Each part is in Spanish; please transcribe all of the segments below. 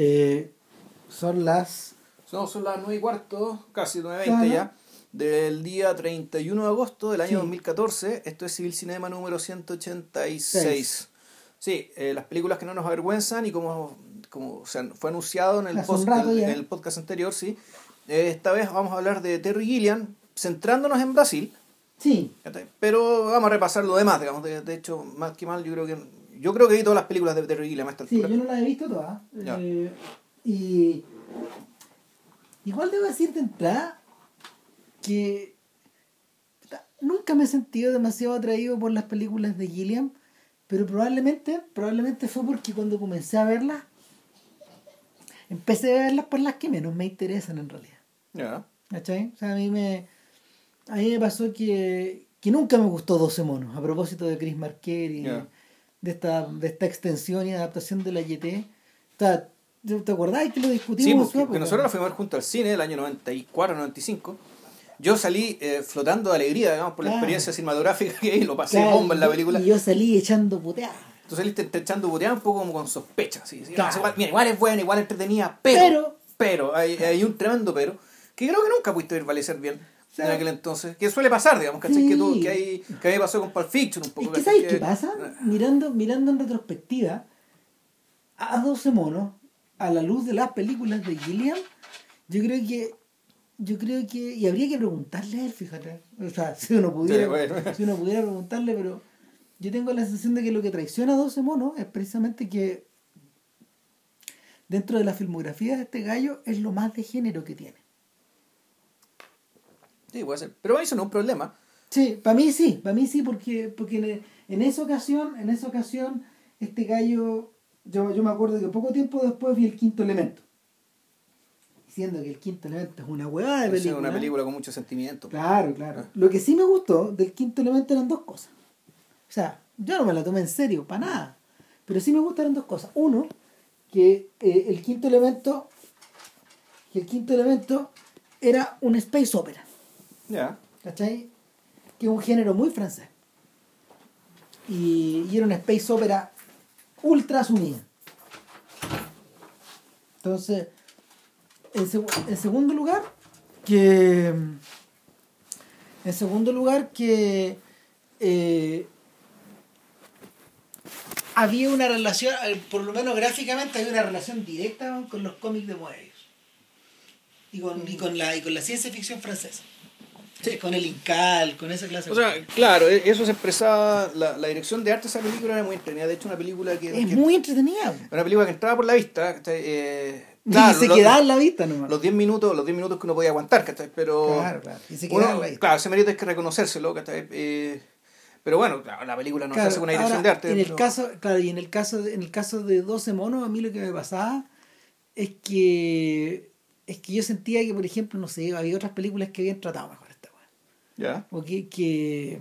Eh, son las... No, son las 9 y cuarto, casi 9.20 ya, del día 31 de agosto del año Sí. 2014. Esto es Civil Cinema número 186. Sí, eh, las películas que no nos avergüenzan y como, como fue anunciado en el, rato en- el podcast anterior, sí. Eh, esta vez vamos a hablar de Terry Gilliam, centrándonos en Brasil. Sí. Pero vamos a repasar lo demás, digamos. De, de hecho, más que mal, yo creo que yo creo que vi todas las películas de Terry Gilliam a esta sí, yo no las he visto todas. Eh, y igual debo decir de entrada que nunca me he sentido demasiado atraído por las películas de Gilliam, pero probablemente, probablemente fue porque cuando comencé a verlas, empecé a verlas por las que menos me interesan en realidad. Ya. ¿Cachai? O sea, a mí me, a mí me pasó que, que nunca me gustó 12 monos, a propósito de Chris Marker y. de, esta, de esta extensión y adaptación de la YT. O sea, ¿te acordás que lo discutimos Sí, porque, nosotros la fuimos junto al cine el año 94, 95. Yo salí eh, flotando de alegría, digamos, por la Claro. experiencia cinematográfica que lo pasé Claro, bomba en la película. Y yo salí echando puteadas. Tú saliste te echando puteada un poco como con sospecha. ¿sí? ¿sí? Claro. Igual, mira, igual es buena, igual entretenida, pero. Pero- pero, hay, hay un tremendo pero. Que creo que nunca pudiste ver valecer bien sea, en aquel entonces. Que suele pasar, digamos, ¿cachai? Sí. Que, tú, que, hay, que a mí me pasó con Pulp Fiction un Es poco. que ¿cachai? ¿sabes qué pasa? Mirando, mirando en retrospectiva, a 12 monos, a la luz de las películas de Gilliam, yo creo que yo creo que y habría que preguntarle a él fíjate o sea si uno pudiera Sí, bueno. si uno pudiera preguntarle pero yo tengo la sensación de que lo que traiciona a 12 monos es precisamente que dentro de la filmografía de este gallo es lo más de género que tiene Sí, puede ser. Pero eso no es un problema. Sí, para mí sí, para mí sí, porque, porque en, esa ocasión, en esa ocasión, este gallo, yo, yo me acuerdo que poco tiempo después vi el quinto elemento. Diciendo que el quinto elemento es una huevada de Es película. una película con mucho sentimiento. Claro, claro. Lo que sí me gustó del quinto elemento eran dos cosas. O sea, yo no me la tomé en serio, para nada. Pero sí me gustaron dos cosas. Uno, que eh, el quinto elemento, que el quinto elemento era un space opera. Ya. ¿cachai? Que es un género muy francés. Y, y era una space opera ultra asumida. Entonces, en, seg- en segundo lugar, que. En segundo lugar, que. eh, había una relación, eh, por lo menos gráficamente, había una relación directa con los cómics de Moebius. Y con, y con, y con la ciencia ficción francesa. Con el Incal, con esa clase O de sea, cosas. claro, e- eso se expresaba, la, la dirección de arte de esa película era muy entretenida. De hecho, una película que... Es que- muy entretenida. Una película que entraba por la vista. Eh, y claro, se lo- quedaba en la vista nomás. los 10 minutos, los 10 minutos que uno podía aguantar, ¿cachai? Pero Claro, claro. Y se uno- quedaba en la vista. claro, ese mérito hay que reconocérselo, ¿cachai? Eh, pero bueno, claro, la película no se Claro, hace una dirección ahora, de arte. En el caso, claro, y en el caso de, en el caso de 12 monos, a mí lo que me pasaba es que es que yo sentía que, por ejemplo, no sé, había otras películas que habían tratado mejor. Ya. O que, que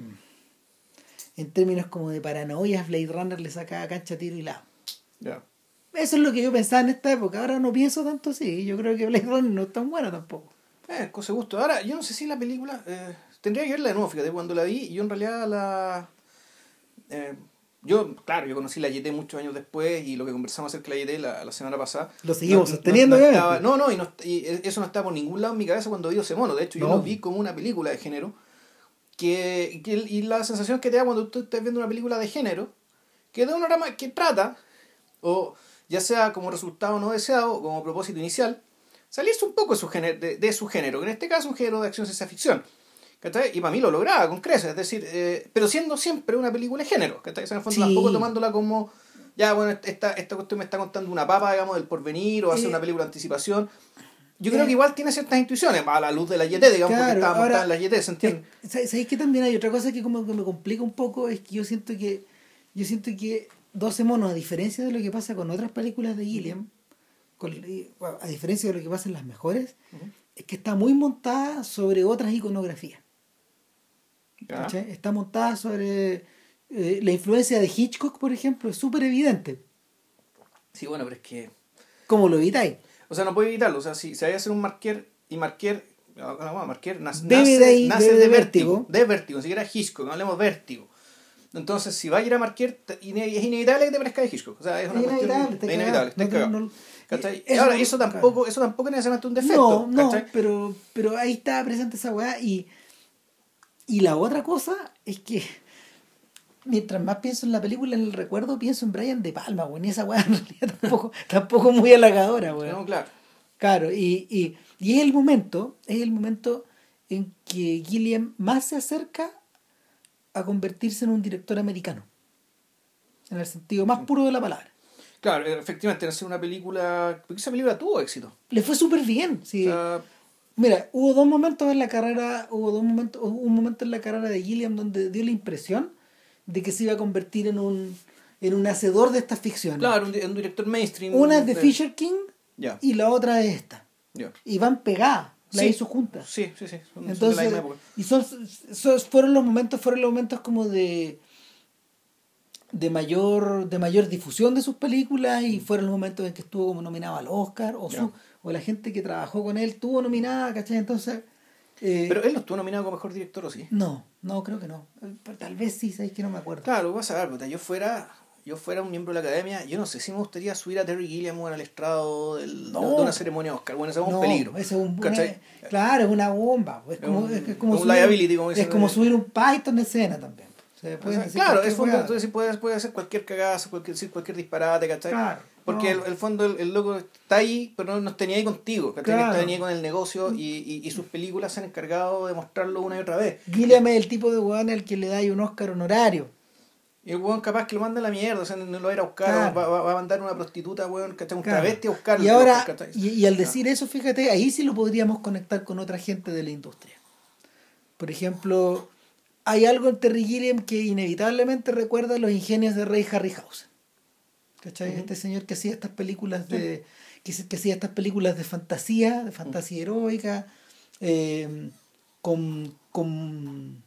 en términos como de paranoias, Blade Runner le sacaba cancha, tiro y lado. Eso es lo que yo pensaba en esta época. Ahora no pienso tanto así. Yo creo que Blade Runner no es tan buena tampoco. Eh, cosa de gusto. Ahora, yo no sé si la película. eh, tendría que verla de nuevo, fíjate, cuando la vi, yo en realidad la. eh, yo, claro, yo conocí la YT muchos años después y lo que conversamos acerca de la YT la, la semana pasada. Lo seguimos no- sosteniendo, no, obviamente. estaba- no, no, y, no, y eso no está por ningún lado en mi cabeza cuando vi ese mono. De hecho, yo No. lo vi como una película de género. Que, que- y la sensación que te da cuando tú estás viendo una película de género, que de una rama que trata, o ya sea como resultado no deseado, o como propósito inicial, salirse un poco de su género, de, de su género, que en este caso es un género de acción ciencia ficción. ¿cachai? Y para mí lo lograba con creces, es decir, eh, pero siendo siempre una película de género, ¿cachai? O sea, en el fondo Sí. tampoco tomándola como, ya, bueno, esta, esta cuestión me está contando una papa, digamos, del porvenir, o hacer Eh, una película de anticipación. Yo creo que igual tiene ciertas intuiciones, a la luz de la YT, digamos, porque Claro, estaba montada en la YT, ¿se entiende? Eh, ¿sabes- ¿Sabéis que también hay otra cosa que como que me complica un poco? Es que yo siento que yo siento que 12 monos, a diferencia de lo que pasa con otras películas de Gilliam, con- y, bueno, a diferencia de lo que pasa en las mejores, es que está muy montada sobre otras iconografías. ¿cachai? Está montada sobre eh, la influencia de Hitchcock, por ejemplo, es súper evidente. Sí, bueno, pero es que... ¿Cómo lo evitáis? O sea, no puede evitarlo. O sea, si, si hay que hacer un Marquer y Marquer, no, no, Marquer nace, nace, de ahí, nace bebe de de vértigo. vértigo. De vértigo, ni siquiera Hitchcock, no hablemos vértigo. Entonces, si va a ir a Marquer, es inevitable que te parezca de Hitchcock. O sea, es una Es cuestión inevitable, inevitable, te- ¿cachai? Eso Ahora, eso tampoco, eso tampoco es necesariamente un defecto. No, no, pero, pero ahí está presente esa weá. Y, y la otra cosa es que mientras más pienso en la película, en el recuerdo, pienso en Brian De Palma, weón. Y esa weá en realidad tampoco, tampoco muy halagadora, weón. No, claro. Claro, y, y, y es el momento, es el momento en que Gilliam más se acerca a convertirse en un director americano. En el sentido más puro de la palabra. Claro, efectivamente, en hacer una película. Porque esa película tuvo éxito. Le fue súper bien. Sí. O sea, Mira, hubo dos momentos en la carrera, hubo dos momentos, hubo un momento en la carrera de Gilliam donde dio la impresión de que se iba a convertir en un, en un hacedor de estas ficciones. claro, un, un director mainstream. Una es de Fisher King Ya, y la otra es esta. ya. Y van pegadas, la Sí. hizo juntas. Sí, sí, sí. son- son de la Entonces, misma época. y son, son- fueron los momentos, fueron los momentos como de de mayor de mayor difusión de sus películas y fueron los momentos en que estuvo como nominado al Oscar o su, o la gente que trabajó con él estuvo nominada, ¿cachai? Entonces eh, Pero él no estuvo nominado como mejor director, ¿o sí? no, no creo que no. Pero Tal vez sí, sabéis que no me acuerdo. Claro, vas a ver, yo fuera. Yo fuera un miembro de la academia, yo no sé si me gustaría subir a Terry Gilliam al estrado del- de- No. de una ceremonia Oscar. Bueno, ese es un No, peligro. ese es un ¿cachai? eh, claro, es una bomba. Es Es como, un- es, como un subir, liability, como es como subir un Python en escena también. O sea, claro, es fondo, entonces sí puede, puede hacer cualquier cagada, cualquier, decir cualquier disparate, ¿cachai? Claro, Porque no. el, el fondo, el, el loco está ahí, pero no, no está ni ahí contigo. Claro. Está ni ahí con el negocio y, y, y sus películas se han encargado de mostrarlo una y otra vez. Gilliam es el tipo de weón al que le da un Oscar honorario. Y el weón capaz que lo manda a la mierda, o sea, no lo va a ir a buscar, Claro. va, va- va a mandar una prostituta, weón, ¿cachai? Un Claro. travesti a buscarlo. Y ahora, y, y al decir eso, fíjate, ahí sí lo podríamos conectar con otra gente de la industria. Por ejemplo, hay algo en Terry Gilliam que inevitablemente recuerda los ingenios de Ray Harryhausen. ¿Cachai? Este señor que hacía estas películas de. que, hacía estas películas de fantasía, de fantasía heroica, eh, con, con,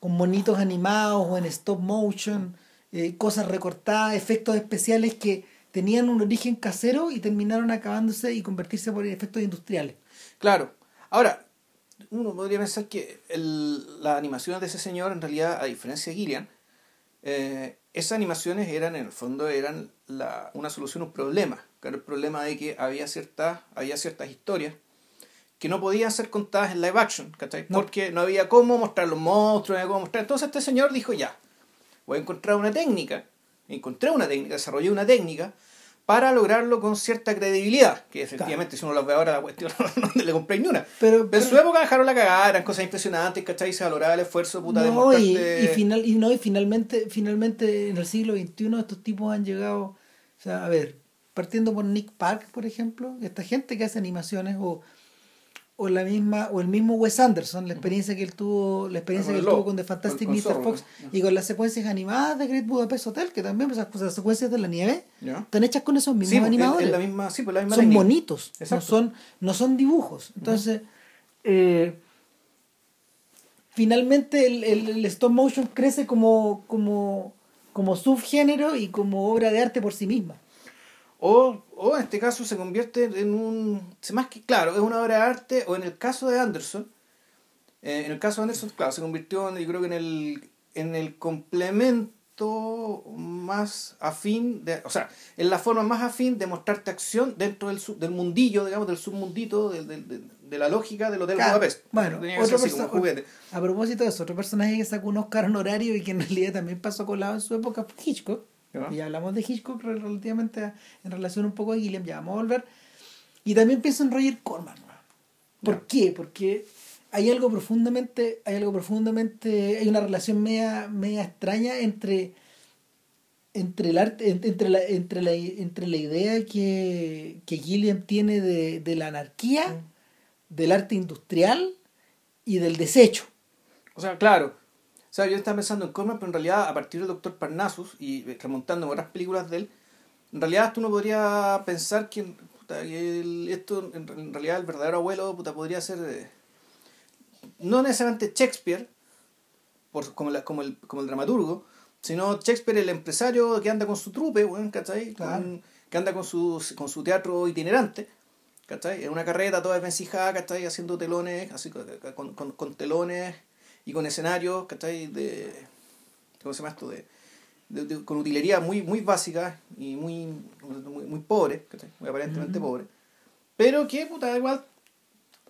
con monitos animados o en stop motion, eh, cosas recortadas, efectos especiales que tenían un origen casero y terminaron acabándose y convertirse por efectos industriales. Claro. Ahora, uno podría pensar que el- las animaciones de ese señor, en realidad, a diferencia de Gillian, eh, esas animaciones eran, en el fondo, eran la, una solución a un problema. Que era el problema de que había ciertas, había ciertas historias que no podían ser contadas en live action, ¿cachai? No. Porque no había cómo mostrar los monstruos, no había cómo mostrar. Entonces este señor dijo, ya, voy a encontrar una técnica, encontré una técnica, desarrollé una técnica para lograrlo con cierta credibilidad, que efectivamente si uno los ve ahora la cuestión no le compré ni una. Pero, Pero en su época dejaron la cagada, eran cosas impresionantes, ¿cachai? Se valoraba el esfuerzo puta de no, y, mostrarte... y final, y no, y finalmente, finalmente en el siglo XXI estos tipos han llegado, o sea, a ver, partiendo por Nick Park, por ejemplo, esta gente que hace animaciones o, o la misma, o el mismo Wes Anderson, la experiencia que él tuvo, la experiencia Ah, que con él tuvo con The Fantastic con- con Mr. Fox y con las secuencias animadas de Great Budapest Hotel, que también pues, las, secuencias de la nieve están hechas con esos mismos Sí, pues, animadores es la misma, sí, pues la misma son técnica. bonitos, no son, no son dibujos. Entonces, eh, finalmente el, el- el stop motion crece como, como, como subgénero y como obra de arte por sí misma. O, o en este caso se convierte en un... Más que, claro, es una obra de arte, o en el caso de Anderson, eh, en el caso de Anderson, claro, se convirtió, en, yo creo que en el, en el complemento más afín, de, o sea, en la forma más afín de mostrarte acción dentro del, sub- del mundillo, digamos, del submundito, del- del- del- de la lógica del Hotel Claro. Budapest. Bueno, otro ser así, como perso- juguete. A propósito de eso, otro personaje que sacó un Oscar honorario y que en realidad también pasó colado en su época fue Hitchcock. Ya. Y hablamos de Hitchcock re- relativamente a- en relación un poco a Gilliam, ya vamos a volver. Y también pienso en Roger Corman. ¿no? ¿Por Ya. qué? Porque hay algo profundamente, hay algo profundamente, hay una relación media, media extraña entre entre el arte, en- entre la, entre la, entre la idea que, que Gilliam tiene de, de la anarquía, Mm. Del arte industrial y del desecho. O sea, claro. O sea, yo estaba pensando en Corman, pero en realidad, a partir del Doctor Parnassus y remontando a otras películas de él, en realidad tú no podría pensar que, puta, que el- esto, en, en realidad, el verdadero abuelo puta, podría ser. eh, no necesariamente Shakespeare, por, como, la- como, el, como el dramaturgo, sino Shakespeare, el empresario que anda con su trupe, weón, ¿cachai? Claro. Con- que anda con su, con su teatro itinerante. ¿Cachai? En una carreta toda desvencijada, ¿cachai? Haciendo telones, así con, con, con- telones y con escenarios, ¿cachai? De, ¿Cómo se llama esto? De, de- de- con utilería muy, muy básica y muy, muy, muy pobre, ¿cachai? muy aparentemente pobre, pero que, puta, igual,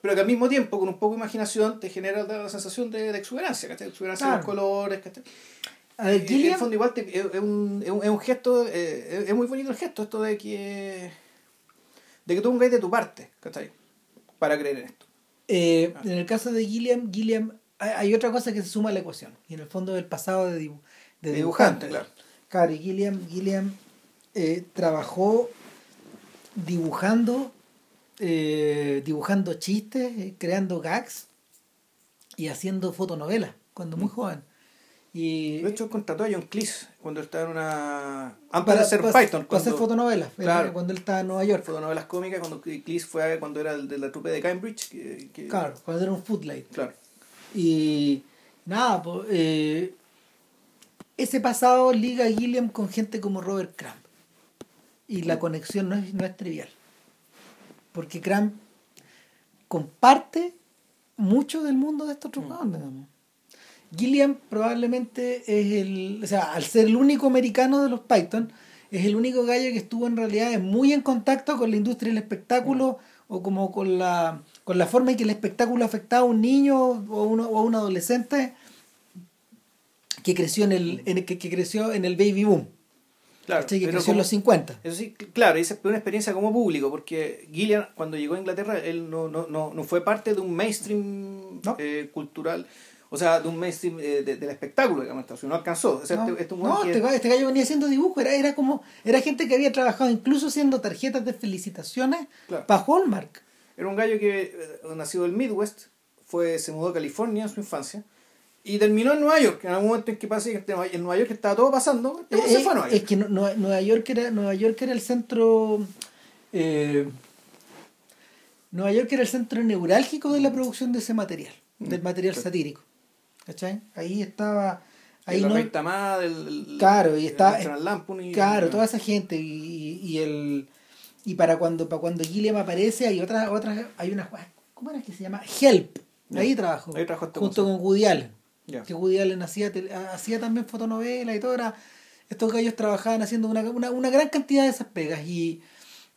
pero que al mismo tiempo, con un poco de imaginación, te genera la, sensación de, de exuberancia, ¿cachai? Exuberancia de los colores, ¿cachai? A ver, Eh, En el fondo igual te- es, es un, es un- es un gesto, eh, es- es muy bonito el gesto, esto de que de que tú pongáis de tu parte, ¿cachai? Para creer en esto. eh, Ah. en el caso de Gilliam, Gilliam hay, otra cosa que se suma a la ecuación. Y en el fondo del pasado de, dibu- de De dibujante. dibujante, claro. Claro, y Gilliam, Gilliam eh, trabajó dibujando, eh, dibujando chistes, eh, creando gags y haciendo fotonovelas cuando muy joven. Y De hecho, contrató a John Cleese cuando estaba en una. Antes para, de para- Python, para hacer cuando fotonovelas, Claro. cuando él estaba en Nueva York. fotonovelas cómicas, cuando Cleese fue a- cuando era el de la trupe de Cambridge. Que, que- Claro, cuando era un footlight. claro. Y nada, pues, eh, ese pasado liga a Gilliam con gente como Robert Crumb. Y la conexión no es, no es trivial. Porque Crumb comparte mucho del mundo de estos otros hueones, digamos. Gilliam probablemente es el, o sea, al ser el único americano de los Python, es el único gallo que estuvo en realidad muy en contacto con la industria del espectáculo o como con la, con la forma en que el espectáculo afectaba a un niño o, uno, o a un adolescente que creció en el, en el- que, que creció en el baby boom, claro ¿cachai? que creció en los 50. Eso sí, cl- claro, esa fue una experiencia como público, porque Gillian, cuando llegó a Inglaterra, él no, no, no, no fue parte de un mainstream No. eh, cultural, o sea, de un mainstream eh, de- del espectáculo, digamos, no alcanzó. O sea, No, este, este no, que- este, gallo, este gallo venía haciendo dibujo, era, era como, era gente que había trabajado incluso haciendo tarjetas de felicitaciones Claro. para Hallmark. Era un gallo que eh, nacido del Midwest, fue, se mudó a California en su infancia y terminó en Nueva York. En algún momento en que pasa que en Nueva York estaba todo pasando, este Eh, se fue a Nueva Es York. que Nu- Nueva, Nueva York era Nueva York era el centro eh, Nueva York era el centro neurálgico de la producción de ese material, del Mm, material claro. satírico. ¿Cachai? Ahí estaba ahí no, más del, Claro, y está- y- claro, toda esa gente y, y el y para cuando para cuando Gilliam aparece hay otra otra hay una ¿cómo era que se llama? Help. Ahí trabajó. Ahí trabajó este junto con Woody Allen. Que Woody Allen hacía también fotonovelas y todo. Era, estos gallos trabajaban haciendo una, una, una gran cantidad de esas pegas. Y,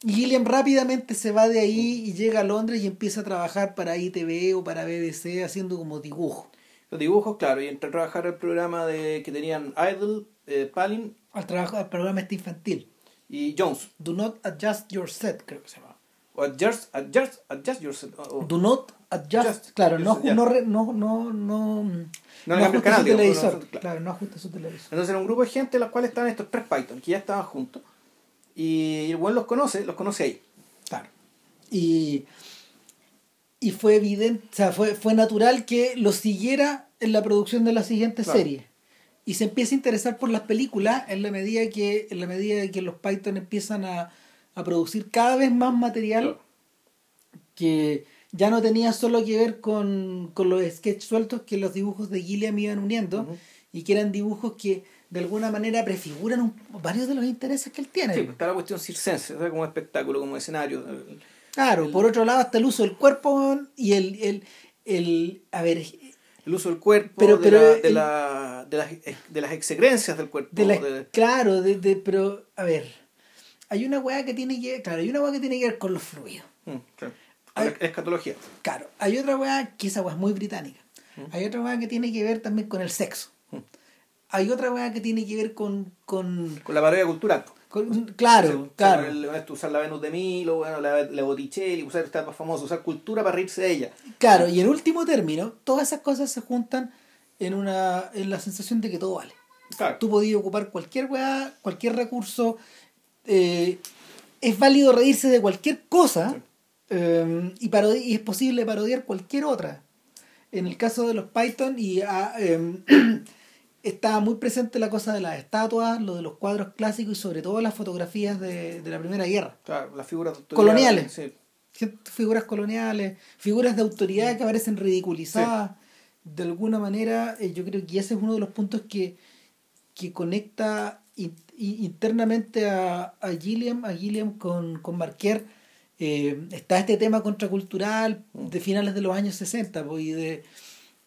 y Gilliam rápidamente se va de ahí y llega a Londres y empieza a trabajar para ITV o para BBC haciendo como dibujo. Los dibujos, claro, y entré a trabajar el programa de que tenían Idle, eh, Palin Al trabajo al programa este infantil. y Jones. Do not adjust your set, creo que se llama. O adjust, adjust, adjust yourself. o- o- Do not adjust. Just, claro, no, ya. no, re- no, no, no, No cambia el ajusta su televisor. no, no, claro. claro, no ajusta su televisor. Entonces era un grupo de gente en los cuales estaban estos tres Python, que ya estaban juntos. Y el buen los conoce, los conoce ahí. Claro. Y, y fue evidente, o sea, fue, fue natural que lo siguiera en la producción de la siguiente Claro. serie. Y se empieza a interesar por las películas en la medida que, en la medida que los Python empiezan a, a producir cada vez más material Claro. que ya no tenía solo que ver con, con los sketches sueltos que los dibujos de Gilliam iban uniendo y que eran dibujos que de alguna manera prefiguran un- varios de los intereses que él tiene. Sí, pues está la cuestión circense, como espectáculo, como escenario. Claro, El- por otro lado está el uso del cuerpo y el, el, el a ver, El uso del cuerpo, Pero- de, pero la- el- de, la- de las, de las excrencias del cuerpo. de la, de- claro, de, pero a ver, hay una weá que tiene que claro, hay una weá que tiene que ver con los fluidos. Mm, claro. Ay. La escatología. Claro, hay otra weá que esa weá es muy británica. Hay otra weá que tiene que ver también con el sexo. Mm. Hay otra weá que tiene que ver con, con, Con la parodia cultural. Con- claro, claro. el- esto, usar la Venus de Milo, bueno, la, la Botticelli, usar esta más famosa, usar cultura para reírse de ella. Claro, y en último término, todas esas cosas se juntan en una en la sensación de que todo vale. Claro. Tú podías ocupar cualquier weá, cualquier recurso. eh, es válido reírse de cualquier cosa Sí. eh, y es posible parodiar cualquier otra. En el caso de los Python, y ah, em, estaba muy presente la cosa de las estatuas, lo de los cuadros clásicos y sobre todo las fotografías de, de la Primera Guerra. Claro, las figuras Coloniales. Sí. Figuras coloniales, figuras de autoridad que aparecen ridiculizadas. De alguna manera, eh, yo creo que ese es uno de los puntos que, que conecta in- internamente a, a Gilliam, a Gilliam con, con Marquer. Eh, está este tema contracultural de finales de los años 60 po, y, de,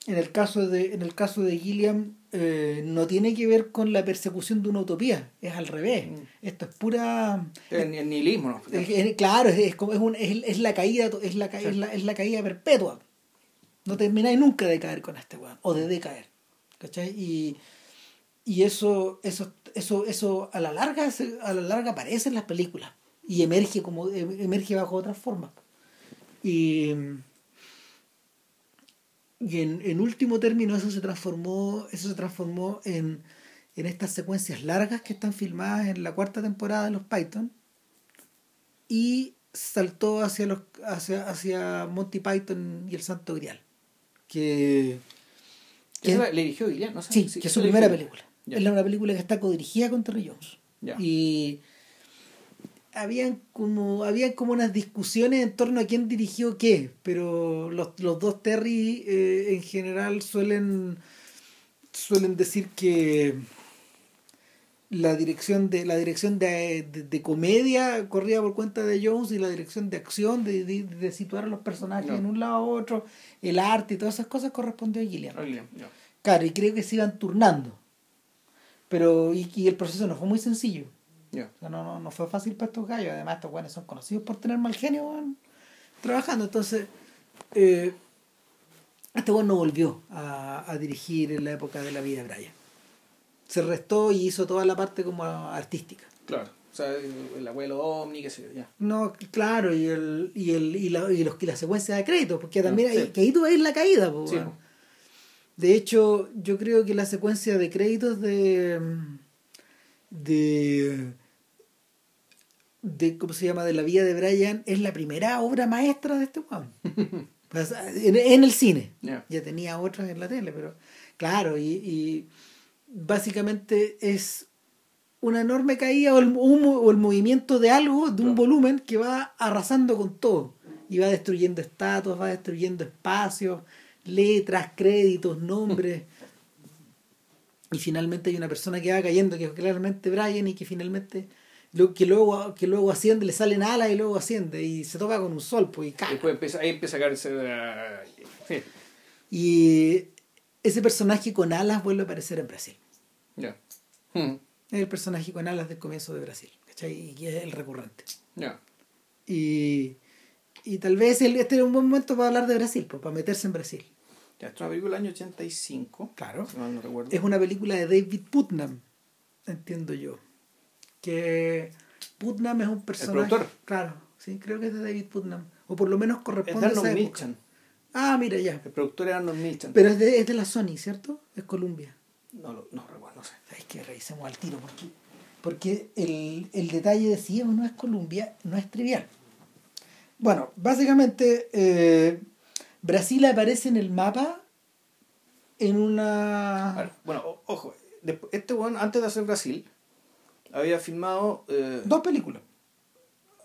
en el caso de, en el caso de Gilliam, eh, no tiene que ver con la persecución de una utopía, es al revés. Mm. Esto es pura. El, el nihilismo, ¿no? es- es- claro, es, es, como- es, un- es- es la caída, es la, es, la, es la caída perpetua. No termináis nunca de caer con este weón, o de decaer. ¿Cachai? Y, y eso, eso, eso, eso a la larga, a la larga aparece en las películas. Y emerge como, em- emerge bajo otras formas. Y, y en, en último término eso se transformó, eso se transformó en, en estas secuencias largas que están filmadas en la cuarta temporada de los Python y saltó hacia los hacia, hacia Monty Python y el Santo Grial que, que- le dirigió Gillian, ¿no? sé. sí, que es su primera película Ya. es la- una película que está codirigida con Terry Jones Ya. y habían como habían como unas discusiones en torno a quién dirigió qué pero los, los dos Terry eh, en general suelen suelen decir que la dirección de la dirección de, de- de comedia corría por cuenta de Jones y la dirección de acción de, de- de situar a los personajes No. en un lado a otro el arte y todas esas cosas correspondió a Gillian, claro y creo que se iban turnando. Pero y, y el proceso no fue muy sencillo Ya. o sea, no, no, no fue fácil para estos gallos. Además, estos güeyes son conocidos por tener mal genio weón, trabajando. Entonces, eh, este güey no volvió a, a dirigir en la época de la vida de Brian. Se restó y hizo toda la parte como artística. Claro. O sea, el, el abuelo Omni, qué sé yo, ya. No, claro, y el, y el, y la, y los, y la secuencia de créditos, porque también sí. hay, que ahí tú ves la caída, Sí, po. De hecho, yo creo que la secuencia de créditos de. de. De ¿cómo se llama? de la vida de Brian es la primera obra maestra de este. Pues, en, en el cine. Ya. Ya tenía otras en la tele, pero. Claro, y, y básicamente es una enorme caída o el, un o el movimiento de algo, de un Claro. volumen que va arrasando con todo. Y va destruyendo estatuas, va destruyendo espacios, letras, créditos, nombres. y finalmente hay una persona que va cayendo, que es claramente Brian, y que finalmente que luego que luego asciende, le salen alas y luego asciende, y se toca con un sol, pues y cae. Después empieza, ahí empieza a caerse. sí. Y ese personaje con alas vuelve a aparecer en Brasil. Ya. Mm, Es el personaje con alas del comienzo de Brasil, ¿cachai? Y es el recurrente. Ya. Y, y tal vez el- este era un buen momento para hablar de Brasil, pues, para meterse en Brasil. Ya, es una película del año 85. Claro. Mal no recuerdo. Es una película de David Putnam, entiendo yo. Que Putnam es un personaje. productor? Claro, sí, creo que es de David Putnam. O por lo menos Es corresponde de a esa Arnold época. Ah, mira ya. El productor era Arnold Milchan. Pero es de, es de la Sony, ¿cierto? Es Columbia. No, lo- no recuerdo, no sé. Es que revisemos al tiro, porque, porque el, el detalle de si es o no es Columbia no es trivial. Bueno, básicamente eh, Brasil aparece en el mapa en una... ver, bueno, ojo. Este weón, antes de hacer Brasil, había filmado eh, Dos películas.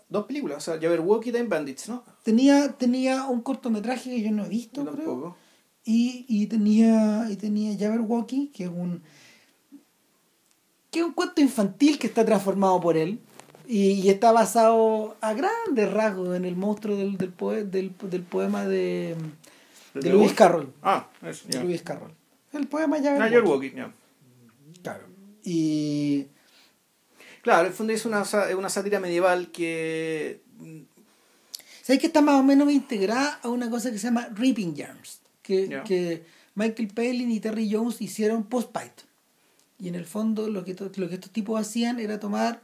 dos películas. O sea, Jabberwocky y Time Bandits, ¿no? Tenía, tenía un cortometraje que yo no he visto, Yo creo. tampoco. Y, y tenía y tenía Jabberwocky, que es un que es un cuento infantil que está transformado por él y, y está basado a grandes rasgos en el monstruo del, del, poe- del, del poema de, de ¿De Lewis Wood? Carroll. Ah, eso, ya. Lewis Carroll. El poema Ah, Jabberwocky. Jabberwocky, ya. Claro. Y Claro, en el fondo es una, una sátira medieval que. mm, ¿Sabes que está más o menos integrada a una cosa que se llama Ripping Yarns? Que, que Michael Palin y Terry Jones hicieron post-Python. Y en el fondo lo que, lo que estos tipos hacían era tomar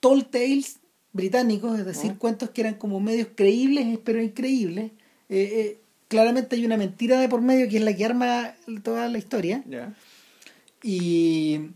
tall tales británicos, es decir, Mm. cuentos que eran como medios creíbles, pero increíbles. Eh, eh, claramente hay una mentira de por medio que es la que arma toda la historia. Y,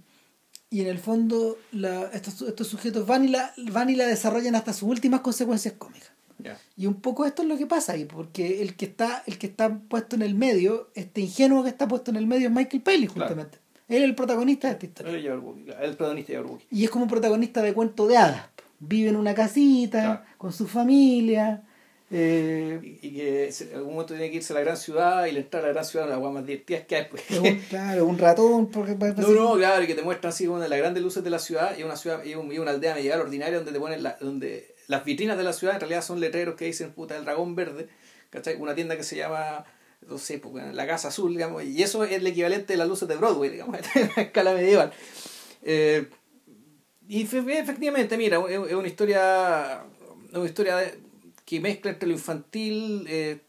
y en el fondo la- estos, estos sujetos van y, la, van y la desarrollan hasta sus últimas consecuencias cómicas. Ya. Y un poco esto es lo que pasa ahí, porque el que está, el que está puesto en el medio, este ingenuo que está puesto en el medio es Michael Claro. justamente. Él es el protagonista de esta historia. El Jabberwocky, el protagonista de. Y es como un protagonista de cuento de hadas. Vive en una casita, Claro. con su familia. Eh, Y, y que en algún momento tiene que irse a la gran ciudad y le entrar a la gran ciudad la agua más divertida que hay. Pues. un, claro, un ratón. Porque, No, no, claro, y que te muestran así como de las grandes luces de la ciudad y una ciudad y, un- y una aldea medieval ordinaria donde te ponen la, donde las vitrinas de la ciudad en realidad son letreros que dicen puta el dragón verde, ¿cachai? Una tienda que se llama no sé, pues, la casa azul, digamos, y eso es el equivalente de las luces de Broadway, digamos, en la escala medieval. Eh, y fe- efectivamente, mira, es es una historia, una historia de- que mezcla entre lo infantil, eh,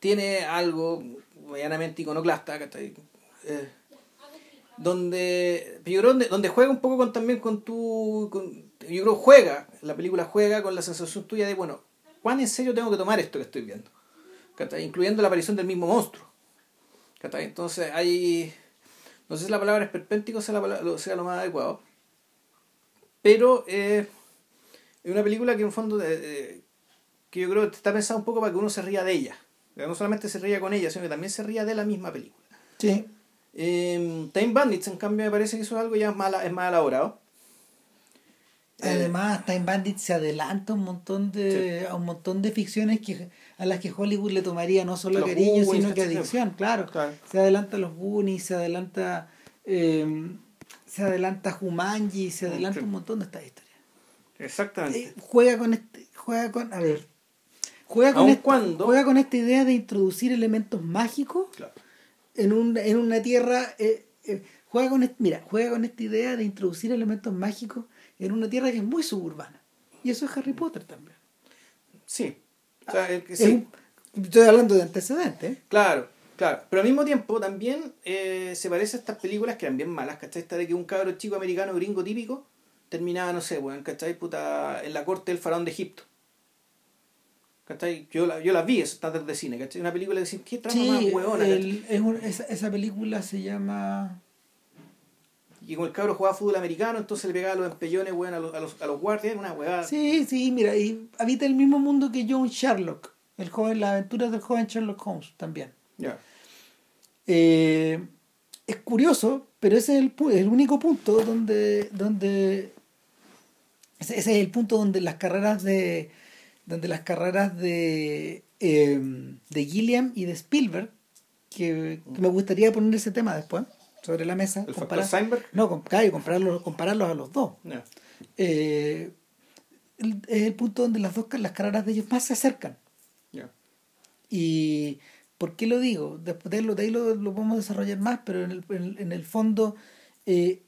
tiene algo medianamente iconoclasta, ¿cachai? Eh, donde yo creo donde, juega un poco con también con tu con- yo creo juega la película juega con la sensación tuya de bueno cuán en serio tengo que tomar esto que estoy viendo ¿cachai? incluyendo la aparición del mismo monstruo ¿cachai? entonces hay no sé si la palabra esperpéntico sea, sea lo más adecuado pero eh, es una película que en fondo eh, que yo creo que está pensada un poco para que uno se ría de ella no solamente se ría con ella sino que también se ría de la misma película Sí. eh, Time Bandits, en cambio, me parece que eso es algo ya más, es más elaborado. Eh, Además, Time Bandit se adelanta un montón de, a un montón de ficciones que, a las que Hollywood le tomaría no solo Los cariño, Goonies, sino que adicción, claro. Claro. Se adelanta los Goonies, se adelanta eh, se adelanta Jumanji, se adelanta Sí. un montón de estas historias. Exactamente. Eh, juega con este, juega con, a ver, juega con esta, cuando- juega con esta idea de introducir elementos mágicos Claro. en, un, en una tierra eh, eh, juega con mira juega con esta idea de introducir elementos mágicos en una tierra que es muy suburbana y eso es Harry Potter también Sí. O sea, el que Es sí. un- estoy hablando de antecedentes. Claro, claro. Pero al mismo tiempo también eh, se parece a estas películas que eran bien malas, ¿cachai? Esta de que un cabro chico americano gringo típico terminaba, no sé, weón, ¿cachai? Puta, en la corte del faraón de Egipto. ¿Cachai? Yo, la, yo las vi, esas tantas de cine, ¿cachai? Una película que decís, ¿qué trama más sí huevona? ¿cachai? el- es un- esa, esa película se llama Y con el cabro jugaba fútbol americano, entonces le pegaba los empellones, weón, a los, a los, a los guardias, una huevada. sí sí mira y habita el mismo mundo que John Sherlock el joven las aventuras del joven Sherlock Holmes también Ya. Eh, es curioso, pero ese es el, el único punto donde, donde ese, ese es el punto donde las carreras de donde las carreras de eh, de Gilliam y de Spielberg que, que me gustaría poner ese tema después sobre la mesa ¿El comparar- Steinberg? no compararlos compararlos a los dos. Eh, el- es el punto donde las dos las carreras de ellos más se acercan y ¿por qué lo digo? Después de, lo, de ahí lo, lo podemos desarrollar más, pero en el, en, en el fondo eh,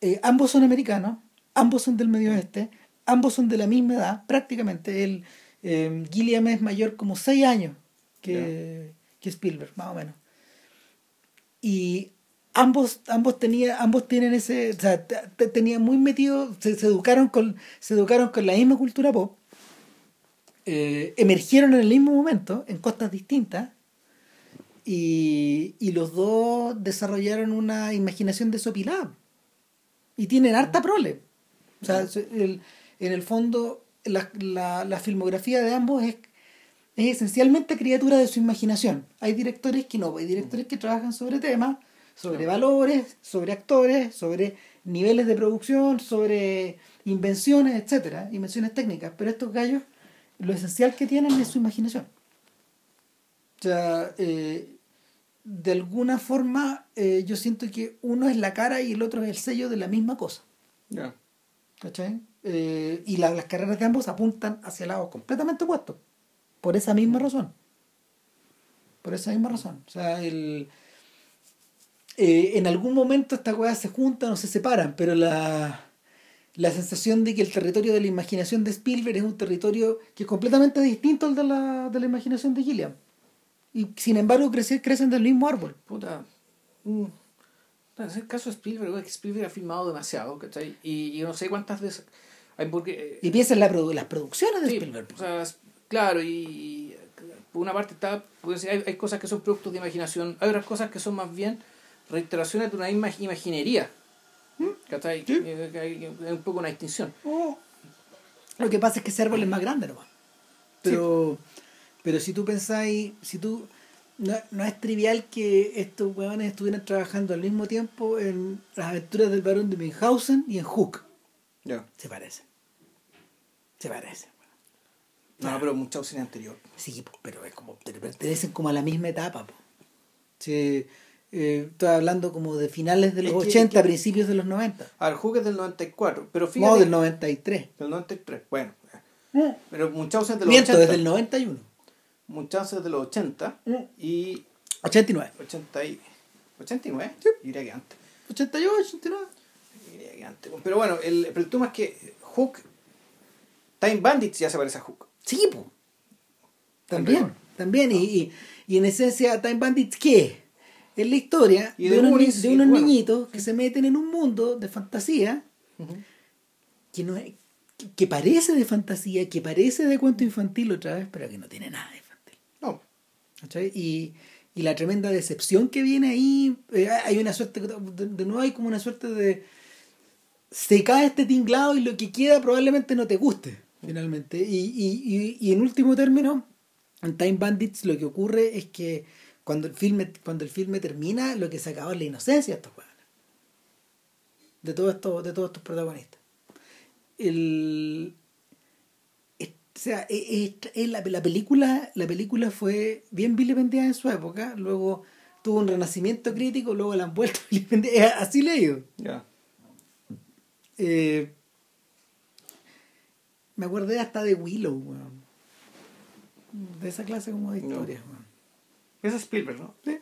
eh, ambos son americanos, ambos son del medio oeste, ambos son de la misma edad, prácticamente. El, eh, Gilliam es mayor como 6 años que, que Spielberg, más o menos. Y ambos, ambos, tenía, ambos tienen ese, o sea, te- te- tenían muy metido, se, se educaron con, se educaron con la misma cultura pop eh, emergieron en el mismo momento, en costas distintas, y, y los dos desarrollaron una imaginación desopilada. Y tienen harta prole. O sea, se- el- en el fondo, la, la, la filmografía de ambos es, es esencialmente criatura de su imaginación. Hay directores que no, hay directores que trabajan sobre temas, sobre valores, sobre actores, sobre niveles de producción, sobre invenciones, etcétera, invenciones técnicas. Pero estos gallos, lo esencial que tienen es su imaginación. O sea, eh, de alguna forma eh, yo siento que uno es la cara y el otro es el sello de la misma cosa. Ya. ¿Cachai? Eh, y la- las carreras de ambos apuntan hacia lados completamente opuestos. Por esa misma razón. Por esa misma razón. O sea, el, eh, en algún momento estas cosas se juntan o se separan, pero la, la sensación de que el territorio de la imaginación de Spielberg es un territorio que es completamente distinto al de la, de la imaginación de Gilliam. Y sin embargo crecen, crecen del mismo árbol. Puta. mm, En el caso de Spielberg, Spielberg ha filmado demasiado, ¿cachai? Y, y yo no sé cuántas veces. Y piensa en la produ- las producciones de Sí, Spielberg. o sea, es- claro, y, por una parte está, puede ser- hay, hay cosas que son productos de imaginación, hay otras cosas que son más bien reiteraciones de una misma imaginería. ¿Cachai? Sí. Eh, que hay- Hay un poco una distinción. Oh. Lo que pasa es que ese árbol es más grande nomás. Pero, pero si tú pensáis, si tú no, no es trivial que estos huevones estuvieran trabajando al mismo tiempo en las aventuras del barón de Münchhausen y en Hook. Ya. Se parecen. Se parecen. No, pero mucha cine anterior. Sí, pero es como, pertenecen como a la misma etapa. po. Sí, eh, estoy hablando como de finales de los Es que- 80, que- principios de los 90. A ver, Hook es del 94, pero fíjate. No, del 93. Del 93, bueno. Eh, Pero Munchausen de los Miento, 80. desde el 91. Muchachos de los 80 Mm. y 89. 80 y, 89, diría que antes. 88, 89. Pero bueno, el, pero el tema es que Hook, Time Bandits ya se parece a Hook. Sí, po. También, también. Y, y, y en esencia, Time Bandits, ¿qué es? La historia Y de, de unos, ni- de unos bueno. niñitos que se meten en un mundo de fantasía que no es- que, que parece de fantasía, que parece de cuento infantil otra vez, pero que no tiene nada de infantil. No, ¿cachai? Y, y la tremenda decepción que viene ahí, eh, hay una suerte, de, de nuevo hay como una suerte de... Se cae este tinglado y lo que queda probablemente no te guste, finalmente. Y, y, y, en último término, en Time Bandits lo que ocurre es que cuando el filme, cuando el filme termina, lo que se acaba es la inocencia de estos. De todos estos, de todos estos protagonistas. El, o sea, es la, la película, la película fue bien vilipendiada en su época, luego tuvo un renacimiento crítico, luego la han vuelto a vilipendiar, así leído. ya. Eh, me acordé hasta de Willow, weón. De esa clase como de No. historias, weón. Esa es Spielberg, ¿no? Sí.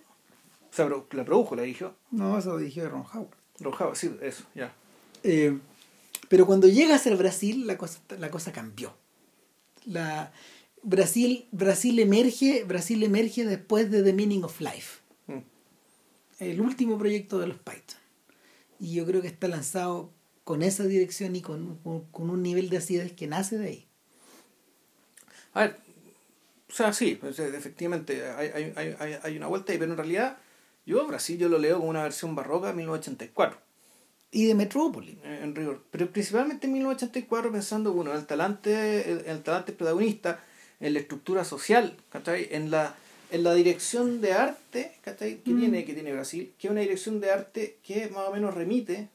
O sea, pero la produjo, la dirigió. No, eso lo dirigió Ron Howard. Rojava, sí, eso, ya. Eh, pero cuando llega a ser Brasil, la cosa, la cosa cambió. La, Brasil, Brasil, emerge, Brasil emerge después de The Meaning of Life, Mm. el último proyecto de los Python. Y yo creo que está lanzado con esa dirección y con, con, con un nivel de acidez que nace de ahí. A ver, o sea, sí, pues, eh, efectivamente hay, hay, hay, hay- una vuelta ahí, pero en realidad yo Brasil yo lo leo como una versión barroca de 1984. Y de Metrópoli. en rigor. Pero principalmente en 1984 pensando, bueno, en el talante, el, el talante protagonista, en la estructura social, ¿cachai? En la, en la dirección de arte, ¿cachai? Que, Mm. tiene, que tiene Brasil, que es una dirección de arte que más o menos remite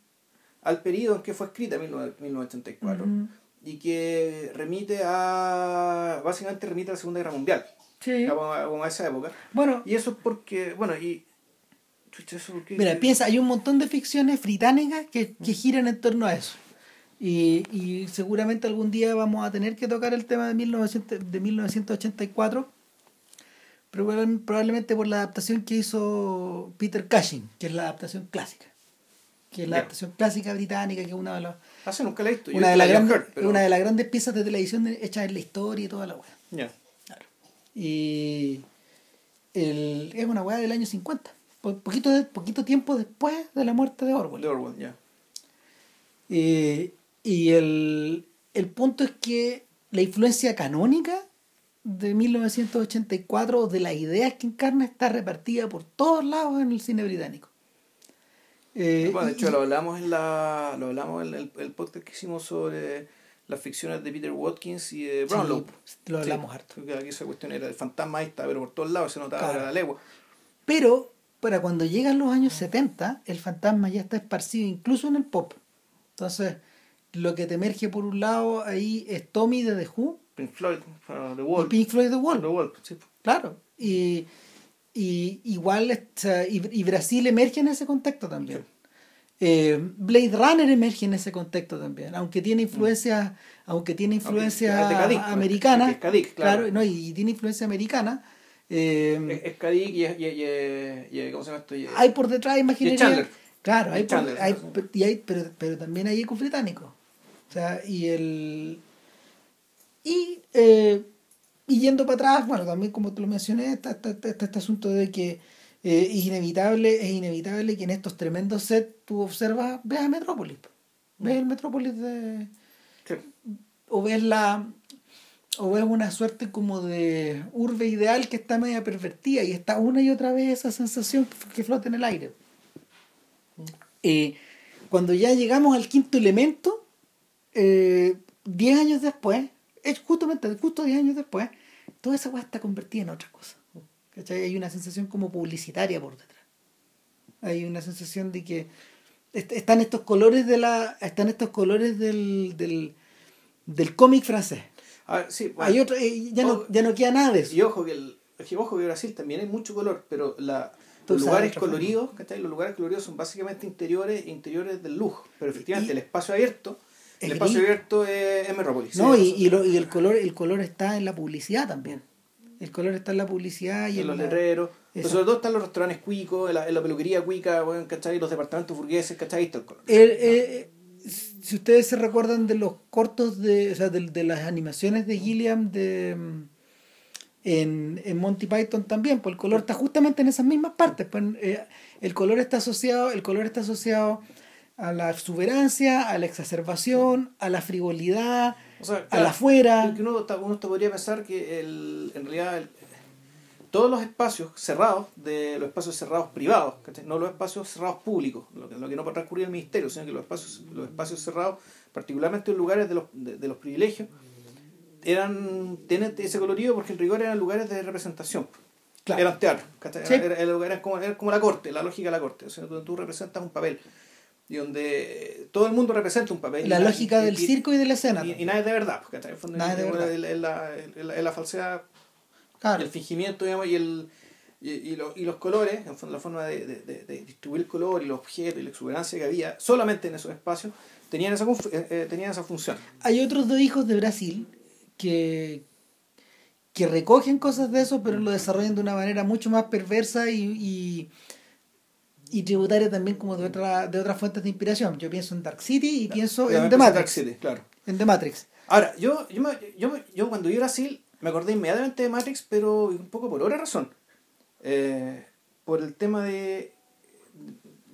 al periodo en que fue escrita, 19- 1984, Ujú. y que remite a, básicamente remite a la Segunda Guerra Mundial, Sí. como a, esa época. Bueno, Y eso es porque, bueno, y... Mira, piensa, hay un montón de ficciones británicas que, que giran en torno a eso. Y, y seguramente algún día vamos a tener que tocar el tema de, 1900, de 1984, pero proba- probablemente por la adaptación que hizo Peter Cushing, que es la adaptación clásica. Que es la adaptación clásica británica, que es una de, las Ah, sí, nunca la he visto. Yo una de, la las grandes, heard, pero- una de las grandes piezas de televisión hechas en la historia y toda la weá. Ya. Y el, es una weá del año 50. Po- Poquito, de- poquito tiempo después de la muerte de Orwell. De Orwell, ya. Eh, y el, el punto es que la influencia canónica de 1984 o de las ideas que encarna está repartida por todos lados en el cine británico. Eh, Bueno, de y- hecho lo hablamos en la lo hablamos en el, el podcast que hicimos sobre las ficciones de Peter Watkins y de Brownlow. Sí, lo hablamos harto. Porque Aquí esa cuestión era el fantasma ahí está, pero por todos lados se notaba Claro. la legua. Pero para cuando llegan los años 70, el fantasma ya está esparcido incluso en el pop. Entonces, lo que te emerge por un lado ahí es Tommy de The Who Pink Floyd, uh, The y Wall. Pink Floyd The Wall. The Wall, sí. Claro. Y, y igual, sea, y, y Brasil emerge en ese contexto también. Eh, Blade Runner emerge en ese contexto también, aunque tiene influencia, aunque tiene influencia Cadiz, pues, americana, es Cadiz, claro. no, y, tiene influencia americana. eh, Es, y, es- y, y, y- ¿cómo se llama esto? Hay por detrás imaginería. Claro, hay, por- Chandler, hay- sí. y hay- pero, pero también hay ecos británicos. O sea, y el. Y, eh, y yendo para atrás, bueno, también como te lo mencioné, está, está- está- está este asunto de que eh, es inevitable, es inevitable que en estos tremendos sets tú observas, veas Metrópolis. Ves el Metrópolis de. Sí. O ves la. O ves una suerte como de urbe ideal que está media pervertida y está una y otra vez esa sensación que flota en el aire. Eh, cuando ya llegamos al quinto elemento, eh, 10 años después, es justamente justo 10 años después, toda esa weá está convertida en otra cosa. ¿Cachai? Hay una sensación como publicitaria por detrás. Hay una sensación de que est- están estos colores de la. están estos colores del, del, del cómic francés. A ver, sí, bueno. Hay otro, eh, ya, no, ya no queda nada de eso. Y ojo que, el, ojo que Brasil también hay mucho color, pero la, los lugares coloridos, ¿cachai? Los lugares coloridos son básicamente interiores interiores del lujo. Pero efectivamente Y- el espacio abierto, el espacio abierto es, es Metrópolis. No, Sí, y, y, lo- y el color el color está en la publicidad también. El color está en la publicidad y en en los la- letreros. Pero sobre todo están los restaurantes cuicos, en la, en la peluquería cuica, bueno, ¿cachai? Los departamentos burgueses, ¿cachai? Está el color. Eh, si ustedes se recuerdan de los cortos de, o sea, de, de las animaciones de Gilliam de en, en Monty Python también, pues el color está justamente en esas mismas partes. pues, eh, el color está asociado, el color está asociado a la exuberancia, a la exacerbación, a la frivolidad, O sea, a la afuera. que uno, uno te podría pensar que el, en realidad el- todos los espacios cerrados, de los espacios cerrados privados, ¿cachai? no los espacios cerrados públicos, lo que, lo que no puede recurrir al ministerio, sino que los espacios, los espacios cerrados, particularmente en lugares de los, de, de los privilegios, eran tienen ese colorido porque en rigor eran lugares de representación. Claro. Eran teatros, ¿cachai? Sí. Era- era- era como, era como la corte, la lógica de la corte, o sea, donde tú representas un papel y donde todo el mundo representa un papel. La lógica y- del y- circo y de la escena. y, y nada es de verdad, porque en el fondo Nada es de verdad. es la, es la- es la- falsedad, Claro. el fingimiento, digamos, y, el, y, y lo- y los colores, en fondo, la forma de, de- de- de distribuir el color y los objetos y la exuberancia que había solamente en esos espacios, tenían esa, eh, eh, tenían esa función. Hay otros dos hijos de Brasil que, que recogen cosas de eso, pero lo desarrollan de una manera mucho más perversa y, y, tributaria también como de, otra, de otras fuentes de inspiración. Yo pienso en Dark City y pienso en The Dark Matrix. City, claro. En The Matrix. Ahora, yo, yo, me- yo, yo cuando vi Brasil me acordé inmediatamente de Matrix, pero un poco por otra razón. Eh, por el tema de,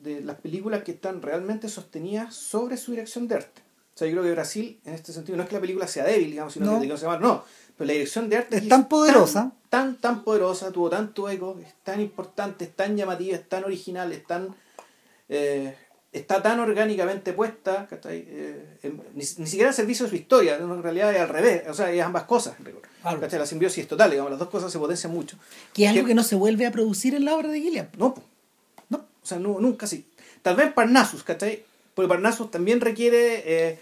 de las películas que están realmente sostenidas sobre su dirección de arte. O sea, yo creo que Brasil, en este sentido, no es que la película sea débil, digamos, sino No. que digamos, no. Pero la dirección de arte Es tan poderosa. Tan, tan poderosa, tuvo tanto eco, es tan importante, es tan llamativa, es tan original, es tan... eh, está tan orgánicamente puesta. Eh, en- ni, ni siquiera al servicio de su historia, en realidad es al revés, o sea, es ambas cosas. Claro. La simbiosis es total, digamos, las dos cosas se potencian mucho. Que es algo Que- que no se vuelve a producir en la obra de Gilliam. No, no, o sea, no, nunca sí. Tal vez Parnassus, ¿cachai? Porque Parnassus también requiere. Eh,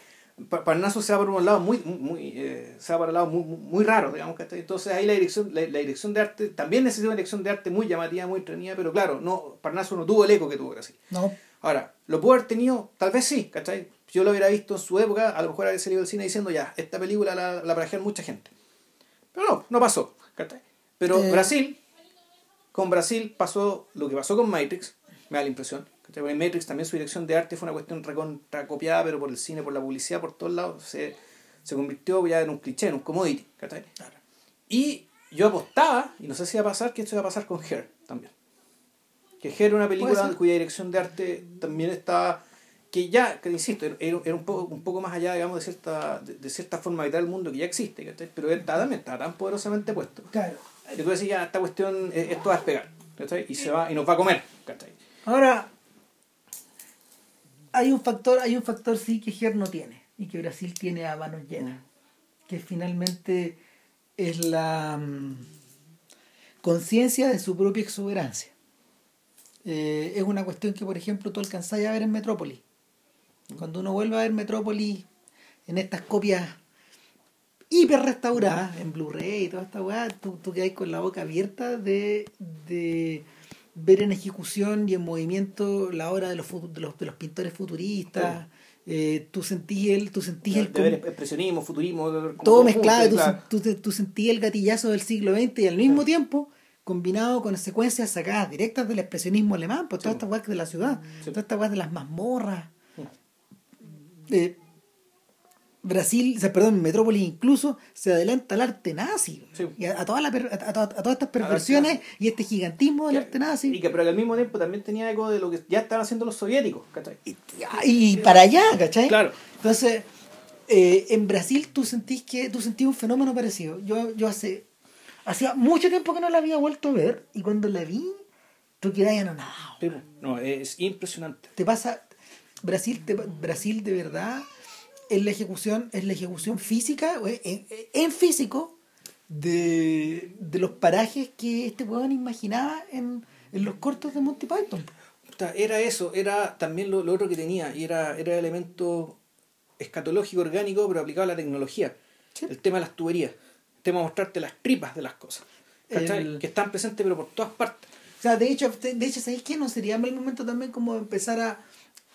Pa- Parnassus se va por un lado muy. muy eh, se va para un lado muy, muy, raro, digamos, ¿cachai? Entonces ahí la dirección, la, la dirección de arte también necesita una dirección de arte muy llamativa, muy entretenida, pero claro, no, Parnassus no tuvo el eco que tuvo Brasil. No. Ahora, ¿lo pudo haber tenido? Tal vez sí, ¿cachai? Yo lo hubiera visto en su época, a lo mejor habría salido del cine diciendo ya, esta película la, la plagiaron mucha gente. Pero no, no pasó, ¿cachai? Pero Eh. Brasil, con Brasil pasó lo que pasó con Matrix, me da la impresión. Porque Matrix también su dirección de arte fue una cuestión recontra copiada, pero por el cine, por la publicidad, por todos lados, se, se convirtió ya en un cliché, en un commodity, ¿cachai? Y yo apostaba, y no sé si va a pasar, que esto va a pasar con Her también. Que Her era una película cuya dirección de arte también estaba que ya, que insisto, era, era un, poco, un poco más allá, digamos, de cierta, de, de cierta forma vital del mundo que ya existe, ¿cachai? pero él también estaba tan poderosamente puesto. Claro. Que tú decías, ya, esta cuestión, eh, esto va a despegar, ¿cachai? Y se va, y nos va a comer, ¿cachai? Ahora, hay un factor, hay un factor sí que Ger no tiene y que Brasil tiene a manos llenas, que finalmente es la mm, conciencia de su propia exuberancia. Eh, es una cuestión que, por ejemplo, tú alcanzás a ver en Metrópolis. Cuando uno vuelve a ver Metrópolis en estas copias hiper restauradas, en Blu-ray y toda esta weá, tú, tú con la boca abierta de, de ver en ejecución y en movimiento la obra de los, de los, de los pintores futuristas. Eh, tú sentís el, tú sentís el expresionismo, futurismo, todo mezclado, tú, claro. tú, tú sentías el gatillazo del siglo XX y al mismo tiempo combinado con secuencias sacadas directas del expresionismo alemán, pues todas Sí. estas weas de la ciudad, Sí. todas estas weas de las mazmorras. Mm. Eh, Brasil, o sea, perdón, Metrópolis incluso se adelanta al arte nazi Sí. y a, a toda la per- a, todas estas perversiones y este gigantismo del Que- arte nazi Y que pero que al mismo tiempo también tenía eco de lo que ya estaban haciendo los soviéticos, ¿cachai? y, y para allá, ¿cachai? Claro. Entonces, eh, en Brasil tú sentís que tú sentís un fenómeno parecido. Yo, yo hace hacía mucho tiempo que no la había vuelto a ver y cuando la vi, tú quedas anonadado. Pues. No, es impresionante. Te pasa Brasil, te- Brasil de verdad es la ejecución, es la ejecución física, en, en físico de, de los parajes que este weón imaginaba en, en los cortos de Monty Python. Era eso, era también lo, lo otro que tenía, y era, era elemento escatológico, orgánico, pero aplicado a la tecnología. Sí. El tema de las tuberías, el tema de mostrarte las tripas de las cosas. El- que están presentes pero por todas partes. O sea, de hecho, de hecho, ¿sabéis qué? No sería mal momento también como empezar a,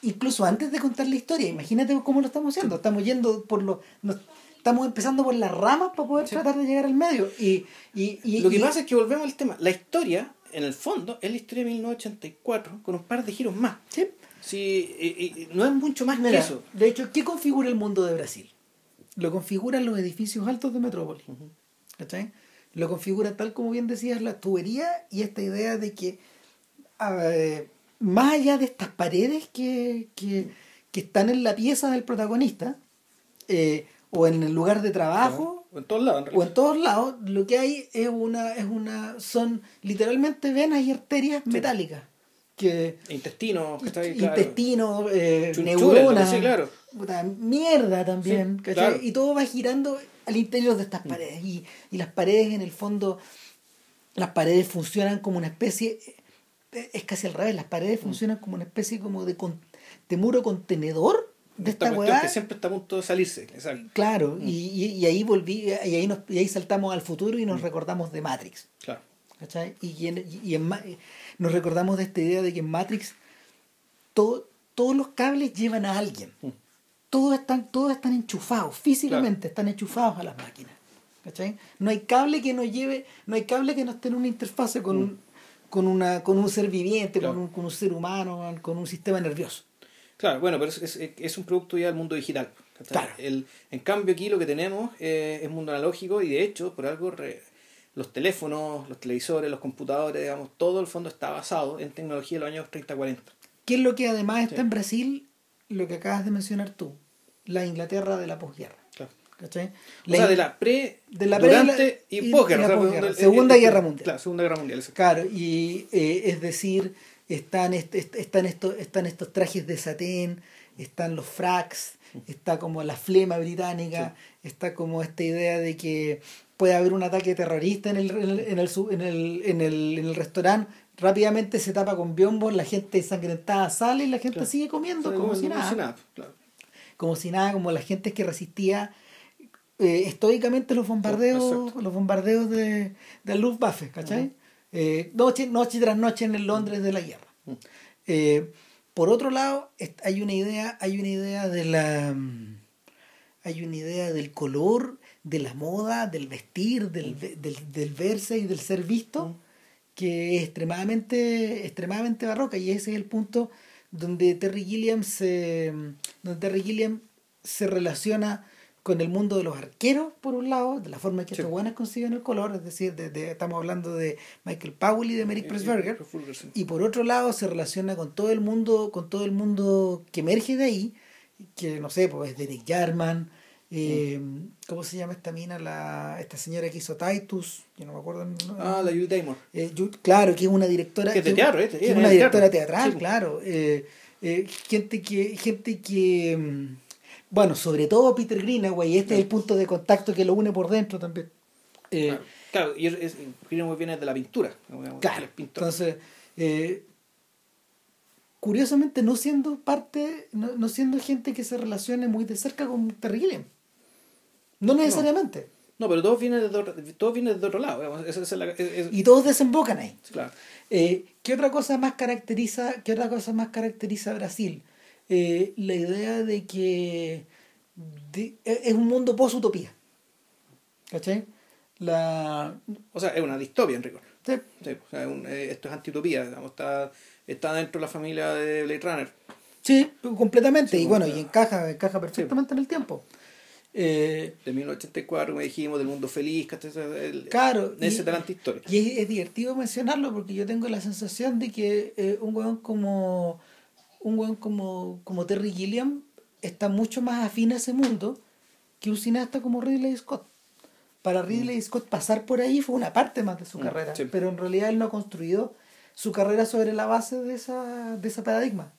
incluso antes de contar la historia, imagínate cómo lo estamos haciendo, estamos yendo por lo, nos- estamos empezando por las ramas para poder tratar de llegar al medio. Y, y, y Lo que y- pasa es que volvemos al tema. La historia, en el fondo, es la historia de 1984 con un par de giros más. Sí. Sí, y- y- no es mucho más Mira, que eso. de hecho, ¿qué configura el mundo de Brasil? Lo configuran los edificios altos de Metrópolis. ¿Cachai? Lo configura tal como bien decías la tubería y esta idea de que eh, más allá de estas paredes que, que, que están en la pieza del protagonista eh, o en el lugar de trabajo En todos lados, en o todos lados, lo que hay es una, es una, son literalmente venas y arterias metálicas que Intestino, que está ahí, claro. intestino, eh, neuronas, sí, claro. puta, mierda también, Sí, ¿cachai? claro. Y todo va girando al interior de estas paredes. Y, y las paredes, en el fondo, las paredes funcionan como una especie, es casi al revés, las paredes funcionan como una especie como de, con- de muro contenedor de Esta esta cuestión que siempre está a punto de salirse. Exacto. Claro, y, y, y ahí volví, y ahí, nos, y ahí saltamos al futuro y nos recordamos de Matrix. Claro. ¿cachai? Y, en- y en nos recordamos de esta idea de que en Matrix todo- todos los cables llevan a alguien. Mm. Todos están, todos están enchufados, físicamente están enchufados a las máquinas. ¿cachai? No hay cable que nos lleve, no hay cable que no esté en una interfase con, un, con, una, con un ser viviente. Claro. con, un, con un ser humano, con un sistema nervioso. Claro, bueno, pero es, es, es un producto ya del mundo digital. Claro. El, en cambio aquí lo que tenemos eh, es mundo analógico y de hecho, por algo, re- los teléfonos, los televisores, los computadores, digamos, todo el fondo está basado en tecnología de los años 30-40. ¿Qué es lo que además está Sí. en Brasil? Lo que acabas de mencionar tú, la Inglaterra de la posguerra. O sea, de la pre, de la pre- durante y posguerra. la o sea, posguerra. el- el- Segunda Guerra Mundial. Claro, Segunda Guerra Mundial. Claro, y eh, es decir, están, est- est- están, estos, están estos trajes de satén, están los fracs, está como la flema británica, está como esta idea de que puede haber un ataque terrorista en el, en el, en el, en el, en el, restaurante, rápidamente se tapa con biombos, la gente ensangrentada sale y la gente Claro. sigue comiendo Como como si nada como si nada, como la gente que resistía eh, estoicamente los bombardeos, los bombardeos de, de Luftwaffe, ¿cachai? Eh, noche, noche tras noche en el Londres de la guerra. Eh, por otro lado, hay una idea, hay una idea de la hay una idea del color, de la moda, del vestir, del, del, del verse y del ser visto, que es extremadamente, extremadamente barroca, y ese es el punto donde Terry Gilliam se, donde Terry Gilliam se relaciona con el mundo de los arqueros, por un lado, de la forma en que Sí. estos buenos consiguen el color, es decir, de- de- estamos hablando de Michael Powell y de Merrick Pressburger, y por otro lado se relaciona con todo el mundo, con todo el mundo que emerge de ahí, que no sé, pues es Derek Jarman, eh, ¿cómo se llama esta mina? La, esta señora que hizo Titus, yo no me acuerdo. ¿no? Ah, la Judy Taymor. Eh, claro, que es una directora. Que es de teatro, ¿eh? que es una directora teatro. teatral, claro. Eh, eh, gente que. gente que mm, Bueno, sobre todo Peter Greenaway, este es el punto de contacto que lo une por dentro también. Eh, Claro, claro, y es, Greenaway viene de la pintura. digamos, Claro, entonces, eh, curiosamente no siendo parte, no, no siendo gente que se relacione muy de cerca con Terry Gilliam. No necesariamente. No, pero todo viene de otro, todo viene de otro lado. digamos, esa- esa es la- es- es- Y todos desembocan ahí. claro. Eh, ¿Qué otra cosa más caracteriza, qué otra cosa más caracteriza a Brasil? Eh, la idea de que de- es un mundo post-utopía. ¿Cachai? La, O sea, es una distopia en rigor. sí, Sí, o sea, un- eh, esto es antitopía, digamos, está, está dentro de la familia de Blade Runner. Sí, completamente. Sí, y bueno, y encaja, encaja perfectamente en el tiempo. Eh, De 1984, como dijimos, del mundo feliz, el- claro. Ese y- talante historia. Y es, es divertido mencionarlo porque yo tengo la sensación de que eh, un weón como un weón como, como Terry Gilliam está mucho más afín a ese mundo que un cineasta como Ridley Scott. Para Ridley Scott pasar por ahí fue una parte más de su Mm, carrera, sí. pero en realidad él no ha construido su carrera sobre la base de esa de ese paradigma.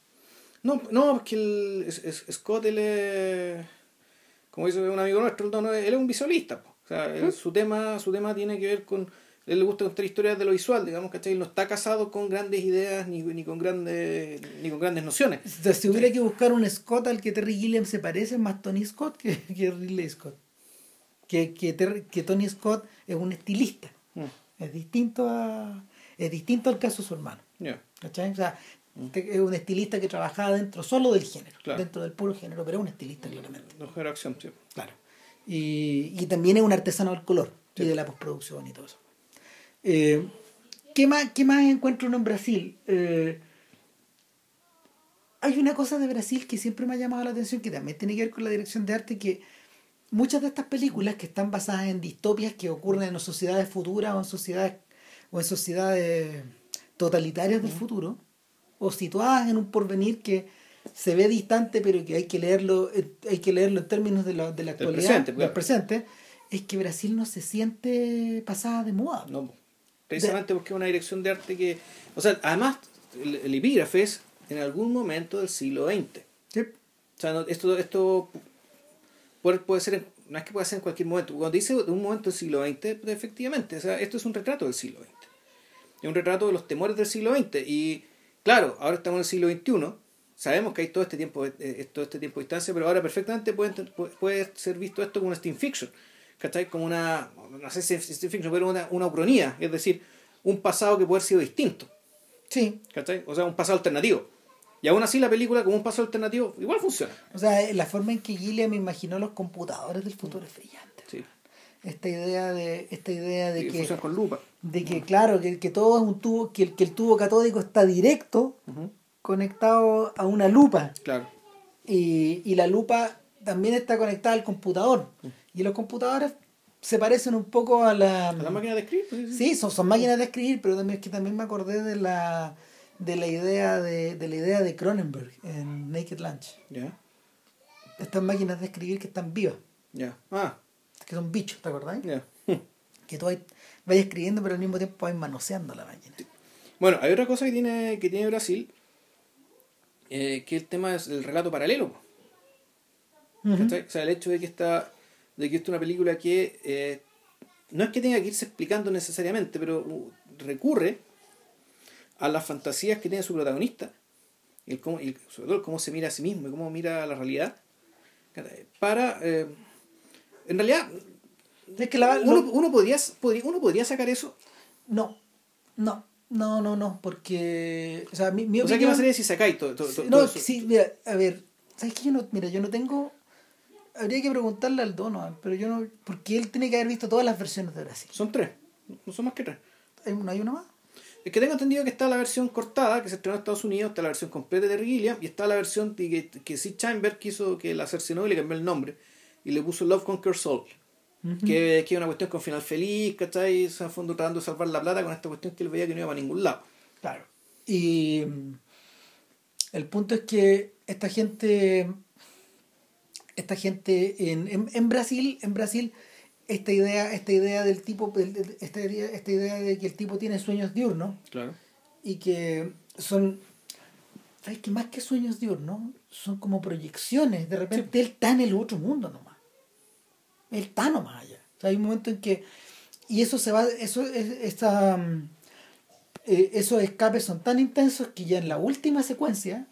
No, no, porque el, es- es- Scott, él es, como dice un amigo nuestro, no, él es un visualista. po. O sea, él- su, tema, su tema tiene que ver con... A él le gusta contar historias de lo visual, digamos, ¿cachai? No está casado con grandes ideas ni, ni, con, grandes, ni con grandes nociones. O sea, si hubiera que buscar un Scott al que Terry Gilliam se parece, es más Tony Scott que, que Ridley Scott. Que, que, Terry- que Tony Scott es un estilista. Mm, Es distinto a es distinto al caso de su hermano. ya. ¿cachai? O sea, te- es un estilista que trabajaba dentro solo del género, Claro. dentro del puro género, pero es un estilista claramente. No acción, sí. Claro. Y, y también es un artesano del color y de la postproducción y todo eso. Eh, ¿qué, más, ¿Qué más encuentro uno en Brasil? Eh, hay una cosa de Brasil que siempre me ha llamado la atención, que también tiene que ver con la dirección de arte, que muchas de estas películas que están basadas en distopias que ocurren en sociedades futuras o en sociedades, o en sociedades totalitarias del futuro, o situadas en un porvenir que se ve distante pero que hay que leerlo eh, hay que leerlo en términos de la, de la actualidad presente, del presente es que Brasil no se siente pasada de moda. No, precisamente porque es una dirección de arte que. O sea, además, el, el epígrafe es en algún momento del siglo XX. Sí. O sea, no- esto, esto puede, puede ser, no es que pueda ser en cualquier momento. Cuando dice de un momento del siglo XX, pues, efectivamente, o sea, esto es un retrato del siglo XX. Es un retrato de los temores del siglo XX. Y claro, ahora estamos en el siglo XXI. Sabemos que hay todo este tiempo, eh, todo este tiempo de distancia, pero ahora perfectamente puede, ent- puede- puede ser visto esto como una steam fiction. ¿Cachai? Como una, no sé si es fiction, pero una, una ucronía. Es decir, un pasado que puede haber sido distinto. sí ¿Cachai? O sea, un pasado alternativo. Y aún así la película como un pasado alternativo igual funciona. o sea la forma en que Gilliam imaginó los computadores del futuro es brillante Sí. esta idea de esta idea de Y que funciona con lupa. de que claro que, que todo es un tubo que el, que el tubo catódico está directo conectado a una lupa Claro. y, y la lupa también está conectada al computador. Y los computadores se parecen un poco a la... A la máquina de escribir. pues, sí, Sí, son, son máquinas de escribir, pero también es que también me acordé de la de la idea de, de la idea de Cronenberg en Naked Lunch. Ya, Estas máquinas de escribir que están vivas, ya. Ah, que son bichos, ¿te acordás? ya. Que tú vas vas escribiendo pero al mismo tiempo vas manoseando la máquina. Bueno, hay otra cosa que tiene, que tiene Brasil, eh, que el tema es el relato paralelo. Ujú. ¿Cachai? O sea, el hecho de que esta, de que esta es una película que eh, no es que tenga que irse explicando necesariamente, pero uh, recurre a las fantasías que tiene su protagonista, y, el cómo, y sobre todo el cómo se mira a sí mismo y cómo mira la realidad, para... eh, en realidad, Es que la, uno, uno, podría, podría, uno podría sacar eso. no, no, no, no, no, porque... O sea, mi, mi O sea, ¿qué pasaría si sacáis todo, todo, todo no, eso? sí, mira, a ver, ¿sabes qué? Yo no, mira, yo no tengo... Habría que preguntarle al Donovan, pero yo no... Porque él tiene que haber visto todas las versiones de Brasil. Son tres, no son más que tres. ¿Hay una, hay una más? Es que tengo entendido que está la versión cortada, que se estrenó en Estados Unidos, está la versión completa de Gilliam, y está la versión que, que Sid Chamber quiso que la cercenó y le cambió el nombre, y le puso Love Conquer Soul, que, que es una cuestión con final feliz, ¿cachai? Se fondo tratando de salvar la plata con esta cuestión que él veía que no iba para ningún lado. Claro. Y mm, el punto es que esta gente, esta gente en, en, en Brasil, en Brasil, esta idea, esta idea del tipo, esta idea, esta idea de que el tipo tiene sueños diurnos Claro. y que son, ¿sabes que Más que sueños diurnos, son como proyecciones. De repente él está en el otro mundo nomás. Él está nomás allá. O sea, hay un momento en que, y eso se va, eso es, esta, mm, eh, esos escapes son tan intensos que ya en la última secuencia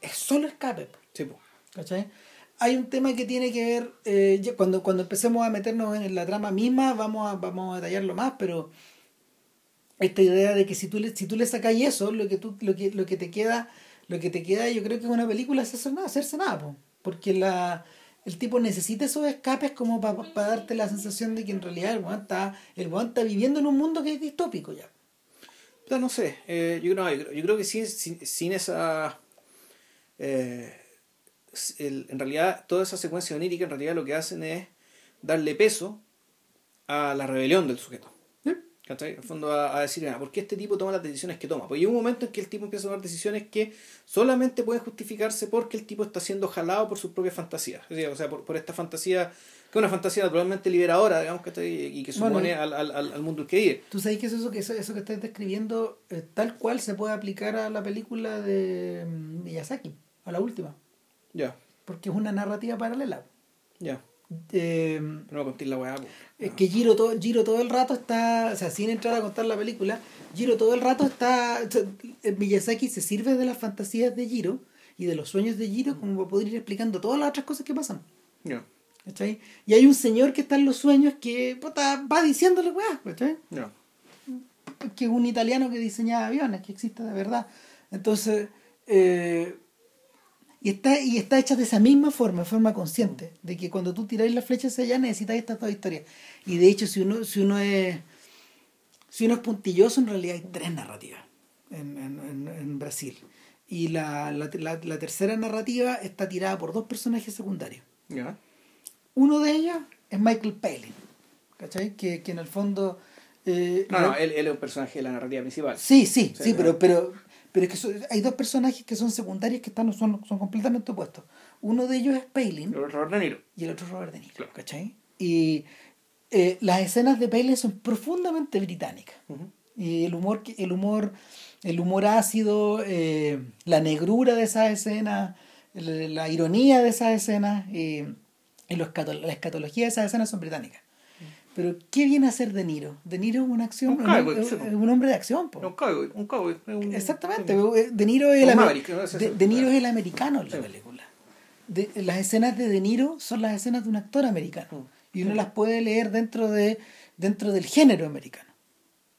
es solo escape. Sí. ¿cachai? Hay un tema que tiene que ver, eh, cuando, cuando empecemos a meternos en la trama misma, vamos a, vamos a detallarlo más, pero esta idea de que si tú le, si tú le sacáis eso, lo que, tú, lo, que, lo que te queda, lo que te queda, yo creo que es una película es hacer nada, hacerse nada, po, porque la, el tipo necesita esos escapes como para darte la sensación de que en realidad el weón está, el weón está viviendo en un mundo que es distópico ya. No sé, eh, yo, no, yo creo que sin, sin, sin esa... eh, el- en realidad, toda esa secuencia onírica en realidad lo que hacen es darle peso a la rebelión del sujeto. ¿Cachai? En el fondo a, a decir, ah, ¿por qué este tipo toma las decisiones que toma? Pues hay un momento en que el tipo empieza a tomar decisiones que solamente pueden justificarse porque el tipo está siendo jalado por sus propias fantasías. O sea, por, por esta fantasía, que es una fantasía naturalmente liberadora, digamos, ¿cachai? y que supone al, al, al, al mundo que vive. ¿Tú sabes que eso, eso, que eso, eso que estás describiendo eh, tal cual se puede aplicar a la película de mm, Miyazaki, a la última? Ya, Porque es una narrativa paralela. ya. Eh, No contar la weá. es que Giro todo, Giro todo el rato está, o sea, sin entrar a contar la película, Giro todo el rato está, o sea, eh, Miyazaki se sirve de las fantasías de Giro y de los sueños de Giro como para poder ir explicando todas las otras cosas que pasan. Ya, ¿Cachai? Y hay un señor que está en los sueños que puta, va diciéndole weá, ¿cachai? ya. que es un italiano que diseñaba aviones, que existe de verdad. Entonces, eh, Y está, y está hecha de esa misma forma, de forma consciente, de que cuando tú tiráis la flecha hacia allá necesitas estas dos historias. Y de hecho, si uno, si uno es si uno es puntilloso, en realidad hay tres narrativas en, en, en Brasil. Y la, la, la, tercera narrativa está tirada por dos personajes secundarios. Uno de ellos es Michael Palin, ¿cachai? Que, que en el fondo... Eh, no, no, él, él, es un personaje de la narrativa principal. Sí, sí, sí, pero, pero, pero es que hay dos personajes que son secundarios que están, son, son completamente opuestos. Uno de ellos es Palin. El otro Robert De Niro. Y el otro Robert De Niro, claro. ¿cachai? Y eh, las escenas de Palin son profundamente británicas. Uh -huh. Y el humor, el humor, el humor ácido, eh, la negrura de esas escenas, la, la ironía de esas escenas y, y los, la escatología de esas escenas son británicas. Pero, ¿qué viene a ser De Niro? De Niro es una acción, un, cowboy, es, un, un, hombre de acción. Po. Un cowboy, un cowboy. Un, Exactamente. De Niro es el, Maverick, de, de, Niro es el americano en la sí. película. De, las escenas de De Niro son las escenas de un actor americano. Y uno las puede leer dentro, de, dentro del género americano.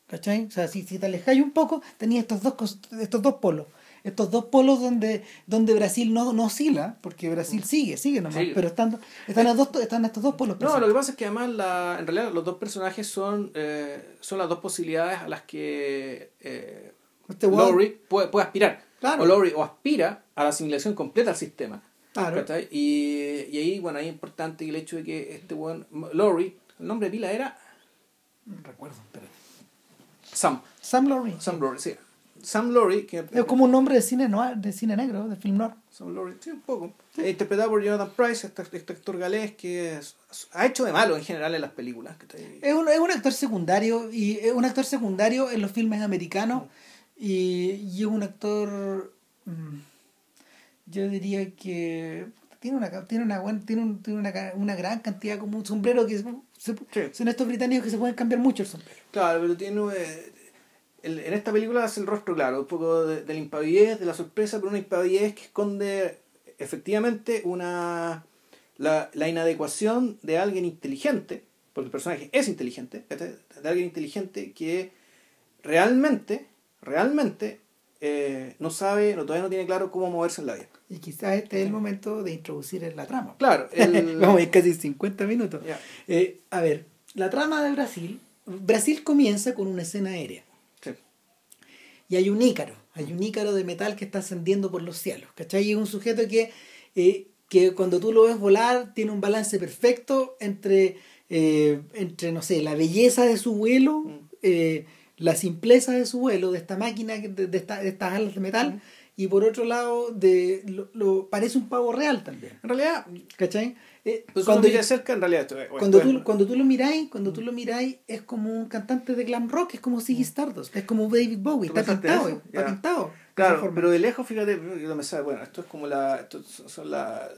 ¿Cachai? O sea, si, si te alejáis un poco, tenías estos dos, estos dos polos. Estos dos polos donde, donde Brasil no, no oscila, porque Brasil sigue, sigue nomás, sí. pero están, están, dos, están estos dos polos. No, lo que pasa es que además la, en realidad los dos personajes son, eh, son las dos posibilidades a las que eh, este Lowry puede, puede aspirar. Claro. O Lowry o aspira a la asimilación completa al sistema. Claro. Y, y ahí, bueno, ahí es importante el hecho de que este buen Lowry, el nombre de pila era... Recuerdo, espérate. Sam. Sam Lowry. Sam Lowry, sí. Sam Lowry, que es como un nombre de cine noir, de cine negro, de film noir. Sam Lowry, sí, un poco. Sí. Interpretado por Jonathan Price, este, este, actor galés que es, ha hecho de malo en general en las películas. Es un, es un actor secundario y es un actor secundario en los filmes americanos mm. y, y, es un actor, mmm, yo diría que tiene una tiene una buena, tiene, un, tiene una, una gran cantidad como un sombrero que se, sí. son estos británicos que se pueden cambiar mucho el sombrero. Claro, pero tiene eh, el, en esta película hace el rostro claro, un poco de, de, la impavidez, de la sorpresa, pero una impavidez que esconde efectivamente una la, la inadecuación de alguien inteligente, porque el personaje es inteligente, de alguien inteligente que realmente, realmente eh, no sabe, no, todavía no tiene claro cómo moverse en la vida. Y quizás este es el momento de introducir en la trama. Claro. El... Vamos a ir casi 50 minutos. Yeah. Eh, a ver, la trama de Brasil. Brasil comienza con una escena aérea. Y hay un ícaro. Hay un ícaro de metal que está ascendiendo por los cielos. ¿Cachai? Y es un sujeto que, eh, que cuando tú lo ves volar tiene un balance perfecto entre, eh, entre no sé, la belleza de su vuelo, mm. la simpleza de su vuelo, de esta máquina, de, de, esta, de estas alas de metal. Mm y por otro lado de lo, lo, parece un pavo real también en realidad ¿cachai? Eh, pues cuando ya cerca en realidad bueno, cuando tú cuando tú lo miráis cuando tú lo miráis es como un cantante de glam rock es como Ziggy Stardust es como David Bowie está pintado eso? está pintado claro pero de lejos fíjate yo me sabe bueno esto es como la esto son la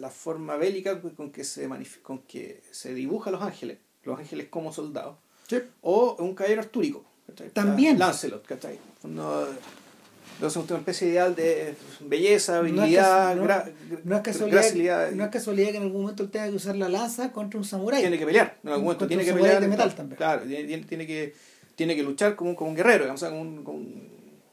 la forma bélica con que se con que se dibuja los ángeles los ángeles como soldados sí. o un caballero artúrico ¿cachai? también Lancelot ¿cachai? No, entonces una especie ideal de belleza, habilidad, no es, gra no es casualidad, no es casualidad que en algún momento él tenga que usar la lanza contra un samurái. Tiene que pelear, en algún momento tiene que pelear. de metal también. Claro, tiene, tiene, que, tiene que luchar como un, como un guerrero, digamos, como un, como un...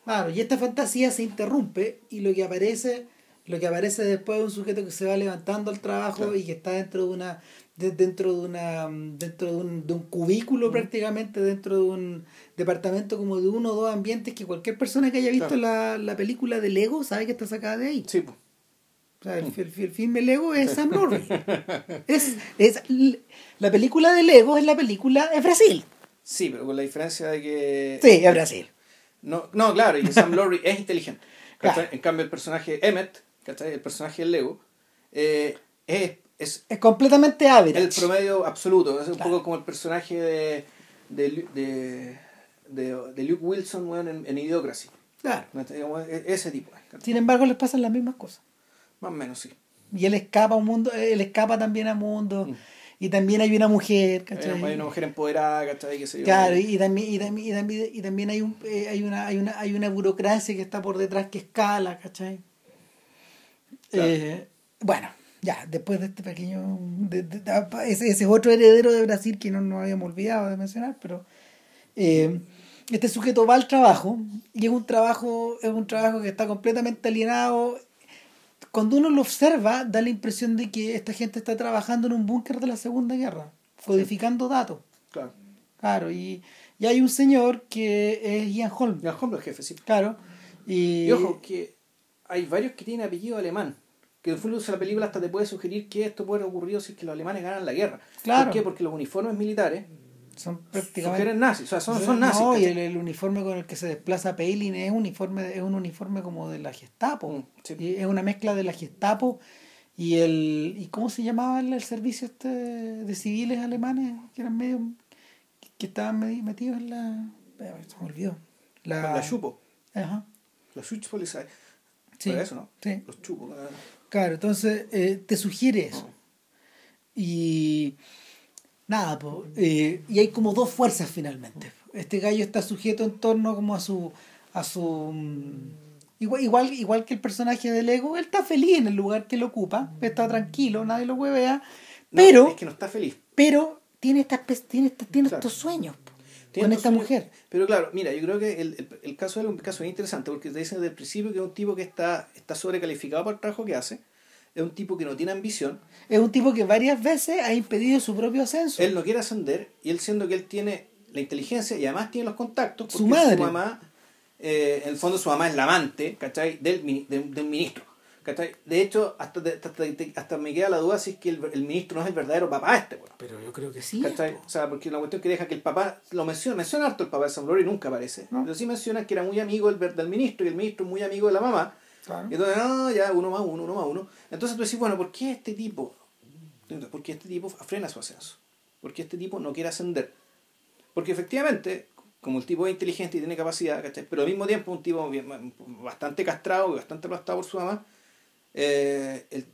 Claro, y esta fantasía se interrumpe y lo que aparece, lo que aparece después es un sujeto que se va levantando al trabajo claro. y que está dentro de una de, dentro de una dentro de un, de un cubículo mm. prácticamente dentro de un departamento como de uno o dos ambientes que cualquier persona que haya visto claro. la, la película de Lego sabe que está sacada de ahí sí o sea, el, el, el filme Lego es Sam Norris es, es la película de Lego es la película de Brasil sí pero con la diferencia de que sí es Brasil no, no claro y Sam Lowry es inteligente claro. en cambio el personaje Emmett el personaje del Lego eh, es es, es completamente hábil. El promedio absoluto. Es un claro. poco como el personaje de, de, de, de, de Luke Wilson bueno, en, en Idiocracy. Claro. Ese tipo. Sin embargo, les pasan las mismas cosas. Más o menos, sí. Y él escapa a un mundo, él escapa también a mundo. Mm. Y también hay una mujer, ¿cachai? Hay una mujer empoderada, ¿cachai? Que se claro, y también, y también, y también, y también hay, un, eh, hay, una, hay, una, hay una burocracia que está por detrás que escala, ¿cachai? Claro. Eh, bueno, ya, después de este pequeño. De, de, de, ese, ese, es otro heredero de Brasil que no nos habíamos olvidado de mencionar, pero. Eh, este sujeto va al trabajo y es un trabajo es un trabajo que está completamente alienado cuando uno lo observa, da la impresión de que esta gente está trabajando en un búnker de la Segunda Guerra, codificando datos. Claro. Claro, y, y hay un señor que es Ian Holm. Ian Holm es jefe, sí. Claro. Y, Y ojo, que hay varios que tienen apellido alemán. Que en fondo la película hasta te puede sugerir que esto puede haber ocurrido si es que los alemanes ganan la guerra. Claro. ¿Por qué? Porque los uniformes militares son prácticamente... nazis, o sea, son, son nazis. No, y el, el uniforme con el que se desplaza Palin es uniforme, es un uniforme como de la Gestapo. Mm, sí. Y es una mezcla de la Gestapo y el y cómo se llamaba el, el servicio este de civiles alemanes que eran medio que, que estaban medi- metidos en la espérame, se me olvidó la, La chupo, Ajá, la Schutzpolizei. sí, Pero eso, ¿no? sí. Los chupos. Claro, entonces eh, te sugiere eso. Y nada, po, eh, y hay como dos fuerzas finalmente. Este gallo está sujeto en torno como a su a su mm, igual igual igual que el personaje del Ego, él está feliz en el lugar que lo ocupa, está tranquilo, nadie lo huevea, No, pero es que no está feliz. pero tiene estas tiene estas- tiene Claro. estos sueños con esta mujer. Pero claro, mira, yo creo que el, el, el caso es un caso interesante porque te dicen desde el principio que es un tipo que está, está sobrecalificado para el trabajo que hace, es un tipo que no tiene ambición, Es un tipo que varias veces ha impedido su propio ascenso. él no quiere ascender y él siendo que él tiene la inteligencia y además tiene los contactos, Su porque madre. su mamá, eh, en el fondo su mamá es la amante, ¿cachai? Del, mini- de- del ministro. ¿Cachai? De hecho, hasta, hasta, hasta- me queda la duda si es que el, el ministro no es el verdadero papá este, weón. pero yo creo que sí. ¿Cachai? O sea, porque la cuestión que deja que el papá, lo menciona, menciona harto el papá de San y nunca aparece. No. Pero sí menciona que era muy amigo del, del ministro y el ministro muy amigo de la mamá. Claro. Y entonces, no, ya, uno más uno, uno más uno. Entonces tú decís, bueno, ¿por qué este tipo? ¿Por qué este tipo frena su ascenso? ¿Por qué este tipo no quiere ascender? Porque efectivamente, como el tipo es inteligente y tiene capacidad, ¿cachai? Pero al mismo tiempo un tipo bastante castrado y bastante aplastado por su mamá, eh, el-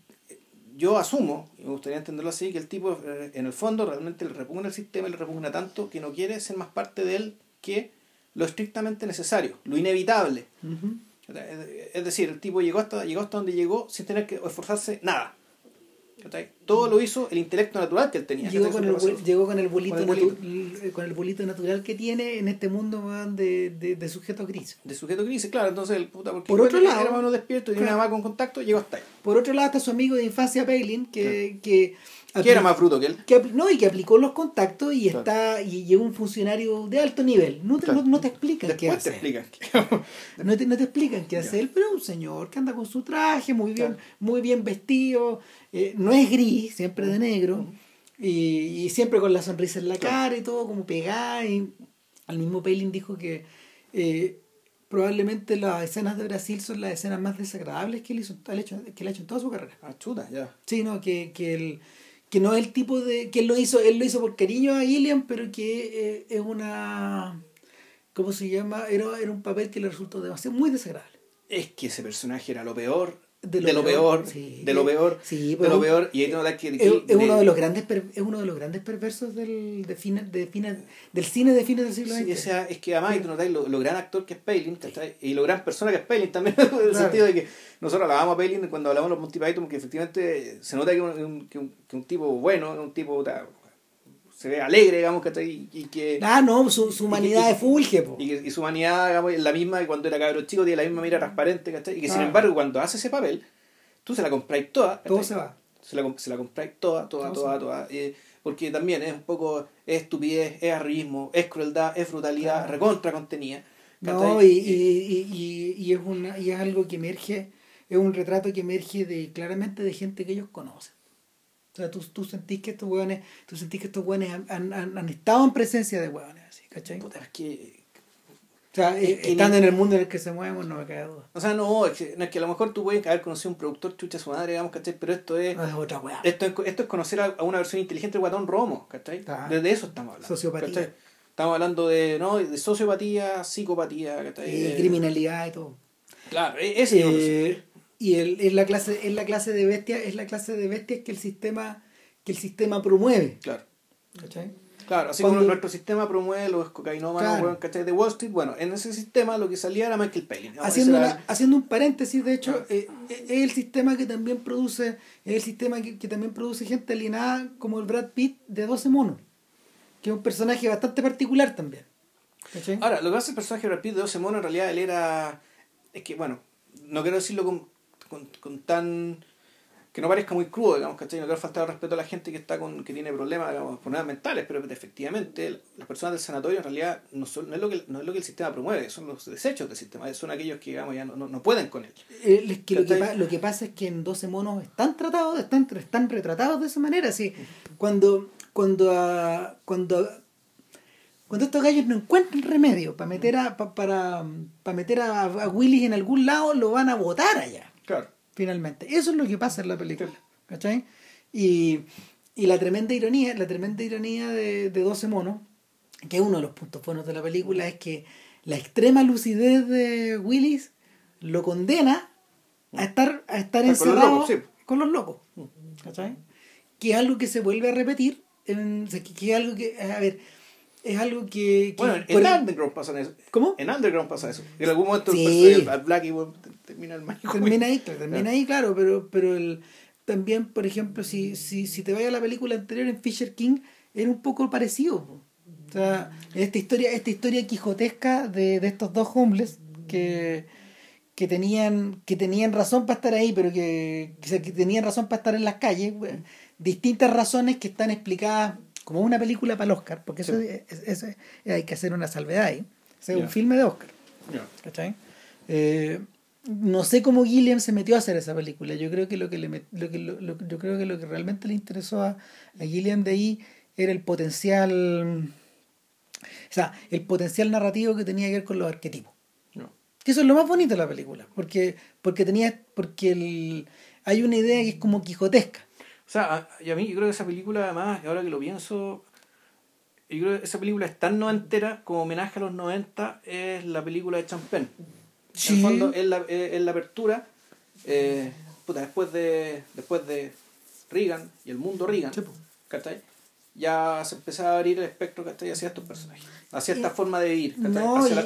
yo asumo, y me gustaría entenderlo así, que el tipo eh, en el fondo realmente le repugna el sistema y le repugna tanto que no quiere ser más parte de él que lo estrictamente necesario, lo inevitable. Es decir, el tipo llegó hasta, llegó hasta donde llegó sin tener que esforzarse nada. Todo lo hizo el intelecto natural que él tenía. Llegó con, el, llegó con el bolito, Con el natu- con el bolito natural que tiene en este mundo de, de, de sujeto gris. De sujeto dice, claro, entonces el puta, porque Por otro lado- era más o menos despierto y Claro. nada más con contacto, llegó hasta ahí. Por otro lado está su amigo de infancia Palin, que, que, Que era más bruto que él. que no, y que aplicó los contactos y Claro. está y llegó un funcionario de alto nivel. No te, Claro. no, no te explican qué Después te hace. explican. No te, no te explican qué Ya. hace él, pero es un señor que anda con su traje, muy bien, Claro. muy bien vestido, eh, no es gris, siempre de negro, y, y siempre con la sonrisa en la cara y todo como pegada. Y al mismo Pelin dijo que eh, probablemente las escenas de Brasil son las escenas más desagradables que él, hizo, él hecho, que él ha hecho en toda su carrera. Ah, chuta, ya. Sí, no, que, que él que no es el tipo de que él lo hizo él lo hizo por cariño a Gillian pero que eh, es una ¿cómo se llama? Era, era un papel que le resultó demasiado muy desagradable Es que ese personaje era lo peor. De De lo lo, peor, peor. sí. De lo peor. Sí, de pues, lo peor. Y ahí la que. es, uno de los grandes per- es uno de los grandes perversos del de fines, de del cine de fines del siglo Sí, XX o sea, es que además tú notáis lo, lo gran actor que es Palin. Y lo gran persona que es Palin también, en el sentido de que nosotros hablábamos a Palin cuando hablamos de los Monty Python, que efectivamente se nota que un, que un, que un tipo bueno, un tipo se ve alegre, digamos, ¿cachai? Y que, ah no su, su humanidad y- es fulge po. y, que- y su humanidad, digamos, es la misma que cuando era cabro chico, tiene la misma mira transparente, ¿cachai? Y que sin Ah. embargo, cuando hace ese papel, tú se la compráis toda, todo se va Se la, se la compráis toda, toda, Todo toda, toda. eh, porque también es un poco, es estupidez, es arribismo, es crueldad, es brutalidad, Claro. recontra contenida. No, y, y, y, y, y es una, y es algo que emerge, es un retrato que emerge de claramente de gente que ellos conocen. O sea, tú, tú sentís que estos hueones, tú sentís que estos hueones han, han, han- estado en presencia de hueones, así, ¿cachai? O Puta, es que, sea, Es eh, que estando ni- en el mundo en el que se mueven, no me cae duda. o sea, no, es que, no, es que a lo mejor tú puedes haber conocido a un productor chucha a su madre, digamos, ¿cachai? Pero esto es, No es otra hueá. esto es, esto es conocer a, una versión inteligente del guatón Romo, ¿cachai? Desde eso estamos hablando. Sociopatía. ¿cachai? Estamos hablando de, ¿no? de sociopatía, psicopatía, ¿cachai? Y criminalidad y todo. Claro, e- ese Eh, y el, es la clase, es la clase de bestia, es la clase de bestias que el sistema, que el sistema promueve. Claro. ¿Cachai? Claro, así Cuando- como nuestro sistema promueve los cocainómanos, Claro. ¿cachai? De Wall Street, bueno, en ese sistema lo que salía era Michael Palin. ¿no? haciendo, una- haciendo un paréntesis, de hecho, Ah. eh, eh, es el sistema que también produce, es el sistema que, que también produce gente alienada como el Brad Pitt de 12 monos, que es un personaje bastante particular también. ¿Cachai? Ahora, lo que hace el personaje de Brad Pitt de 12 monos, en realidad él era. Es que, bueno, no quiero decirlo con, con, con tan que no parezca muy crudo, digamos, ¿cachai? No quiero faltar el respeto a la gente que está con, que tiene problemas, digamos, problemas mentales, pero efectivamente las personas del sanatorio en realidad no, son, no, es lo que, no es lo que el sistema promueve, son los desechos del sistema, son aquellos que digamos ya no, no, pueden con él. Eh, que lo, que lo, que pasa es que en 12 monos están tratados, están, están retratados de esa manera, así cuando, cuando, cuando cuando estos gallos no encuentran remedio para meter a, para, para meter a, a Willis en algún lado, lo van a botar allá. Claro finalmente. Eso es lo que pasa en la película. ¿Cachai? Y, y la tremenda ironía, la tremenda ironía de, de 12 monos, que es uno de los puntos buenos de la película, es que la extrema lucidez de Willis lo condena a estar, a estar encerrado con los locos. ¿Cachai? Que es algo que se vuelve a repetir. En, que, es algo que, a ver, es algo que, bueno en Underground pasa eso. ¿cómo? en Underground pasa eso. En algún momento el, Blackie termina el mágico termina ahí termina ahí claro pero pero el también por ejemplo si si si te vayas a la película anterior en Fisher King era un poco parecido o sea esta historia esta historia quijotesca de, de estos dos homeless que que tenían que tenían razón para estar ahí pero que, que, tenían razón para estar en las calles distintas razones que están explicadas como una película para el Oscar, porque eso, es, hay que hacer una salvedad ahí. es un filme de Oscar. Eh, no sé cómo Gilliam se metió a hacer esa película. Yo creo que lo que le lo que yo creo que lo que realmente le interesó a, a Gilliam de ahí era el potencial o sea, el potencial narrativo que tenía que ver con los arquetipos. Que eso es lo más bonito de la película, porque porque tenía porque el, hay una idea que es como quijotesca o sea, y a mí yo creo que esa película, además, ahora que lo pienso, yo creo que esa película es tan noventera como homenaje a los 90 es la película de Champagne. En el fondo, es la, es la apertura, eh, puta, después de, después de Reagan y el mundo Reagan, ¿cachai? ya se empezaba a abrir el espectro ¿cachai? hacia estos personajes, hacia esta forma de vivir,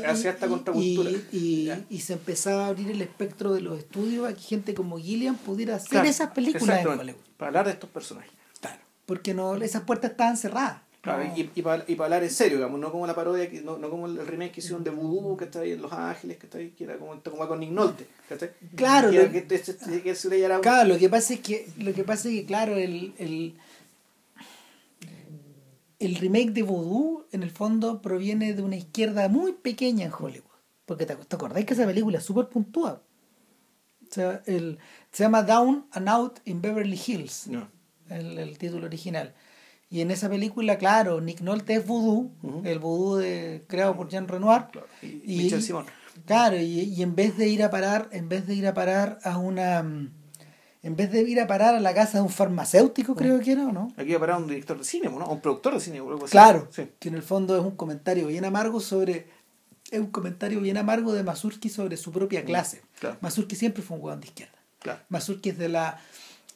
hacia, esta contracultura. Y, y, se empezaba a abrir el espectro de los estudios a que gente como Gillian pudiera hacer esas películas Para hablar de estos personajes. Claro. Porque no, esas puertas estaban cerradas. Claro, y, y, para, y para hablar en serio, digamos, no como la parodia, no, no como el remake que hicieron de Voodoo, que está ahí en Los Ángeles, que está ahí, que era como, como con Nick Nolte, Claro, lo, que, que, claro, lo que pasa es que, lo que pasa es que, claro, el, el el remake de Voodoo, en el fondo, proviene de una izquierda muy pequeña en Hollywood. Porque te, acordáis que esa película es súper. O sea, el, se llama Down and Out in Beverly Hills, el, título original. Y en esa película, claro, Nick Nolte es Voodoo, el Voodoo de, creado por Jean Renoir. Y, Michel Simon. Claro, y, y, en vez de ir a parar, en vez de ir a parar a una en vez de ir a parar a la casa de un farmacéutico, creo que era, ¿o no? Aquí iba a parar a un director de cine, ¿no? un productor de cine. Claro, que en el fondo es un comentario bien amargo sobre... Es un comentario bien amargo de Mazurki sobre su propia mm, clase. Claro. Mazurki siempre fue un hueón de izquierda. Claro. Mazurki es de la...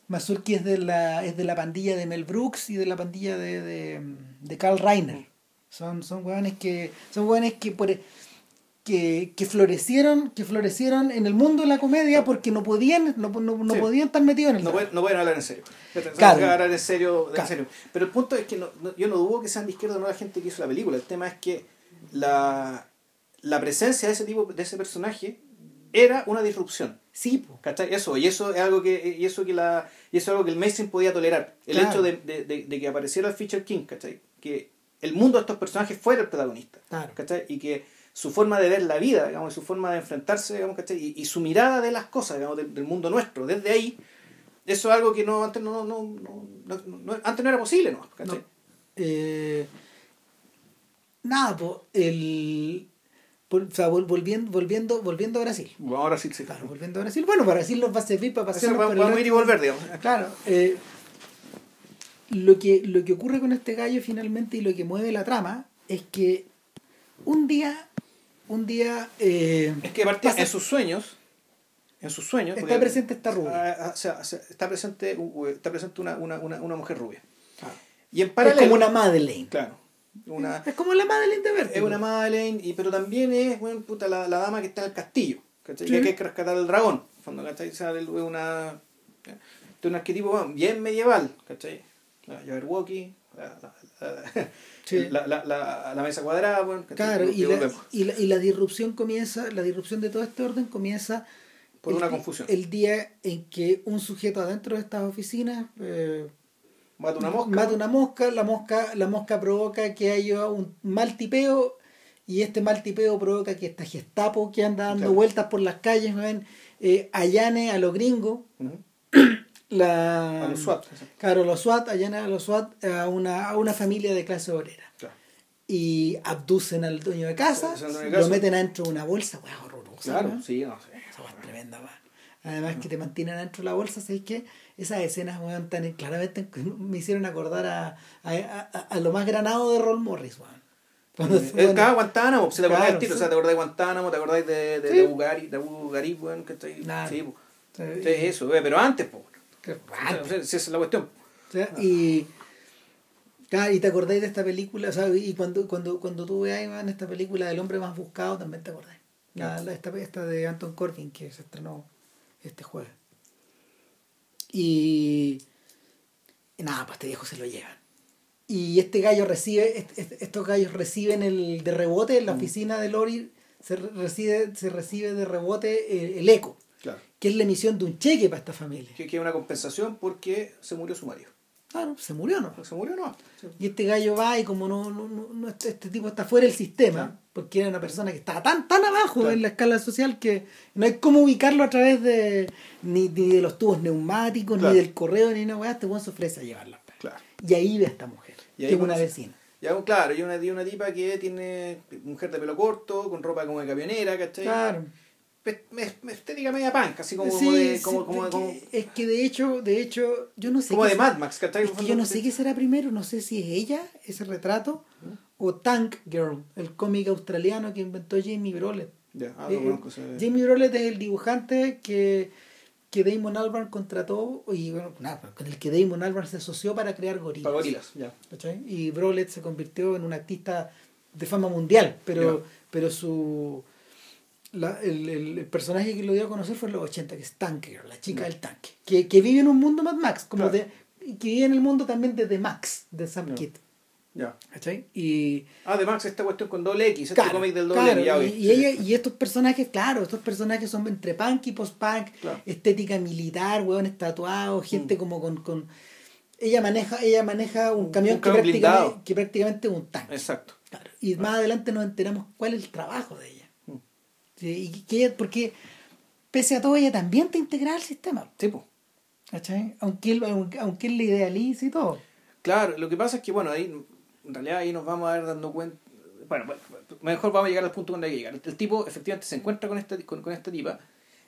Mazurki es de la, es de la pandilla de Mel Brooks y de la pandilla de, de, de Karl Reiner. Mm. Son, son hueones que... Son hueones que por que, que, florecieron que florecieron en el mundo de la comedia porque no podían no, no, no podían estar metidos en el no pueden, no pueden hablar en serio. Claro. hablar en serio, en serio. Pero el punto es que no, yo no dudo que sean de izquierda no la gente que hizo la película. El tema es que la, la presencia de ese tipo de ese personaje era una disrupción. Sí ¿cachai? eso y eso es algo que y eso que la y eso es algo que el mainstream podía tolerar. El hecho de, de, de, que apareciera el Feature King ¿cachai? que el mundo de estos personajes fuera el protagonista claro. ¿cachai? y que su forma de ver la vida, digamos, su forma de enfrentarse, digamos, Y, y, su mirada de las cosas, digamos, del, mundo nuestro, desde ahí, eso es algo que no antes no, no, no, antes no era posible, ¿no? Eh, nada, pues, el o sea, volviendo, volviendo, volviendo a Brasil. Bueno, ahora sí, sí. Claro, volviendo a Brasil. Bueno, para Brasil nos va a servir para pasar. Vamos ir y volver, digamos. Claro. Eh, lo, que, lo que ocurre con este gallo finalmente y lo que mueve la trama es que un día un día... Eh, es que partía en sus sueños, en sus sueños... Está presente esta rubia. Ah, ah, o sea, está presente, está presente una, una, una, una mujer rubia. Ah. Y en paralelo, es como una Madeleine. Claro. Una, es como la Madeleine de Vértigo. Es una Madeleine, y, pero también es bueno, puta, la, la, dama que está en el castillo. ¿cachai? Que hay que rescatar al dragón. Cuando ¿cachai? Es una, de un arquetipo bien medieval. ¿cachai? La Jabberwocky, la, la, la, la, mesa cuadrada, bueno, claro, y la, y, la, y la disrupción comienza, la disrupción de todo este orden comienza por el una confusión. El día en que un sujeto adentro de estas oficinas eh, Mata una mosca. mata una mosca, la mosca, la mosca provoca que haya un mal tipeo y este mal tipeo provoca que esta gestapo que anda dando Claro. vueltas por las calles, weón, eh, allane a los gringos. La, A los SWAT. Claro, los SWAT, allanan a los SWAT a una, a una familia de clase obrera. Claro. Y abducen al dueño de casa, dueño de lo meten adentro de una bolsa, weón, horrorosa. Claro, weón. sí, no sé. Esa es tremenda, weón. Además que te mantienen adentro de la bolsa, ¿sabes qué? Esas escenas, weón, tan claramente me hicieron acordar a, a, a- a lo más granado de Roll Morris, weón. Cuando- El bueno, Guantánamo, si te Claro, del tiro, sí. o sea, te acordás de Guantánamo, te acordás de, de, Sí. de de weón, que ahí. Claro. Sí. Sí. Sí, eso, eh, pero antes, po. Sea, esa es la cuestión. O sea, y, claro, y te acordáis de esta película, sea, y cuando, cuando, cuando tú veas esta película del hombre más buscado, también te acordáis. La, la- esta, esta de Anton Corbin que se estrenó este jueves. Y, y nada, pues este viejo se lo llevan. Y este gallo recibe, est- est- estos gallos reciben el de rebote en la oficina de Lori, se re- recibe, se recibe de rebote el, el eco. Que es la emisión de un cheque para esta familia. Que, es una compensación porque se murió su marido. Claro, se murió, ¿no? ¿Se murió no? Sí. Y este gallo va y como no, no, no, no- este, este tipo está fuera del sistema, Claro. porque era una persona que estaba tan, tan abajo Claro. en la escala social que no hay cómo ubicarlo a través de ni, ni de los tubos neumáticos, Claro. ni del correo, ni weá, este weón se ofrece a llevarla. Claro. Y ahí ve a esta mujer, Y ahí que es una vecina. Ya, claro, y una, y una tipa que tiene mujer de pelo corto, con ropa como de camionera, ¿cachai? Claro. Es- es- Estética media punk, así como, Sí, como de, sí, como, como, es, como, que, es que de hecho, de hecho, yo no sé. como de Mad Max, ¿cachai? es que yo no sé qué será primero, no sé si es ella, ese retrato, o Tank Girl, el cómic australiano que inventó Jamie Brolet. Ya, ah, Eh, ese- Jamie Brolet es el dibujante que, que Damon Albarn contrató y bueno, nada, con el que Damon Albarn se asoció para crear gorilas. Para gorilas, ya. Y Brolet se convirtió en un artista de fama mundial, pero, pero su la- el, el- personaje que lo dio a conocer fue en los 80, que es Tank Girl, la chica Ya. del tanque, que, que vive en un mundo Mad Max, como Claro. de, que vive en el mundo también de The Max, de Sam Ya. Kidd. Ya. ¿cachai? Y Ah, de Max, esta cuestión con doble X, este Claro, cómic del doble claro, ya y, y ella, y estos personajes, claro, estos personajes son entre punk y post-punk, Claro. estética militar, hueones tatuados, gente Mm. como con, con... Ella maneja, ella maneja un camión, un que, camión prácticamente, que prácticamente es un tanque. Exacto. Claro. Y más adelante nos enteramos cuál es el trabajo de ella. Sí, y que ella- porque pese a todo ella también está integrada al sistema. Sí, pues. ¿cachai? Aunque él, aunque, aunque él le idealice y todo. Claro, lo que pasa es que, bueno, ahí, en realidad ahí nos vamos a ir dando cuenta. Bueno, bueno, mejor vamos a llegar al punto donde hay que llegar. El tipo efectivamente se encuentra con esta, con, con esta tipa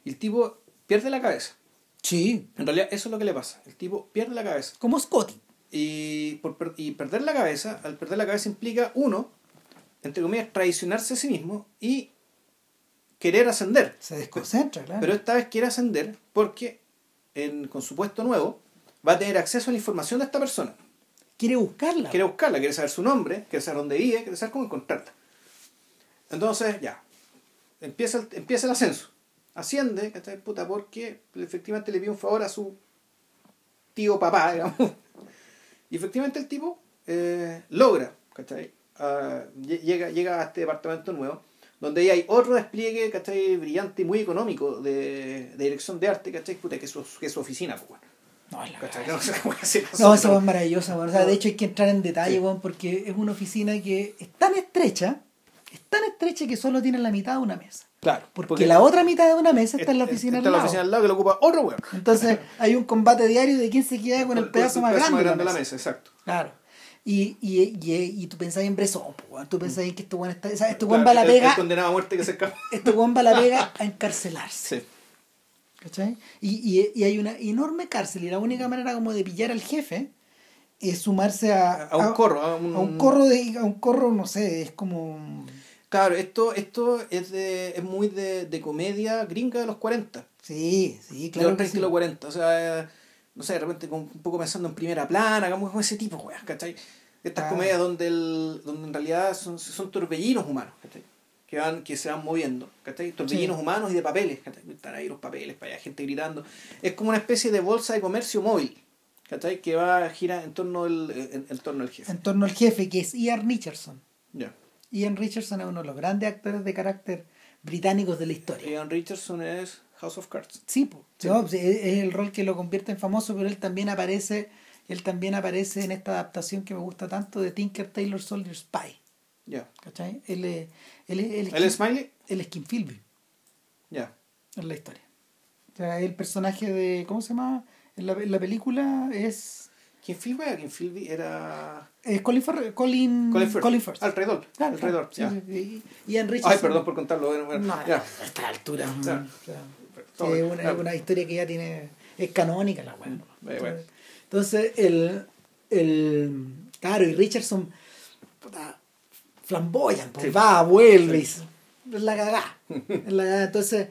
y el tipo pierde la cabeza. Sí. En realidad, eso es lo que le pasa. El tipo pierde la cabeza. Como Scotty. Y, por, per- y perder la cabeza, al perder la cabeza implica, uno, entre comillas, traicionarse a sí mismo y querer ascender. Se desconcentra, claro. Pero esta vez quiere ascender porque en, con su puesto nuevo va a tener acceso a la información de esta persona. quiere buscarla. Quiere buscarla, quiere saber su nombre, quiere saber dónde vive, quiere saber cómo encontrarla. Entonces, ya, empieza el, empieza el ascenso. Asciende, ¿cachai? Puta, porque efectivamente le pide un favor a su tío papá, digamos. Y efectivamente el tipo eh, logra, ¿cachai? Lle- llega, llega a este departamento nuevo, donde ahí hay otro despliegue, ¿cachai? Brillante y muy económico de, de dirección de arte, ¿cachai? Puta, que es su, que es su oficina, pues, bueno. No, la ¿Cachai? verdad. No No, esa es maravillosa, weón. O sea, de hecho hay que entrar en detalle, Sí. porque es una oficina que es tan estrecha, es tan estrecha que solo tiene la mitad de una mesa. Claro, Porque, la otra mitad de una mesa está en la oficina está al en la lado. oficina al lado que lo ocupa otro weón. Entonces hay un combate diario de quién se queda con el pedazo más grande, de la mesa. exacto. Claro. Y, y, y, y tú pensás en weón. tú pensás en que este weón está. sea, este Claro, weón va a la pega. condenado a muerte que se escapa. Este weón va a la pega a encarcelarse. Sí. ¿Cachai? Y, y, y hay una enorme cárcel y la única manera como de pillar al jefe es sumarse a, A un corro, a un- a un corro de a un corro no sé es como Claro, esto, esto es, de, es muy de, de comedia gringa de los 40. sí sí de claro los que 30 sí. y los 40. O sea, no sé, de repente con- un poco pensando en primera plana, como ese tipo, weón, ¿cachai? Estas Claro. comedias donde, el, donde en realidad son, son torbellinos humanos, ¿cachai? Que, van, que se van moviendo, ¿cachai? Torbellinos Sí. humanos y de papeles, ¿cachai? Están ahí los papeles, para allá, gente gritando. Es como una especie de bolsa de comercio móvil, ¿cachai? Que va a girar en torno del, en, en torno al jefe. en torno al jefe que es Ian Richardson Ya. Ian Richardson es uno de los grandes actores de carácter británicos de la historia Ian Richardson es House of Cards. Sí, po. No, pues, es, es el rol que lo convierte en famoso, pero él también aparece, él también aparece en esta adaptación que me gusta tanto de Tinker Tailor Soldier Spy. Ya. ¿Cachai? Él es, él es, él es ¿El Kim- Smiley? él es Kim Philby Ya. en la historia. O sea, el personaje de. ¿Cómo se llama? En la, en la película es. ¿Quién Philby era? ¿Quién Philby era. es Colin, Farrell- Colin, Colin Firth. Colin Firth. Claro, claro. traidor, Sí, ya. sí, sí. Y Richardson. Ay, perdón por contarlo. Bueno, bueno, No, a esta altura. Todo es una, una historia que ya tiene. Es canónica la weá. Mm. Entonces, el, el. Claro, y Richardson. Puta, flamboyan, pues Sí. va, vuelve. y se- Es la cagá. Es la cagá. Entonces.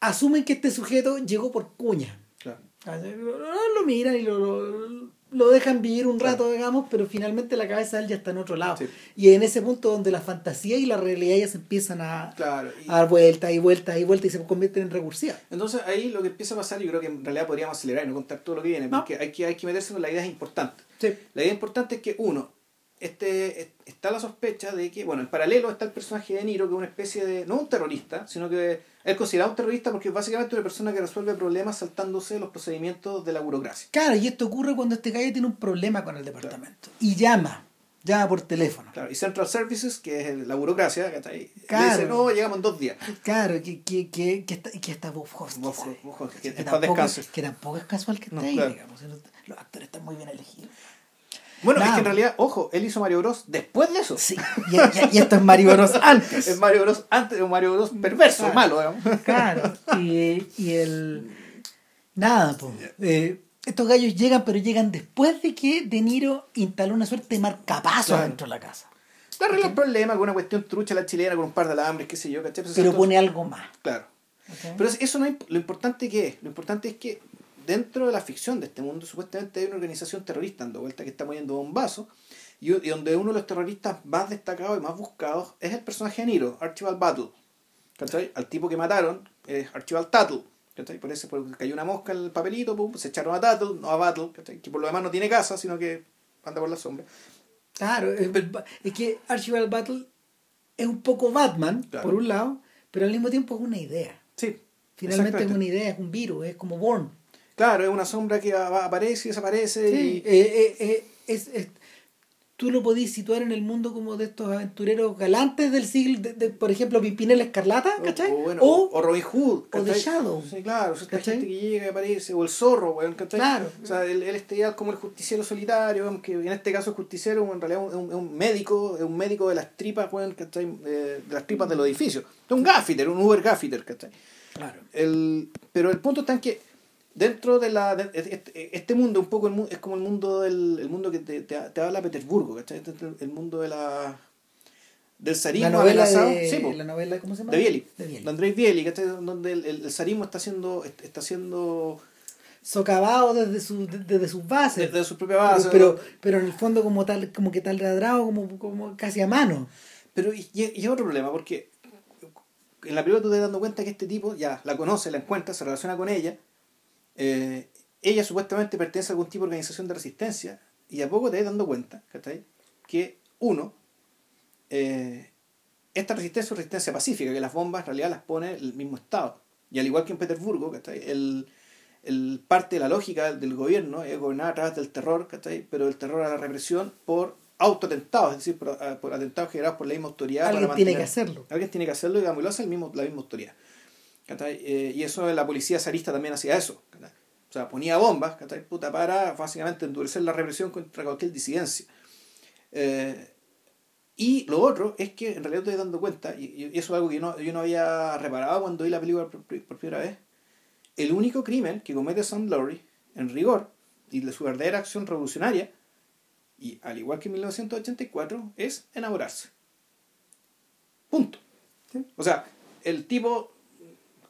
Asumen que este sujeto llegó por cuña. Claro. Lo, lo miran y lo, lo, lo dejan vivir un rato, digamos, pero finalmente la cabeza de él ya está en otro lado. Sí. Y en ese punto donde la fantasía y la realidad ya se empiezan a, Claro. y- a dar vueltas y vueltas y vueltas y se convierten en recursivas. Entonces ahí lo que empieza a pasar, yo creo que en realidad podríamos acelerar y no contar todo lo que viene, No. porque hay que, hay que meterse con la idea importante. Sí. La idea importante es que, uno, este, es- está la sospecha de que, bueno, en paralelo está el personaje de Niro, que es una especie de, no un terrorista, sino que es considerado un terrorista porque es básicamente una persona que resuelve problemas saltándose los procedimientos de la burocracia. Claro, y esto ocurre cuando este gallo tiene un problema con el departamento. Y llama, llama por teléfono. Claro, y Central Services, que es la burocracia, ¿cachai? Claro. le dice, no, llegamos en dos días. Claro, que, que, que, que está, que está Bob Hoskins Bob ahí. Que Que tampoco, que tampoco es casual que esté No, ahí, claro. digamos. Los actores están muy bien elegidos. Bueno, Nada. es que en realidad, ojo, él hizo Mario Bros. después de eso. Sí, y, y- y esto es Mario Bros antes. Es Mario Bros. antes de un Mario Bros. perverso, Claro. malo, digamos. Claro, y, y el. Nada, pues. estos gallos llegan, pero llegan después de que De Niro instaló una suerte de marcapaso Claro. dentro de la casa. Le arregla el problema con una cuestión trucha la chilena, con un par de alambres, qué sé yo, ¿cachai? Pues, Pero pone algo más. Claro. Pero es- eso no es lo importante que es. Lo importante es que dentro de la ficción de este mundo, supuestamente hay una organización terrorista dando vuelta que está moviendo bombazos. Y, y donde uno de los terroristas más destacados y más buscados es el personaje de Niro, Archibald Battle. ¿Cachai? Al tipo que mataron es Archibald Tattle. ¿Cachai? Por eso porque cayó una mosca en el papelito, pum, se echaron a Tattle, no a Battle, ¿cachai? que por lo demás no tiene casa, sino que anda por la sombra. Claro, es, que Archibald Battle es un poco Batman, Claro. por un lado, pero al mismo tiempo es una idea. Sí. Finalmente es una idea, es un virus, es como Born. Claro, es una sombra que aparece y desaparece. Sí, y- eh, eh, eh, es, es- tú lo podís situar en el mundo como de estos aventureros galantes del siglo, de, de, por ejemplo, Pimpinela Escarlata, ¿cachai? O, bueno, o, o Robin Hood. o The ¿cachai? Shadow. Sí, claro, esta ¿cachai? gente que llega y aparece. O el zorro, weón, ¿cachai? Claro. O sea, él, él está ya como el justiciero solitario, weón, que en este caso es justiciero, en realidad es un, es un médico, es un médico de las tripas, weón, ¿cachai? Eh, de las tripas de los edificios. Es un gaffiter, un Uber gaffiter, ¿cachai? claro. El, pero el punto está en que dentro de la de- este, este mundo un poco el es como el mundo del el mundo que te, te, te habla Petersburgo ¿cachai? Este es el mundo de la del zarismo La novela, de, sí, la novela, ¿cómo se llama? de Bieli De Bieli. de Andrés Bieli ¿cachai? donde el, el, el zarismo está siendo está siendo Socavado desde, su, desde sus bases. desde su propia base pero, pero en el fondo como tal, como que tal ladrado, como, como casi a mano. Pero y, y es otro problema, porque en la película tú te das dando cuenta que este tipo ya la conoce, la encuentra, se relaciona con ella. Eh, ella supuestamente pertenece a algún tipo de organización de resistencia. Y a poco te vas dando cuenta, ¿cachai? Que uno, eh, esta resistencia es una resistencia pacífica, que las bombas en realidad las pone el mismo Estado. Y al igual que en Petersburgo, ¿cachai? El, el parte de la lógica del gobierno es gobernar a través del terror, ¿cachai? Pero el terror a la represión por autoatentados, es decir, por, a- por atentados generados por la misma autoridad. Alguien para tiene mantener- que hacerlo. Alguien tiene que hacerlo digamos, y lo hace el mismo, la misma autoridad. Eh, y eso la policía zarista también hacía eso. O sea, ponía bombas. Puta, para básicamente endurecer la represión contra cualquier disidencia. Eh, y lo otro es que en realidad estoy dando cuenta, y, y eso es algo que yo no, yo no había reparado cuando vi la película por, por primera vez, el único crimen que comete Sam Lowry, en rigor, y de su verdadera acción revolucionaria, y al igual que en 1984, es enamorarse. Punto. Sí. O sea, el tipo,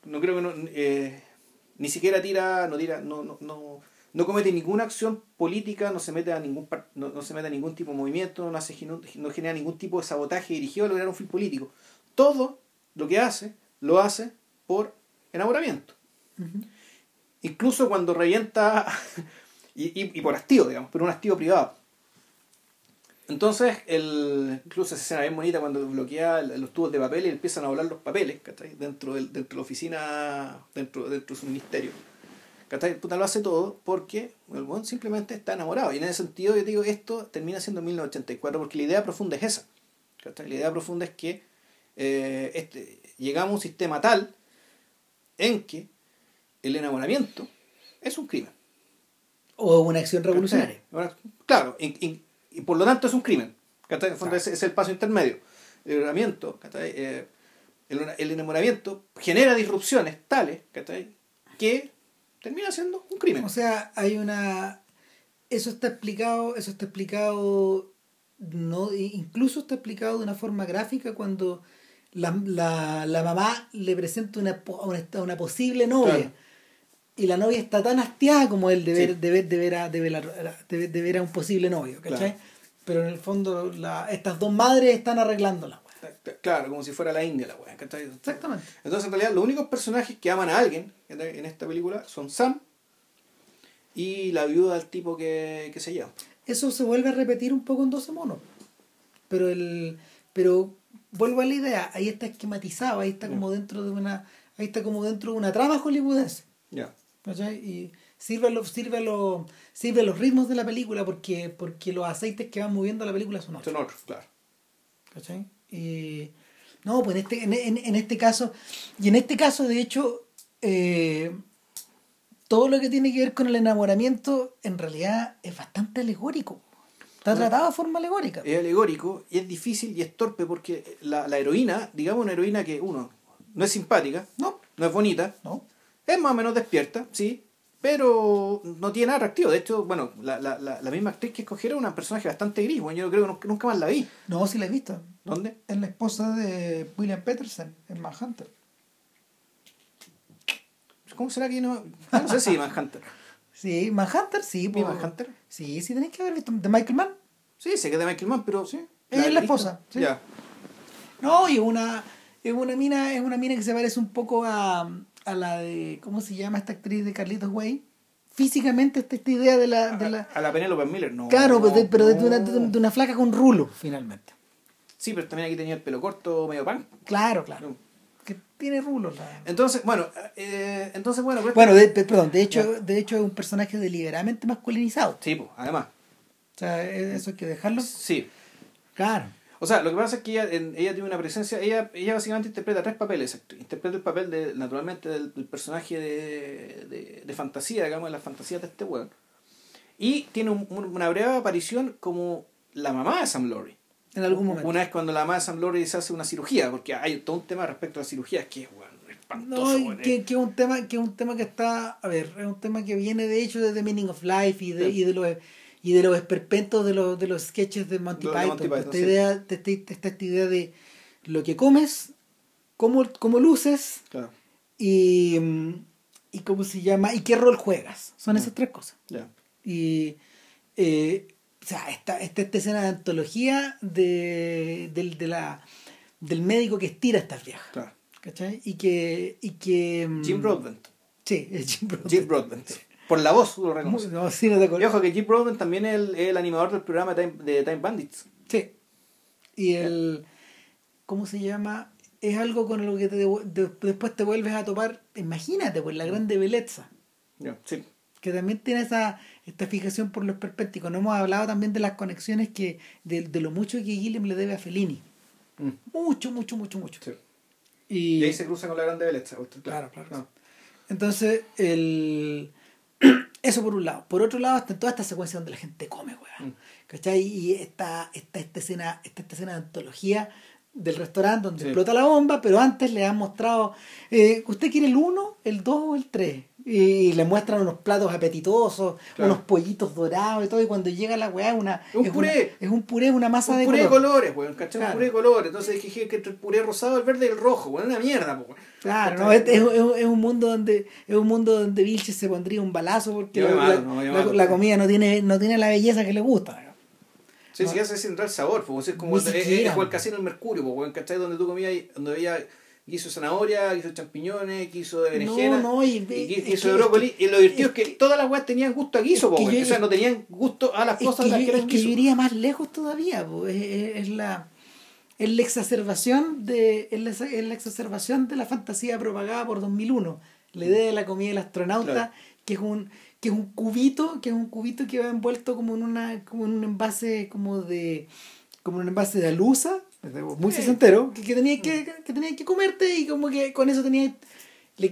no creo que no, eh, ni siquiera tira, no tira, no, no, no, no comete ninguna acción política, no se mete a ningún no, no se mete a ningún tipo de movimiento, no hace no, no genera ningún tipo de sabotaje dirigido a lograr un fin político. Todo lo que hace, lo hace por enamoramiento. Incluso cuando revienta y, y, y por hastío, digamos, pero un hastío privado. Entonces, el, incluso esa escena bien bonita cuando bloquea los tubos de papel y empiezan a volar los papeles, ¿cachai? Dentro, del, dentro de la oficina, dentro, dentro de su ministerio. ¿Cachai? Puta lo hace todo porque el buen simplemente está enamorado. Y en ese sentido yo digo, esto termina siendo 1984 porque la idea profunda es esa. ¿cachai? La idea profunda es que eh, este, llegamos a un sistema tal en que el enamoramiento es un crimen. O una acción revolucionaria. Claro, y, por lo tanto es un crimen. es, el paso intermedio. El enamoramiento, eh, el, enamoramiento genera disrupciones tales que termina siendo un crimen. O sea, hay una. Eso está explicado, eso está explicado, no, incluso está explicado de una forma gráfica cuando la, la, la mamá le presenta una, una, una posible novia y la novia está tan hastiada como él de ver, de ver, de ver, a, de ver, a, de ver, a un posible novio, ¿cachai? Pero en el fondo la, estas dos madres están arreglando la Claro, como si fuera la India la weá, Exactamente. Entonces en realidad los únicos personajes que aman a alguien en esta película son Sam y la viuda del tipo que, que se lleva. Eso se vuelve a repetir un poco en 12 monos. Pero el pero vuelvo a la idea, ahí está esquematizado, ahí está como dentro de una ahí está como dentro de una trama hollywoodense. Ya. Y sirve los, sirve, los, sirve los ritmos de la película porque, porque los aceites que van moviendo la película son otros. Son otros, claro. ¿Cachai? Y, no, pues en este, en, en, este caso, y en este caso, de hecho, eh, todo lo que tiene que ver con el enamoramiento en realidad es bastante alegórico. Está tratado de forma alegórica. Es alegórico y es difícil y es torpe porque la, la heroína, digamos una heroína que uno no es simpática, no, no es bonita, no, es más o menos despierta, sí, pero no tiene nada atractivo. De hecho, bueno, la, la, la, misma actriz que escogieron es una personaje bastante gris. Bueno, yo creo que nunca más la vi. No, sí la he visto. ¿Dónde? Es la esposa de William Peterson en Manhunter. ¿Cómo será que no? No sé si Manhunter. Sí, Manhunter, sí. ¿Vi Manhunter? Sí, sí tenéis que haber visto. ¿De Michael Mann? Sí, sé que es de Michael Mann, pero sí. Ella es la esposa. Sí. Ya. No, y una, es una mina, es una mina que se parece un poco a a la de, ¿cómo se llama esta actriz de Carlitos Way? Físicamente esta, esta idea de la... De la... A, la Penelope Miller, no. Claro, pero, de, pero de, una, de, una, flaca con rulo, finalmente. Sí, pero también aquí tenía el pelo corto, medio pan. Claro, claro. Que tiene rulos. Entonces, bueno, eh, entonces, bueno... Pues, bueno, perdón, de hecho, de hecho es un personaje deliberadamente masculinizado. Sí, pues, además. O sea, eso hay que dejarlo. Sí. Claro. O sea, lo que pasa es que ella, ella tiene una presencia, ella, ella básicamente interpreta tres papeles. Interpreta el papel, de naturalmente, del, personaje de, de, de, fantasía, digamos, de las fantasías de este weón. Y tiene una breve aparición como la mamá de Sam Laurie. En algún momento. Una vez cuando la mamá de Sam Laurie se hace una cirugía, porque hay todo un tema respecto a la cirugía que es, bueno, espantoso. No, que, que, es un tema, que un tema que está, a ver, es un tema que viene de hecho desde Meaning of Life y de, y de los y de los esperpentos de los, de los sketches de Monty Python. esta, idea, esta, esta, idea de lo que comes, cómo, cómo luces y, y cómo se llama y qué rol juegas. Son esas tres cosas. Y eh, o sea, esta, esta, escena de antología de, de, la, del médico que estira estas viejas. ¿Cachai? Y que, y que... Jim Broadbent. Sí, es Jim Broadbent. Jim Broadbent. Por la voz lo reconoce. No, sí, no te y ojo que Jim Broadbent también es el, el, animador del programa de Time, de Time Bandits. Sí. Y el... ¿Cómo se llama? Es algo con lo que te, después te vuelves a topar. Imagínate, pues, la grande belleza. sí. Que también tiene esa esta fijación por los perpénticos. No hemos hablado también de las conexiones que de, de lo mucho que Guillem le debe a Fellini. Mm. Mucho, mucho, mucho, mucho. Sí. Y, ahí se cruza con la grande belleza. Claro, claro. claro. Entonces, el eso por un lado. Por otro lado, está en toda esta secuencia donde la gente come, weón. Mm. ¿Cachai? Y esta, esta, esta, escena, esta, esta escena de antología del restaurante donde explota la bomba, pero antes le han mostrado, eh, ¿usted quiere el 1, el 2 o el 3? Y le muestran unos platos apetitosos, unos pollitos dorados y todo, y cuando llega la weá una, un es puré. es un puré, una masa de, puré colores, weón, ¿cachai? Un puré de colores. Entonces dije que el puré rosado, el verde y el rojo, weón, una mierda, weón. Claro, no, es, es, es, un mundo donde es un mundo donde Vilches se pondría un balazo porque la, la, comida no tiene, no tiene la belleza que le gusta. Sí, sí, hace sin el sabor, pues, es como, el, es, el casino del Mercurio, pues, ¿cachai? Donde tú comías, donde había Quiso zanahoria, quiso champiñones, quiso de berenjena, No, no, y- y, quiso que- de brócoli. y lo divertido es es que, todas las weas tenían gusto a guiso, po, que yo- o sea, no tenían gusto a las cosas que, de las que eran que yo iría más lejos todavía, po. Es, es- es la es la exacerbación de es la, es la exacerbación de la fantasía propagada por 2001 la idea de la comida del astronauta Claro. que es un que es un cubito que es un cubito que va envuelto como en una como en un envase como de como en un envase de alusa muy sesentero que, que tenías que, que tenías que comerte y como que con eso tenías le,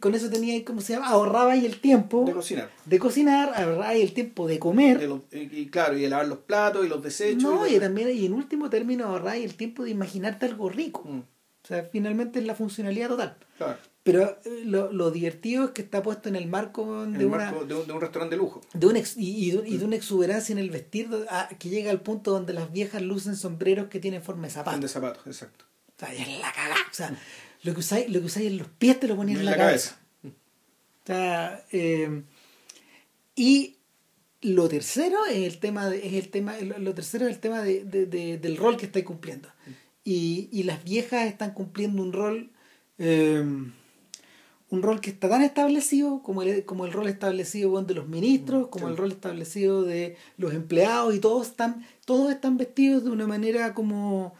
con eso tenías como se llama ahorrabas ahí el tiempo De cocinar. de cocinar ahorrabas ahí el tiempo de comer De y, y claro, y de lavar los platos y los desechos. no, y y también, y en último término, ahorrar el tiempo de imaginarte algo rico. Mm, O sea, finalmente es la funcionalidad total. claro. Pero eh, lo, lo divertido es que está puesto en el marco de el una, marco de un, de un restaurante de lujo. de una ex- y, y de, y de una exuberancia en el vestir a- que llega al punto donde las viejas lucen sombreros que tienen forma de zapato. de zapatos, exacto. O sea, es la cagada. O sea, lo que usáis, lo que usáis en los pies te lo ponías en la, cabeza. O sea, eh, y lo tercero es el tema de, es el tema lo, lo tercero es el tema de, de- de- del rol que estáis cumpliendo y, y las viejas están cumpliendo un rol eh, un rol que está tan establecido como el, como el rol establecido bueno, de los ministros como Sí. el rol establecido de los empleados y todos están todos están vestidos de una manera como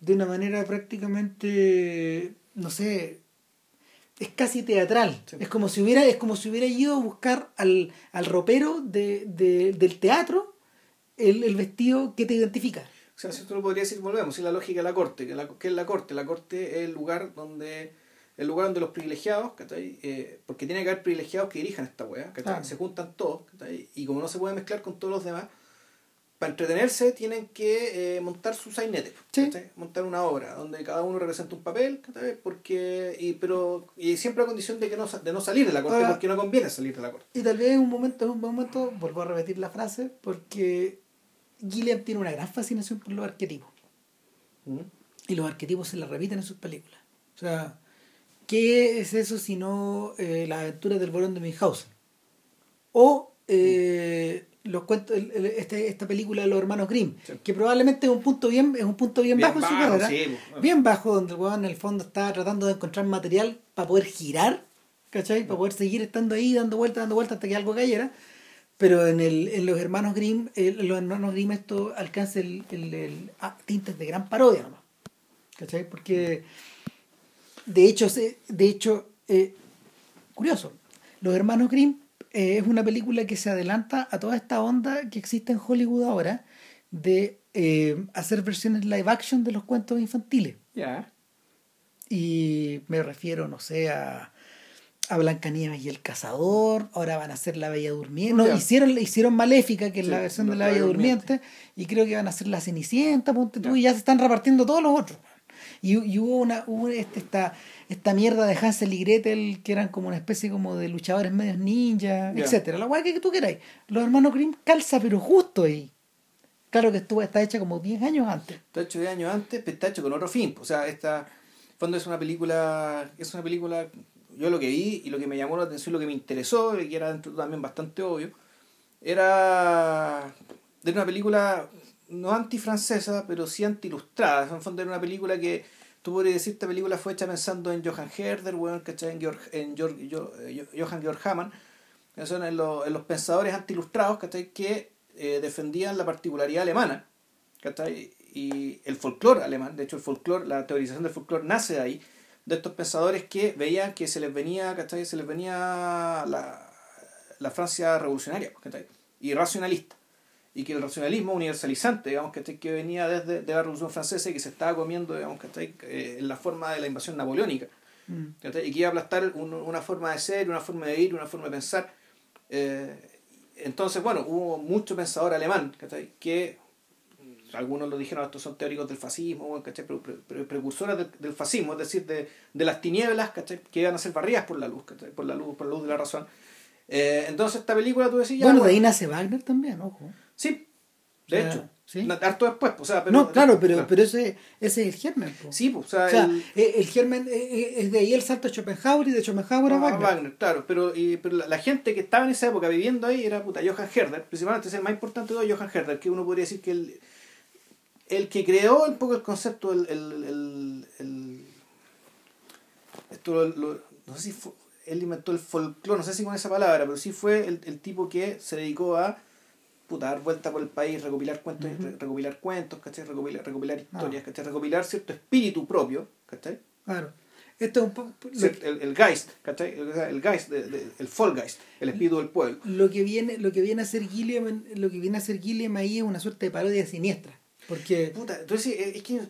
de una manera prácticamente no sé es casi teatral. Sí. Es como si hubiera, es como si hubiera ido a buscar al, al ropero de, de- del teatro el, el vestido que te identifica. O sea, si tú lo podrías decir, volvemos, es la lógica de la corte, que, la, que es la corte. La corte es el lugar donde el lugar donde los privilegiados, ¿cachai? Eh, porque tiene que haber privilegiados que dirijan esta weá, ¿cachai? Claro. Se juntan todos, ¿cachai? Y como no se puede mezclar con todos los demás, para entretenerse tienen que eh, montar su sainete, Sí. montar una obra donde cada uno representa un papel, ¿cachai? Porque, y, pero, y siempre a condición de, que no, de no salir de la corte, Ahora- porque no conviene salir de la corte. Y tal vez en un momento, en un momento, vuelvo a repetir la frase, porque Gilliam tiene una gran fascinación por los arquetipos. ¿Mm? Y los arquetipos se la repiten en sus películas. O sea, ¿qué es eso sino eh, las aventuras del barón de Münchhausen? O eh, los cuentos, el- el- este- esta película de los hermanos Grimm, Sí. que probablemente es un punto bien, es un punto bien, Bien bajo, en su carrera. sí. Bien bajo, donde el weón en el fondo está tratando de encontrar material para poder girar, ¿cachai? Para poder seguir estando ahí, dando vueltas, dando vueltas hasta que algo cayera. Pero en, el, en los hermanos Grimm, en los hermanos Grimm esto alcanza el, el, el- ah, tintes de gran parodia nomás. ¿Cachai? Porque de hecho, se- de hecho eh, curioso, Los Hermanos Grimm eh, es una película que se adelanta a toda esta onda que existe en Hollywood ahora de eh, hacer versiones live action de los cuentos infantiles. Ya. Y me refiero, no sé, a, a Blancanieves y el Cazador, ahora van a hacer La Bella Durmiente. No, hicieron, hicieron Maléfica, que es la versión de La La Bella Durmiente, y creo que van a hacer La Cenicienta, ponte tú, y ya se están repartiendo todos los otros. Y, y hubo una hubo este, esta, esta mierda de Hansel y Gretel, que eran como una especie como de luchadores medios ninja, Ya. etcétera La guay que tú queráis. Los hermanos Grimm calza, pero justo ahí. Claro que estuvo, está hecha como 10 años antes. Está hecho 10 años antes, pero está hecho con otro fin. O sea, esta, fondo es una película, es una película, yo lo que vi y lo que me llamó la atención, lo que me interesó, y que era dentro también bastante obvio, era de una película no antifrancesa, pero sí anti-ilustrada. En fondo era una película que, tú podrías decir, esta película fue hecha pensando en Johan Herder, bueno, ¿cachai? En, Georg, en Georg- eh, Johann Georg Hamann, que son en, los- los pensadores anti-ilustrados, ¿cachai? Que eh, defendían la particularidad alemana, ¿cachai? Y el folclore alemán, de hecho el folclore, la teorización del folclore nace de ahí, de estos pensadores que veían que se les venía, ¿cachai? Se les venía la, la Francia revolucionaria, ¿cachai? Y racionalista. Y que el racionalismo universalizante, digamos, ¿cachai? Que venía desde de la Revolución Francesa y que se estaba comiendo, digamos, ¿cachai? Eh, en la forma de la invasión napoleónica. Mm. ¿cachai? Y que iba a aplastar un- una forma de ser, una forma de ir, una forma de pensar. Eh, entonces, bueno, hubo mucho pensador alemán, ¿cachai? Que algunos lo dijeron, estos son teóricos del fascismo, bueno, ¿cachai? Pre- pre- pre- precursores del, del fascismo, es decir, de, de las tinieblas, ¿cachai? Que iban a ser barridas por la luz, ¿cachai? Por la luz, por la luz de la razón. Eh, entonces esta película tú decías, ya, bueno, de bueno, ahí nace Wagner también, ojo. Sí, de O sea, hecho, sí. Harto después, pues, o sea, pero, no, claro, pero, claro. pero ese, ese es el germen. po. sí, pues, o sea, O sea, el- eh, el germen eh, eh, es de ahí el salto a Schopenhauer y de Schopenhauer a Ah, Wagner. Wagner, claro, pero, y, pero la, la gente que estaba en esa época viviendo ahí era puta Johann Herder, principalmente es el más importante de todos, Johann Herder, que uno podría decir que el, el que creó un poco el concepto, el, el, el, el- esto lo, lo- no sé si fue, él inventó el folclore, no sé si con esa palabra, pero sí fue el, el tipo que se dedicó a puta, dar vuelta por el país, recopilar cuentos, Ujú. re- recopilar cuentos, ¿cachai? Recopilar, recopilar Ah. historias, ¿cachai? Recopilar cierto espíritu propio, ¿cachai? Claro. Esto es un poco. El, el Geist, ¿cachai? El, el Geist, de- de- el Folgeist, el espíritu del pueblo. lo que viene, lo que viene a hacer Gilliam, lo que viene a hacer Gilliam ahí es una suerte de parodia siniestra. Porque. Puta, entonces eh, es que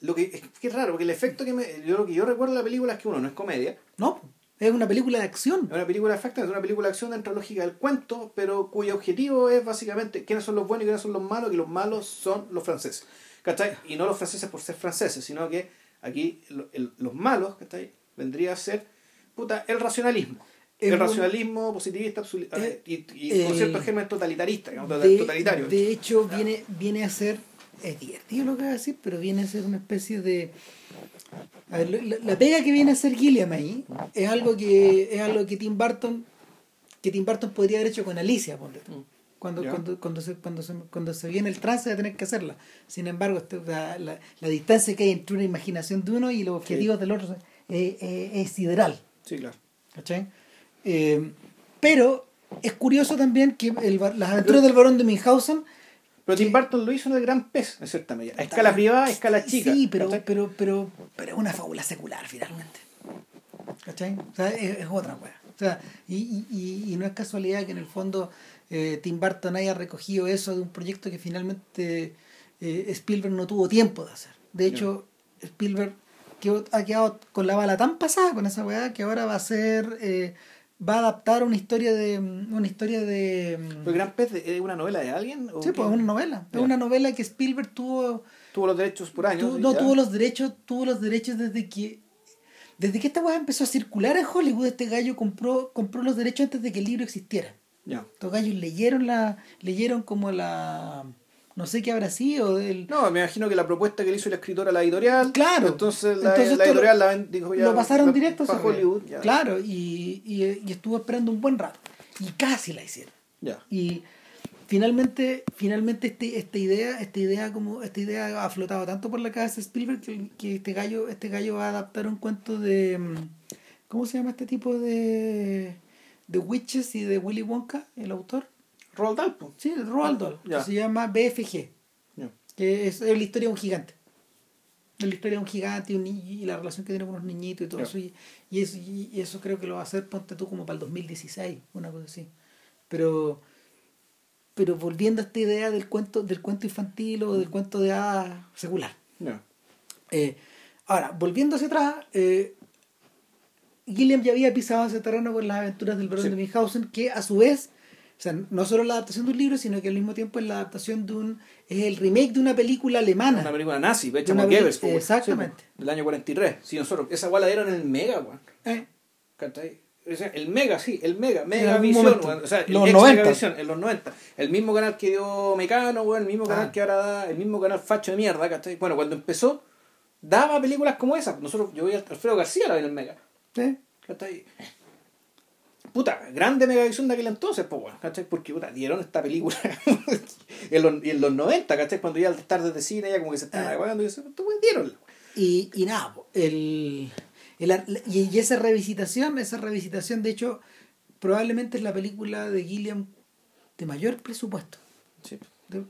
lo que es que es raro, porque el efecto que me, yo lo que yo recuerdo de la película es que uno no es comedia, No, es una película de acción. es una película exacta, es una película de acción dentro de la lógica del cuento, pero cuyo objetivo es básicamente quiénes son los buenos y quiénes son los malos, que los malos son los franceses. ¿Cachai? Y no los franceses por ser franceses, sino que aquí lo- el- los malos, ¿cachai? Vendría a ser puta, el racionalismo. El racionalismo positivista Eh, y, y con el- ciertos gérmenes totalitaristas, digamos, De, totalitarios. de hecho, viene, viene a ser. Es divertido lo que voy a decir, pero viene a ser una especie de. A ver, la, la pega que viene a ser Gilliam ahí es algo que es algo que Tim Burton que Tim Burton podría haber hecho con Alicia. Mm. Cuando, Ya. cuando, cuando, se, cuando, se, cuando se viene el trance de tener que hacerla. Sin embargo, este- la, la, la distancia que hay entre una imaginación de uno y los objetivos del otro es, es- es sideral. Sí, claro. ¿cachai? Eh, pero es curioso también que el, las aventuras del barón de Münchhausen Pero Tim Burton lo hizo en el gran pez, en cierta medida. A escala privada, a escala chica. Sí, pero, ¿cachai? pero, pero, pero es una fábula secular finalmente. ¿Cachai? O sea, es, es otra wea. O sea, y, y, y, y no es casualidad que en el fondo eh, Tim Burton haya recogido eso de un proyecto que finalmente eh, Spielberg no tuvo tiempo de hacer. De hecho, Spielberg quedó- ha quedado con la bala tan pasada con esa weá que ahora va a ser. eh, va a adaptar una historia de. una historia de. ¿Pero el gran pez es una novela de alguien? ¿O Sí, qué? pues es una novela. Es una novela que Spielberg tuvo Tuvo los derechos por años. Tu- no ya. tuvo los derechos tuvo los derechos desde que desde que esta weá empezó a circular en Hollywood este gallo compró compró los derechos antes de que el libro existiera Ya. estos gallos leyeron la leyeron como la no sé qué habrá sido del No, me imagino que la propuesta que le hizo la escritora a la editorial. Claro. Entonces la, Entonces la editorial la ven- dijo ya. lo pasaron directo weá. Hollywood. Ya. claro y, y, y estuvo esperando un buen rato y casi la hicieron Ya. y finalmente finalmente este, esta idea esta idea como esta idea ha flotado tanto por la cabeza de Spielberg que, que este gallo este gallo va a adaptar un cuento de mm, cómo se llama este tipo de de Witches y de Willy Wonka el autor Roald Dahl, po. sí de Roald Dahl que se llama BFG que es, es la historia de un gigante es la historia de un gigante y, un ni- y la relación que tiene con unos niñitos y todo eso y, y eso y, eso creo que lo va a hacer ponte tú como para el 2016 una cosa así pero pero volviendo a esta idea del cuento del cuento infantil o del cuento de hadas secular Ya. eh, ahora volviendo hacia atrás eh, Gilliam ya había pisado ese terreno con las aventuras del barón Sí. de Münchhausen que a su vez sea, no solo la adaptación de un libro, sino que al mismo tiempo es la adaptación de un. es el remake de una película alemana. Una película nazi, De po, weón. exactamente. Po, del año 43. Sí, nosotros. Esa guala era en el Mega, weón. Eh. O sea, el Mega, sí, el Mega, Mega Visión. O sea, el Los ex 90. Megavisión, en los 90. El mismo canal que dio Mecano, weón, el mismo canal Ah. que ahora da, el mismo canal facho de mierda, ¿cachai? Bueno, cuando empezó, daba películas como esas. Nosotros, yo vi a Alfredo García la vi en el Mega. sí. ¿Cachai? Puta, grande Megavisión de aquel entonces, pues, weón, ¿cachai? Porque, puta, dieron esta película en, los, en los 90, ¿cachai? Cuando ya las tardes de cine ya como que se estaban Ah. aguando y "Tú, weón, dieron. Y, y nada, el, el y, y esa revisitación, esa revisitación, de hecho, probablemente es la película de Gilliam de mayor presupuesto. Sí. De-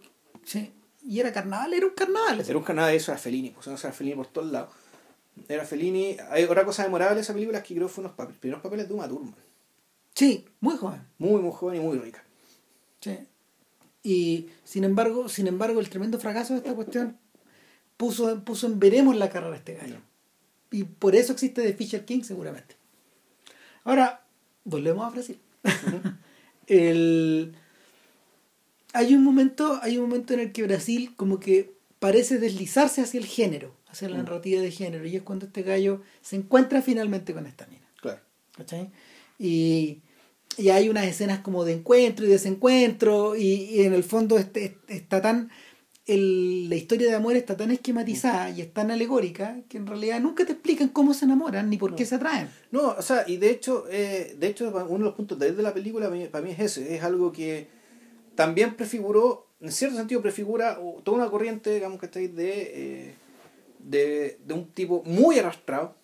sí. Y era carnaval, era un carnaval. Era un canal de eso, era Fellini, pues era Fellini por todos lados. Era Fellini. Hay otra cosa memorable de esa película es que creo que fue unos papeles, primeros papeles de Uma Thurman. Sí, muy joven. Muy, muy joven y muy rica. Sí. Y sin embargo, sin embargo, el tremendo fracaso de esta cuestión puso, puso en veremos la carrera de este gallo. Y por eso existe The Fisher King seguramente. Ahora, volvemos a Brasil. el, hay un momento, hay un momento en el que Brasil como que parece deslizarse hacia el género, hacia la narrativa de género, y es cuando este gallo se encuentra finalmente con esta mina. Claro. ¿cachai? Y, y hay unas escenas como de encuentro y desencuentro y, y en el fondo este, está tan el- la historia de amor está tan esquematizada y es tan alegórica que en realidad nunca te explican cómo se enamoran ni por qué se atraen No, o sea, y de hecho, eh, de hecho, uno de los puntos de la película para mí, es ese, es algo que también prefiguró, en cierto sentido prefigura toda una corriente, digamos que estáis de, eh, de, de un tipo muy arrastrado,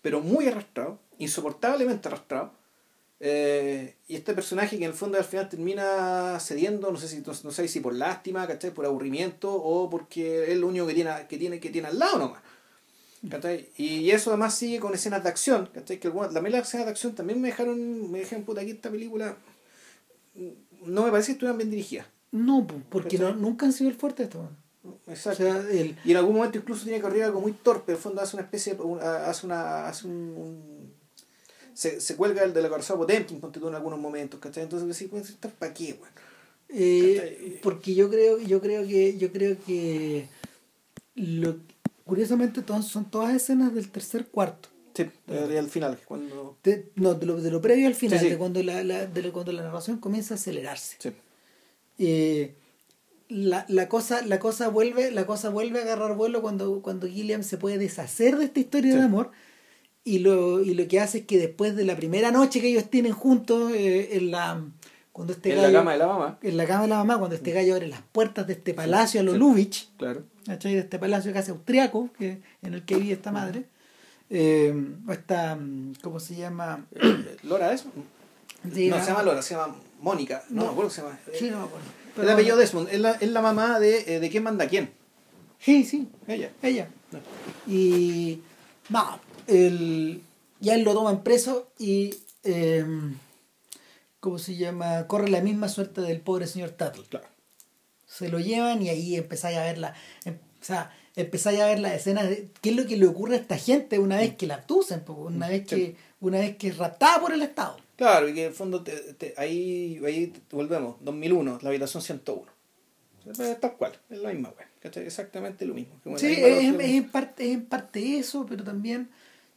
pero muy arrastrado, insoportablemente arrastrado. Eh, y este personaje que en el fondo al final termina cediendo, no sé si no, sé si por lástima, ¿cachai? por aburrimiento o porque es lo único que tiene, que tiene, que tiene al lado nomás. ¿cachai? Y eso además sigue con escenas de acción, ¿cachai? que también las escenas de acción también me dejaron, me dejaron puta aquí esta película no me parece que estuvieran bien dirigidas. No, porque no, nunca han sido el fuerte de esto. Exacto. Y en algún momento incluso tiene que correr algo muy torpe. En el fondo hace una especie, hace una, hace un, se, se, cuelga el de la corazón Potemkin, ponte tú en algunos momentos, ¿cachai? Entonces sí, estar para qué, bueno. Eh, porque yo creo, yo creo que, yo creo que lo, curiosamente todas, son todas escenas del tercer cuarto. Sí, al final, cuando... no, de lo, de lo previo al final, de cuando la, la, de cuando la narración comienza a acelerarse. Sí. Eh, la, la, cosa, la cosa vuelve, la cosa vuelve a agarrar vuelo cuando, cuando Gilliam se puede deshacer de esta historia de amor y lo, y lo que hace es que después de la primera noche que ellos tienen juntos eh, en la cuando este en la cama de la mamá. en la cama de la mamá cuando este gallo abre las puertas de este palacio a los Lubitsch claro. de este palacio casi austriaco que, en el que vive esta madre eh, o esta ¿cómo se llama? Lora es no se llama Lora se llama Mónica. No, no. me acuerdo se llama. Sí no me acuerdo. El apellido Desmond. Es la, es la mamá de, eh, de quién manda quién. Sí sí. Ella. Ella. Y no el, ya él lo toman preso y, eh, ¿cómo se llama? Corre la misma suerte del pobre señor Tuttle. Claro. Se lo llevan y ahí empezáis a ver la, em, o sea, empezáis a ver las escenas de qué es lo que le ocurre a esta gente una vez que la abducen, una vez que una vez que es raptada por el Estado. Claro, y que en el fondo te, ahí, ahí volvemos, 2001, la habitación 101. Tal cual, es la misma, Exactamente lo mismo. Sí, es, en parte, es en parte eso, pero también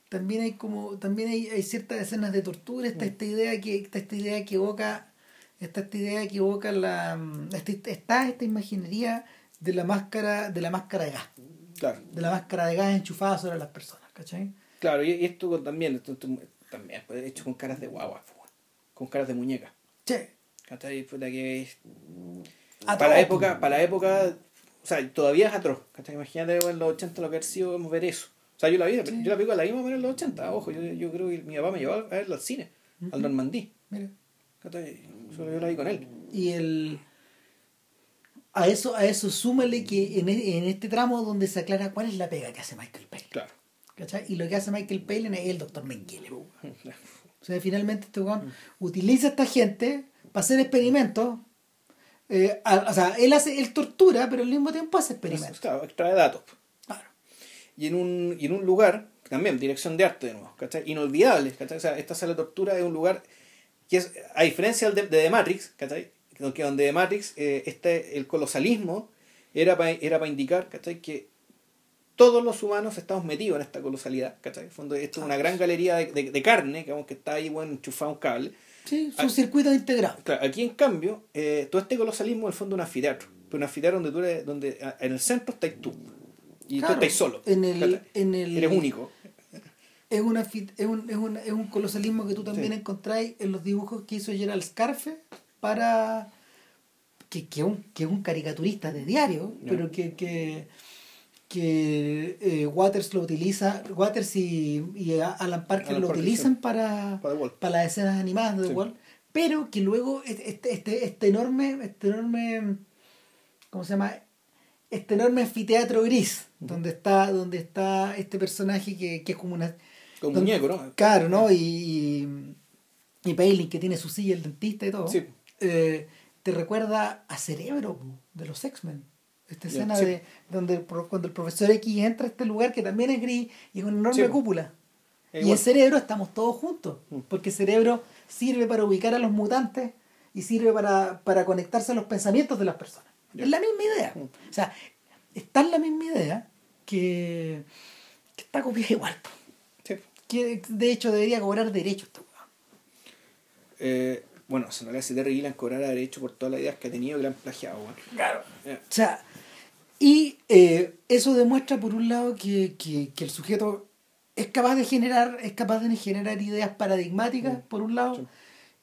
también hay como también hay, hay ciertas escenas de tortura está mm. esta idea que está esta idea que evoca esta, esta idea que evoca la este, está esta imaginería de la máscara de la máscara de gas claro. de la máscara de gas enchufada sobre las personas ¿cachai? claro y, esto también esto, también pues, hecho con caras de guagua con caras de muñeca sí ¿cachai? que para la época para la época o sea todavía es atroz ¿cachai? imagínate en los 80 lo que ha sido ver eso o sea, yo la vi, yo la película la vimos en los 80, ojo, yo, yo creo que mi papá me llevó a verla al cine, al Normandí. Mira. Yo la vi con él. Y el a eso, a eso súmale que en, e, en, este tramo donde se aclara cuál es la pega que hace Michael Palin. Claro. ¿Cachai? Y lo que hace Michael Palin es el doctor Mengele. o sea, finalmente este weón utiliza a esta gente para hacer experimentos. Eh, o sea, él hace, él tortura, pero al mismo tiempo hace experimentos. Claro, extrae datos y en un, y en un lugar, también, dirección de arte de nuevo, ¿cachai? Inolvidable, ¿cachai? O sea, esta sala de tortura es un lugar que es, a diferencia de, de The Matrix, ¿cachai? Que donde The Matrix, eh, este, el colosalismo era para era para indicar, ¿cachai? Que todos los humanos estamos metidos en esta colosalidad, ¿cachai? fondo, esto es una gran galería de, de, carne, que está ahí, bueno, enchufado un cable. Sí, son circuitos integrados. Claro, aquí en cambio, eh, todo este colosalismo es el fondo un anfiteatro. Pero un anfiteatro donde tú eres, donde en el centro estás tú y tú estás solo. En el, en el, Eres único. Es, una, es, un, es, un, es un colosalismo que tú también encontráis en los dibujos que hizo Gerald Scarfe para. que, que, un, que es un caricaturista de diario, pero que, que, que eh, Waters lo utiliza, Waters y, y Alan Parker lo utilizan para, para, las escenas animadas de The Wall, pero que luego este, este, este enorme, este enorme, ¿cómo se llama? Este enorme anfiteatro gris, donde está, donde está este personaje que, que es como una... Como muñeco, ¿no? Claro, ¿no? Y, y, Palin, que tiene su silla, el dentista y todo. Sí. Eh, te recuerda a Cerebro de los X-Men. Esta escena de donde cuando el profesor X entra a este lugar que también es gris y es una enorme cúpula. y en Cerebro estamos todos juntos, mm. porque Cerebro sirve para ubicar a los mutantes y sirve para, para conectarse a los pensamientos de las personas. Es la misma idea. O sea, está en la misma idea que, que está copiada igual. Que de hecho debería cobrar derechos. Eh, bueno, se no le hace Terry cobrar derecho por todas las ideas que ha tenido que le han plagiado. Claro. O sea, y eh, eso demuestra por un lado que, que, que, el sujeto es capaz de generar, es capaz de generar ideas paradigmáticas, por un lado,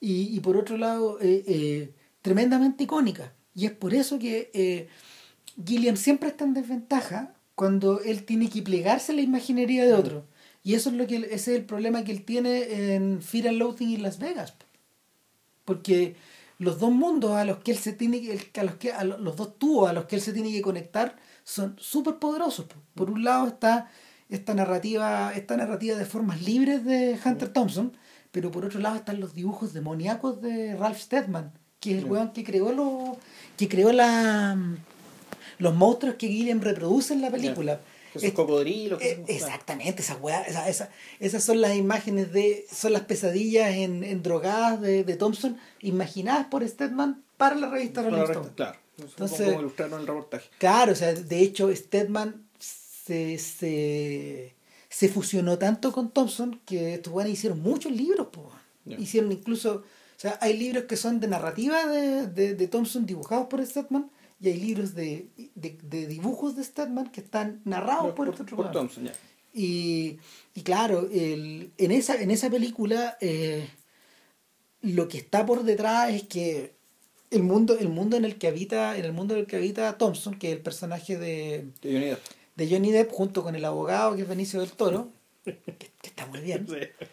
y, y, por otro lado, eh, eh tremendamente icónicas. Y es por eso que eh, Gilliam siempre está en desventaja cuando él tiene que plegarse a la imaginería de otro. Y eso es lo que ese es el problema que él tiene en Fear and Loathing en Las Vegas. Porque los dos mundos a los que él se tiene que, a los que a los dos tubos a los que él se tiene que conectar son súper poderosos. Por un lado está esta narrativa, esta narrativa de formas libres de Hunter Thompson, pero por otro lado están los dibujos demoníacos de Ralph Steadman, que es el weón que creó lo, que creó la los monstruos que Gilliam reproduce en la película. Que son cocodrilos. Eh, exactamente, esas esa, esa, esas son las imágenes de, son las pesadillas en, en drogadas de, de Thompson, imaginadas por Stedman para la revista Rolling Stone. Claro, entonces como ilustraron el reportaje. Claro, o sea, de hecho Stedman se, se, se fusionó tanto con Thompson que estos buenos hicieron muchos libros, hicieron incluso, sea, hay libros que son de narrativa de, de, de Thompson dibujados por Stedman y hay libros de, de, dibujos de Statman que están narrados por, por, por Thompson. Y, y, claro, el, en, esa, en esa película eh, lo que está por detrás es que el mundo, el mundo en el que habita, en el mundo en el que habita Thompson, que es el personaje de, de Johnny Depp, de Johnny Depp junto con el abogado que es Benicio del Toro, que, que está muy bien.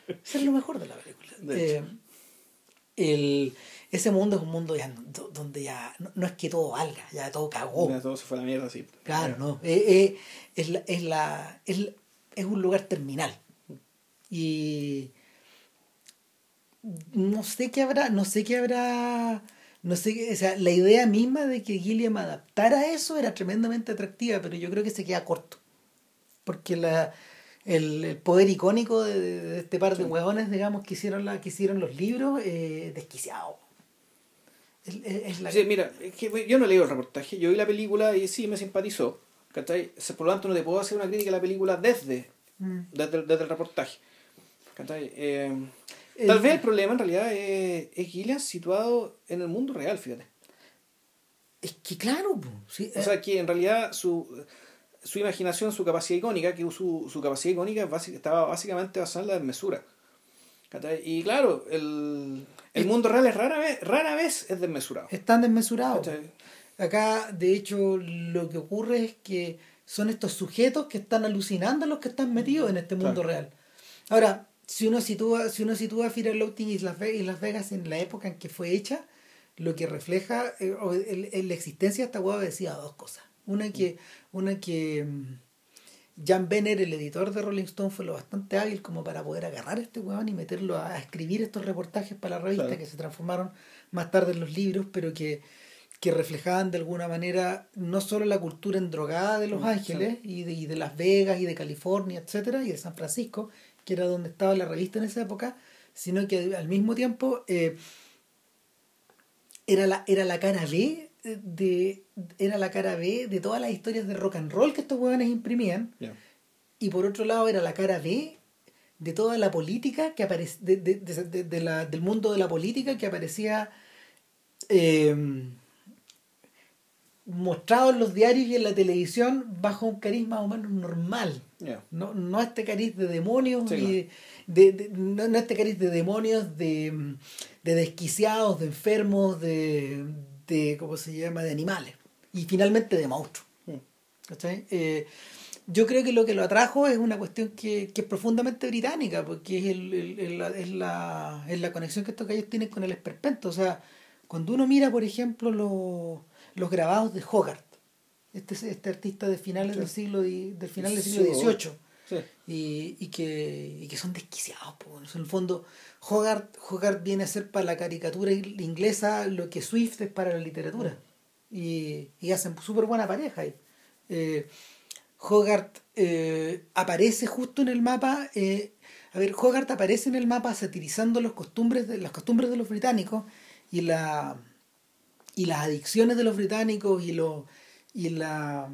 Eso es lo mejor de la película. Eh, el, ese mundo es un mundo ya donde ya no, es que todo valga, ya todo cagó. todo se fue a la mierda, sí. Claro, no. Eh, eh, es, la, es, la, es, es un lugar terminal. Y no sé qué habrá, no sé qué habrá, no sé qué, o sea, la idea misma de que Gilliam adaptara eso era tremendamente atractiva, pero yo creo que se queda corto. Porque la, el, el poder icónico de, de, este par de sí. huevones, digamos, que hicieron, la, que hicieron los libros, eh, desquiciado. Es, la... sí, mira, es que yo no leí el reportaje, yo vi la película y sí me simpatizó. ¿cachai? Por lo tanto, no te puedo hacer una crítica a la película desde, mm. desde, desde, el reportaje. ¿cachai? Eh, el... Tal vez el problema en realidad es, es Gillian situado en el mundo real, fíjate. Es que claro, sí, o sea que en realidad su, su imaginación, su capacidad icónica, que su, su capacidad icónica estaba básicamente basada en la desmesura. Y claro, el, el mundo real es rara vez, rara vez es desmesurado. Están desmesurados. Acá, de hecho, lo que ocurre es que son estos sujetos que están alucinando los que están metidos en este mundo claro. real. Ahora, si uno sitúa, si uno sitúa Fear Loathing y Las, Vegas, y Las Vegas en la época en que fue hecha, lo que refleja, eh, el, el, la existencia de esta hueá decía dos cosas. Una que, una que Jan Benner, el editor de Rolling Stone, fue lo bastante hábil como para poder agarrar a este weón y meterlo a, a escribir estos reportajes para la revista claro. que se transformaron más tarde en los libros, pero que, que reflejaban de alguna manera no solo la cultura endrogada de Los Ángeles sí. y, de, y de Las Vegas y de California, etcétera, y de San Francisco, que era donde estaba la revista en esa época, sino que al mismo tiempo eh, era, la, era la cara B de era la cara B de todas las historias de rock and roll que estos huevones imprimían yeah. y por otro lado era la cara B de toda la política que aparece de, de, de, de, la, del mundo de la política que aparecía eh, mostrado en los diarios y en la televisión bajo un cariz más o menos normal yeah. no, no este cariz de demonios sí, y de, de, no, no este cariz de demonios de, de desquiciados de enfermos de de, ¿cómo se llama?, de animales y finalmente de monstruos. ¿Cachai? Eh, yo creo que lo que lo atrajo es una cuestión que, que es profundamente británica, porque es, el, el, el, es, la, es la conexión que estos gallos tienen con el esperpento. O sea, cuando uno mira, por ejemplo, los, los grabados de Hogarth, este, este artista de finales sí. del siglo del final del siglo XVIII, sí. y, y, que, y que son desquiciados. En el fondo, Hogarth, Hogarth viene a ser para la caricatura inglesa lo que Swift es para la literatura. Y, hacen súper buena pareja. Eh, Hogarth eh, aparece justo en el mapa. Eh, a ver, Hogarth aparece en el mapa satirizando los costumbres de, las costumbres de los británicos y la y las adicciones de los británicos y lo y la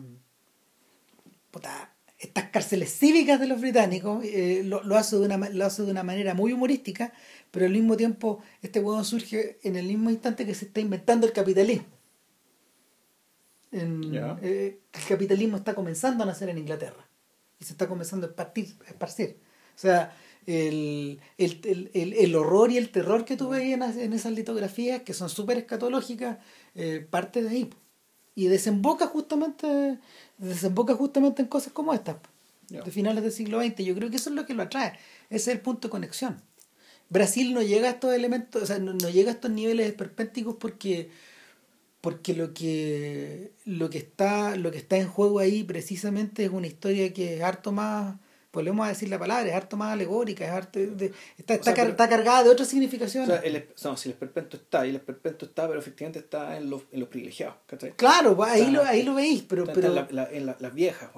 estas cárceles cívicas de los británicos eh, lo, lo, hace de una, lo hace de una manera muy humorística, pero al mismo tiempo este huevo surge en el mismo instante que se está inventando el capitalismo. En, yeah. eh, el capitalismo está comenzando a nacer en Inglaterra y se está comenzando a esparcir. A esparcir. O sea, el, el, el, el, horror y el terror que tú veías en, en esas litografías, que son súper escatológicas, eh, parte de ahí y desemboca justamente desemboca justamente en cosas como estas de finales del siglo XX. Yo creo que eso es lo que lo atrae. Ese es el punto de conexión. Brasil no llega a estos elementos, o sea, no, no llega a estos niveles esperpénticos porque porque lo que lo que está lo que está en juego ahí precisamente es una historia que es harto más volvemos a decir la palabra es harto más alegórica es harto de- está, está, sea, car- está cargada de otras O significaciones sea, el, es- no, si el esperpento está, y el esperpento está, pero efectivamente está en los, en los privilegiados, ¿cachai? claro pues, ahí Está- lo ahí lo veis pero Está pero en, la- la- en la- las viejas,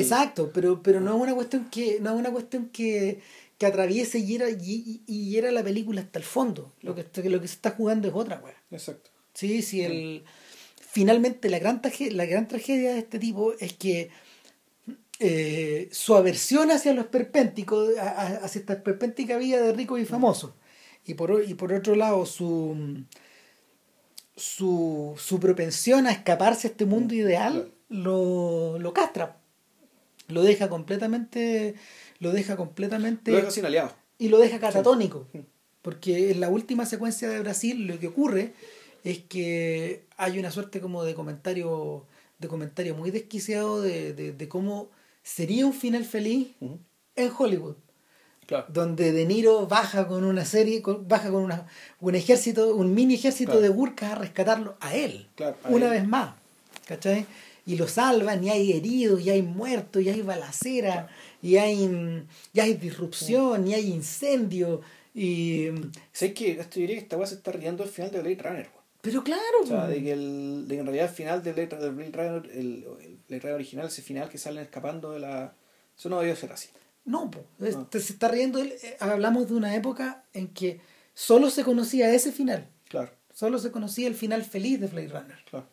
exacto, pero, pero no es una cuestión que, no es una cuestión que, que atraviese y hiera, y, y- y hiera la película hasta el fondo. Lo que, lo que se está jugando es otra wea. Exacto. Sí, sí, el finalmente la gran tragedia, la gran tragedia de este tipo es que eh, su aversión hacia los a- hacia esta esperpéntica vida de ricos y famosos, y por, y por otro lado su su, su propensión a escaparse a este mundo ideal lo, lo castra. Lo deja completamente lo deja completamente Lo dejo sin aliados. y lo deja catatónico. Porque en la última secuencia de Brasil lo que ocurre es que hay una suerte como de comentario, de comentario muy desquiciado de, de, de cómo sería un final feliz en Hollywood. Claro. Donde De Niro baja con una serie, con- baja con una, un ejército, un mini ejército Claro. de burkas a rescatarlo a él. Claro, a una él. vez más. ¿Cachai? Y lo salvan, y hay heridos, y hay muertos, y hay balacera, y hay, mm, y hay disrupción, y hay incendio. Y... ¿Sabes que Esto diría que esta weá se está riendo al final de Blade Runner. Pero claro, O sea, de que, el, de que en realidad al final de Blade, del Blade Runner, el, el Blade Runner original, ese final que salen escapando de la... Eso no debió ser así. no, po. No. Este, se está riendo. eh, Hablamos de una época en que solo se conocía ese final. Claro, Solo se conocía el final feliz de Blade Runner. claro.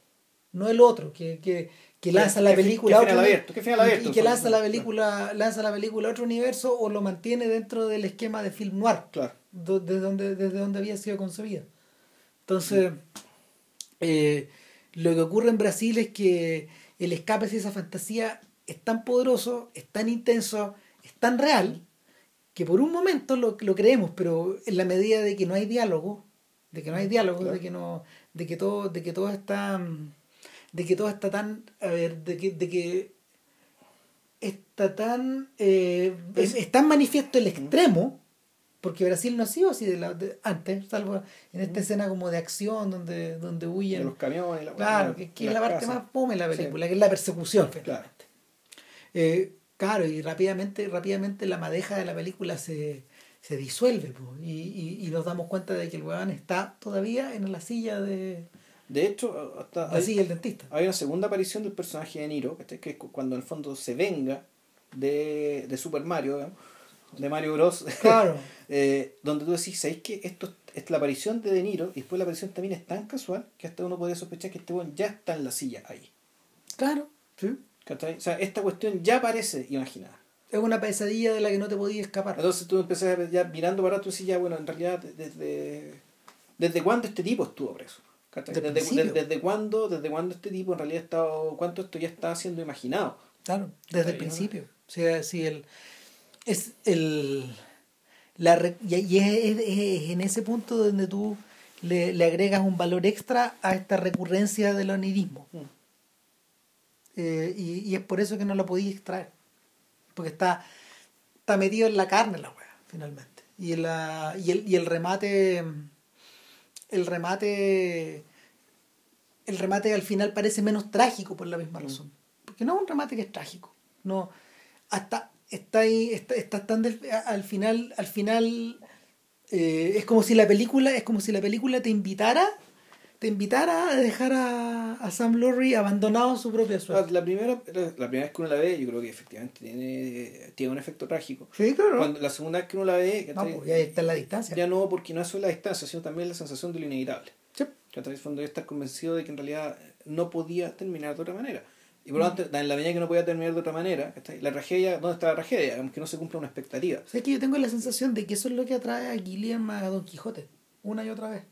no el otro que, que, que lanza la ¿Qué fi- película a final otro- abierto? ¿Qué final abierto? y que lanza la Claro. película lanza la película a otro universo o lo mantiene dentro del esquema de film noir Claro. do- de donde, desde donde había sido concebida entonces eh, lo que ocurre en Brasil es que el escape hacia esa fantasía es tan poderoso es tan intenso es tan real que por un momento lo, lo creemos pero en la medida de que no hay diálogo de que no hay diálogo Claro. de que no de que todo de que todo está de que todo está tan a ver de que de que está tan eh, es, es tan manifiesto el extremo porque Brasil no ha sido así de la, de- antes salvo en esta escena como de acción donde donde De huyen los camiones, la claro que, que es la parte casas. más fome de la Sí. película que es la persecución Claro. finalmente eh, claro y rápidamente rápidamente la madeja de la película se, se disuelve po, y, y, y nos damos cuenta de que el weón está todavía en la silla de De hecho, hasta la hay, silla del dentista hay una segunda aparición del personaje de Niro, que es cu- cuando en el fondo se venga de, de Super Mario, digamos, de Mario Bros. claro eh, donde tú decís, ¿sabéis que esto es la aparición de De Niro y después la aparición también es tan casual que hasta uno podría sospechar que este weón ya está en la silla ahí. claro sí ¿cachai? O sea, esta cuestión ya parece imaginada. es una pesadilla de la que no te podías escapar Entonces tú empezás ya mirando para decís, ya, bueno, en realidad, desde, ¿desde cuándo este tipo estuvo preso? ¿Desde, desde, desde cuándo, ¿Desde cuándo este tipo en realidad ha estado, cuánto esto ya está siendo imaginado? Claro, desde el principio. O sea, si el, es el. La, y es, es- es en ese punto donde tú le, le agregas un valor extra a esta recurrencia del onirismo. Mm. Eh, y, y es por eso que no lo podías extraer. Porque está, está metido en la carne la wea, finalmente. Y, la, y, el, y el remate. El remate. El remate al final parece menos trágico por la misma Mm. razón. Porque no es un remate que es trágico. No. Hasta. Está ahí. Está, está tan del- a- al final. Al final. eh, es como si la película. Es como si la película te invitara. Te invitara a dejar a, a Sam Lowry abandonado a su propia Ah, suerte. La primera, la primera vez que uno la ve, yo creo que efectivamente tiene, tiene un efecto trágico. Sí, claro. Cuando, la segunda vez que uno la ve, no, ¿cachai? pues ya está en la distancia. ya no porque no es solo la distancia, sino también la sensación de lo inevitable. Sí. ¿Cachai? Cuando ya estás convencido de que en realidad no podía terminar de otra manera. Y por Mm. lo tanto, en la medida que no podía terminar de otra manera, la tragedia, ¿dónde está la tragedia? Que no se cumple una expectativa. O sea, es que yo tengo la sensación de que eso es lo que atrae a Gilliam a Don Quijote, una y otra vez.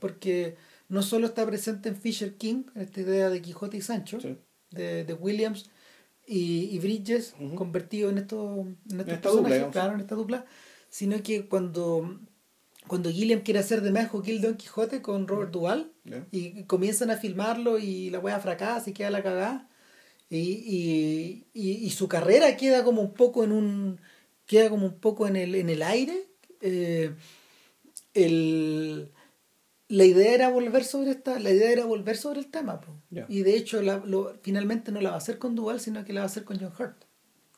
Porque no solo está presente en Fisher King, esta idea de Quijote y Sancho, Sí. de, de Williams y, y Bridges, Ujú. convertidos en estos, en estos esta dupla, claro, en esta dupla, sino que cuando, cuando Gilliam quiere hacer de Majo Kill Don Quijote con Robert Duvall, Ya. y comienzan a filmarlo y la wea fracasa y queda la cagada Y, y, y, y su carrera queda como un poco en un. queda como un poco en el, en el aire. Eh, el, la idea era volver sobre esta, la idea era volver sobre el tema. Y de hecho la, lo, finalmente no la va a hacer con Duval, sino que la va a hacer con John Hurt.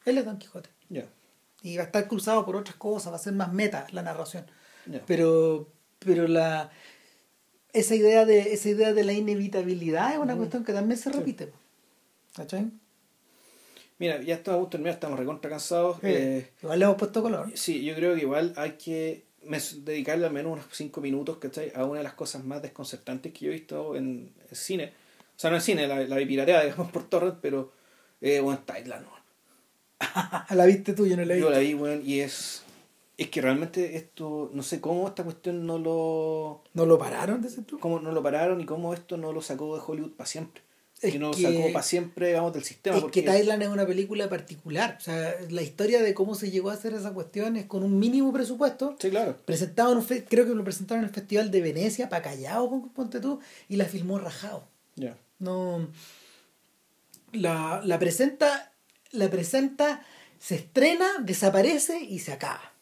Él es Don Quijote. Y va a estar cruzado por otras cosas, va a ser más meta la narración. Pero, pero la esa idea de, esa idea de la inevitabilidad es una cuestión que también se repite. ¿Cachai? Mira, ya estamos terminar, estamos recontra cansados. Eh, Igual le hemos puesto color. sí, yo creo que igual hay que dedicarle al menos unos 5 minutos ¿cachai? a una de las cosas más desconcertantes que yo he visto en el cine. O sea, no en cine, la, la vi pirateada, digamos, por torrent, pero eh, bueno, Thailand, la viste tú, yo no la vi. Yo la vi, weón, y es... Es que realmente esto, no sé cómo esta cuestión no lo... ¿No lo pararon de ese tú? cómo no lo pararon y cómo esto no lo sacó de Hollywood para siempre. Es que no lo que- sacó para siempre, digamos, del sistema. Es porque que Thailand es una película particular. O sea, la historia de cómo se llegó a hacer esa cuestión es con un mínimo presupuesto. Sí, claro. Presentado en un fe- creo que lo presentaron en el Festival de Venecia, para Callao, pon- ponte tú, y la filmó rajado. Ya. No. La, la presenta, la presenta, se estrena, desaparece y se acaba.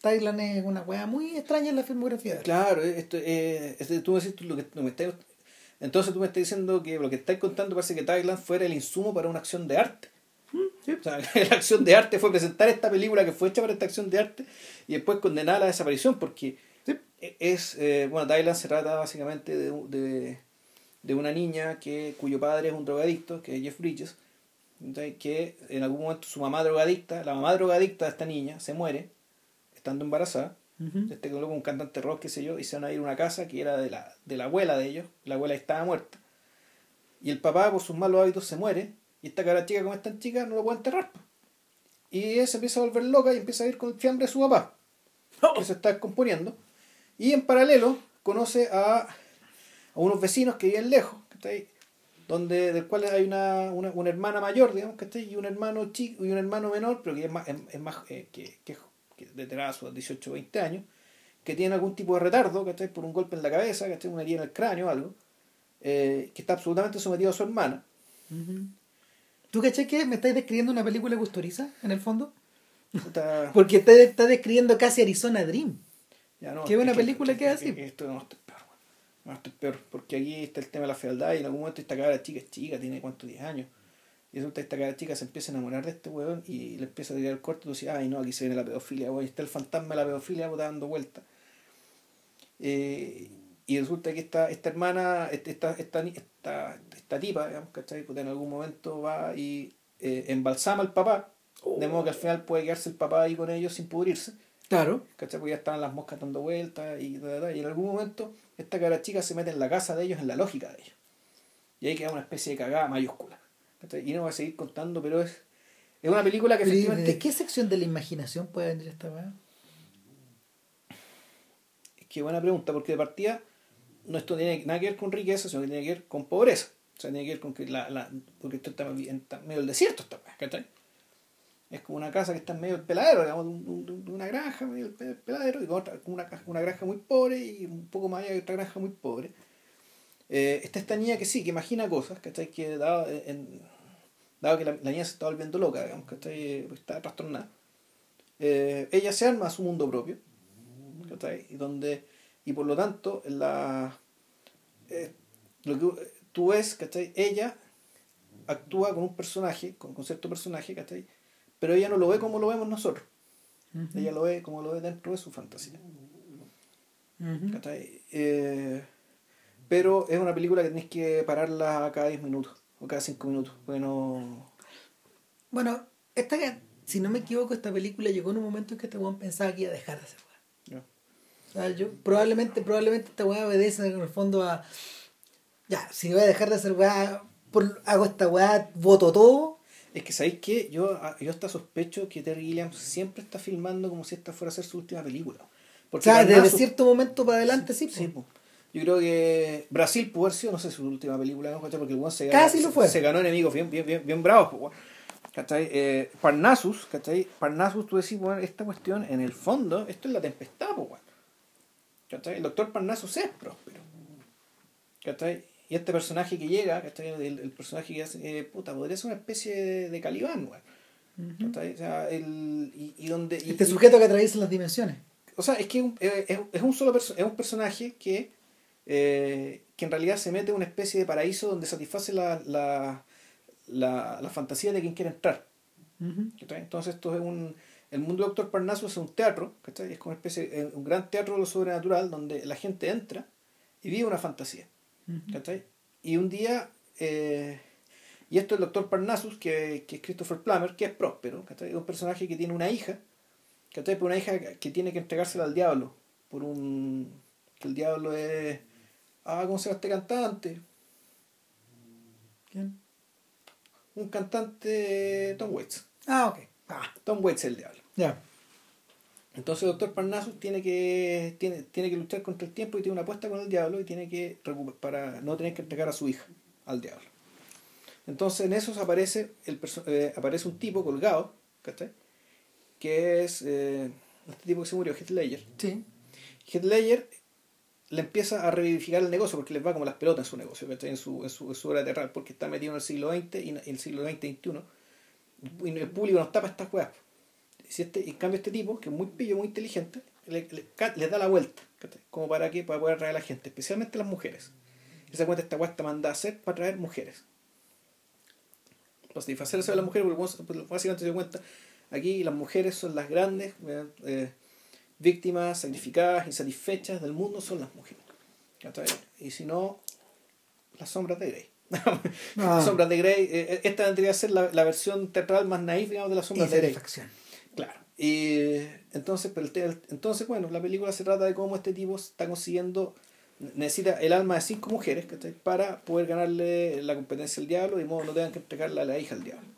Thailand es una weá muy extraña en la filmografía. Claro, esto, eh, este, tú me decís, lo que, lo me estás- entonces tú me estás diciendo que lo que estás contando parece que Thailand fuera el insumo para una acción de arte. O sea, la acción de arte fue presentar esta película que fue hecha para esta acción de arte y después condenar a la desaparición porque es, eh, bueno, Thailand se trata básicamente de, de, de una niña que, cuyo padre es un drogadicto, que es Jeff Bridges, que en algún momento su mamá drogadicta, la mamá drogadicta de esta niña, se muere estando embarazada Este luego un cantante rock, qué sé yo, y se van a ir a una casa que era de la, de la abuela de ellos, la abuela estaba muerta, y el papá por sus malos hábitos se muere, y esta cara chica como es tan chica no lo puede enterrar. Y ella se empieza a volver loca y empieza a ir con el fiambre de su papá, que se está descomponiendo, y en paralelo conoce a, a unos vecinos que viven lejos, ¿cachai? donde del cual hay una, una, una hermana mayor, digamos, ¿cachai? y un hermano chico y un hermano menor, pero que es más, es, es más eh, que, que, que de tener a sus 18 o 20 años, que tiene algún tipo de retardo, ¿cachai? por un golpe en la cabeza, ¿cachai? una herida en el cráneo o algo, eh, que está absolutamente sometido a su hermana. ¿Tú caché que me estáis describiendo una película custoriza, en el fondo? Porque te está describiendo casi Arizona Dream. ya no, qué buena es que- película que es que Esto no está peor, no, esto es peor, porque aquí está el tema de la fealdad y en algún momento esta cabra chica es chica, tiene cuánto, 10 años. Y resulta que esta cabra chica se empieza a enamorar de este weón y le empieza a tirar el corto y tú dices, ay no, aquí se viene la pedofilia, weón, y está el fantasma de la pedofilia puta, dando vueltas. Eh, y resulta que esta, esta hermana, este, esta, esta, esta, esta tipa, digamos, ¿cachai? Puta, en algún momento va y eh, embalsama al papá, de modo que al final puede quedarse el papá ahí con ellos sin pudrirse. Claro. ¿cachai? Porque ya estaban las moscas dando vueltas y, ta, ta, ta, y en algún momento esta cara chica se mete en la casa de ellos, en la lógica de ellos. Y ahí queda una especie de cagada mayúscula. Y no voy a seguir contando, pero es, es una película que Pero, ¿y efectivamente... ¿De qué sección de la imaginación puede venir esta weá? Es que buena pregunta, porque de partida no esto tiene nada que ver con riqueza, sino que tiene que ver con pobreza. O sea, tiene que ver con que la, la porque esto está en medio del desierto, esta weá, ¿cachai? Es como una casa que está en medio del peladero, digamos, de, un- de un- de una granja medio del peladero, y con otra, con una, una granja muy pobre y un poco más allá hay otra granja muy pobre. Eh, está esta niña que sí, que imagina cosas, ¿cachai? Que dado, en- dado que la, la niña se está volviendo loca, digamos, ¿cachai? Eh, Está trastornada. Eh, ella se arma su mundo propio, ¿cachai? Y donde, y por lo tanto, la, eh, lo que tú ves, ¿cachai? Ella actúa con un personaje, con, con cierto personaje, ¿cachai? Pero ella no lo ve como lo vemos nosotros. Ella lo ve como lo ve dentro de su fantasía. Ujú. ¿cachai? Eh, pero es una película que tenés que pararla cada 10 minutos o cada 5 minutos. Porque no. Bueno, esta, si no me equivoco, esta película llegó en un momento en que este weón pensaba que iba a dejar de hacer weá. no. O sea, yo probablemente, probablemente esta weá obedece en el fondo a. Ya, si voy a dejar de hacer weá, por- hago esta weá, voto todo. Es que sabéis que yo, yo hasta sospecho que Terry Gilliam siempre está filmando como si esta fuera a ser su última película. O Porque sea, desde cierto momento para adelante sí. Sí, po. Yo creo que Brasil pudo haber sido, no sé, su última película, ¿no? Porque el se Casi ganó, lo fue. Se, ganó enemigos bien, bien, bien, bien bravos, weón. ¿cachai? Eh, Parnassus, ¿cachai? Parnassus, tú decís, bueno, esta cuestión, en el fondo, esto es la tempestad, weón. ¿cachai? El doctor Parnassus es próspero, ¿cachai? y este personaje que llega, ¿cachai? El, el personaje que hace, eh, puta, podría ser una especie de, de Calibán, weón. ¿cachai? O sea, el, y, y donde... y- Este sujeto que atraviesa las dimensiones. o sea, es que es es- es un solo perso- es un personaje que, eh, que en realidad se mete en una especie de paraíso donde satisface la, la, la, la fantasía de quien quiere entrar. Entonces esto es un... El mundo del Doctor Parnassus es un teatro, ¿cachai? Es como una especie, eh, un gran teatro de lo sobrenatural donde la gente entra y vive una fantasía. Y un día, eh, y esto es el doctor Parnassus, que, que es Christopher Plummer, que es próspero, ¿cachai? es un personaje que tiene una hija, ¿cachai? Pero una hija que tiene que entregársela al diablo, por un... que el diablo es... Ah, ¿cómo se llama este cantante? ¿Quién? Un cantante Tom Waits. Ah, ok. Ah, Tom Waits es el diablo. ya. Entonces el doctor Parnassus tiene que, tiene, tiene que luchar contra el tiempo y tiene una apuesta con el diablo y tiene que recu- para no tener que entregar a su hija al diablo. Entonces en eso aparece, el eh, aparece un tipo colgado, ¿cachai? Que es eh, este tipo que se murió, Heath Ledger. Sí. Heath Ledger le empieza a revivificar el negocio porque les va como las pelotas en su negocio. En su, en su, en su hora terral, porque está metido en el siglo XX y en el siglo XX-XXI. Y el público no está para estas weas. Si este, en cambio este tipo, que es muy pillo, muy inteligente, le, le, le da la vuelta. Como para que para poder atraer a la gente, especialmente las mujeres. Y se cuenta esta wea está mandada a hacer para atraer mujeres. Para satisfacerse a las mujeres, porque pues, básicamente se cuenta, aquí las mujeres son las grandes eh, víctimas sacrificadas, insatisfechas del mundo, son las mujeres. Y si no, las sombras de Grey. Ah. Sombras de Grey, eh, esta vendría a ser la, la versión teatral más naif, digamos, de las sombras de Grey. Claro. Y eh, entonces, pero el entonces, bueno, la película se trata de cómo este tipo está consiguiendo, necesita el alma de cinco mujeres ¿cachai? para poder ganarle la competencia al diablo, de modo que no tengan que entregarle a la hija al diablo.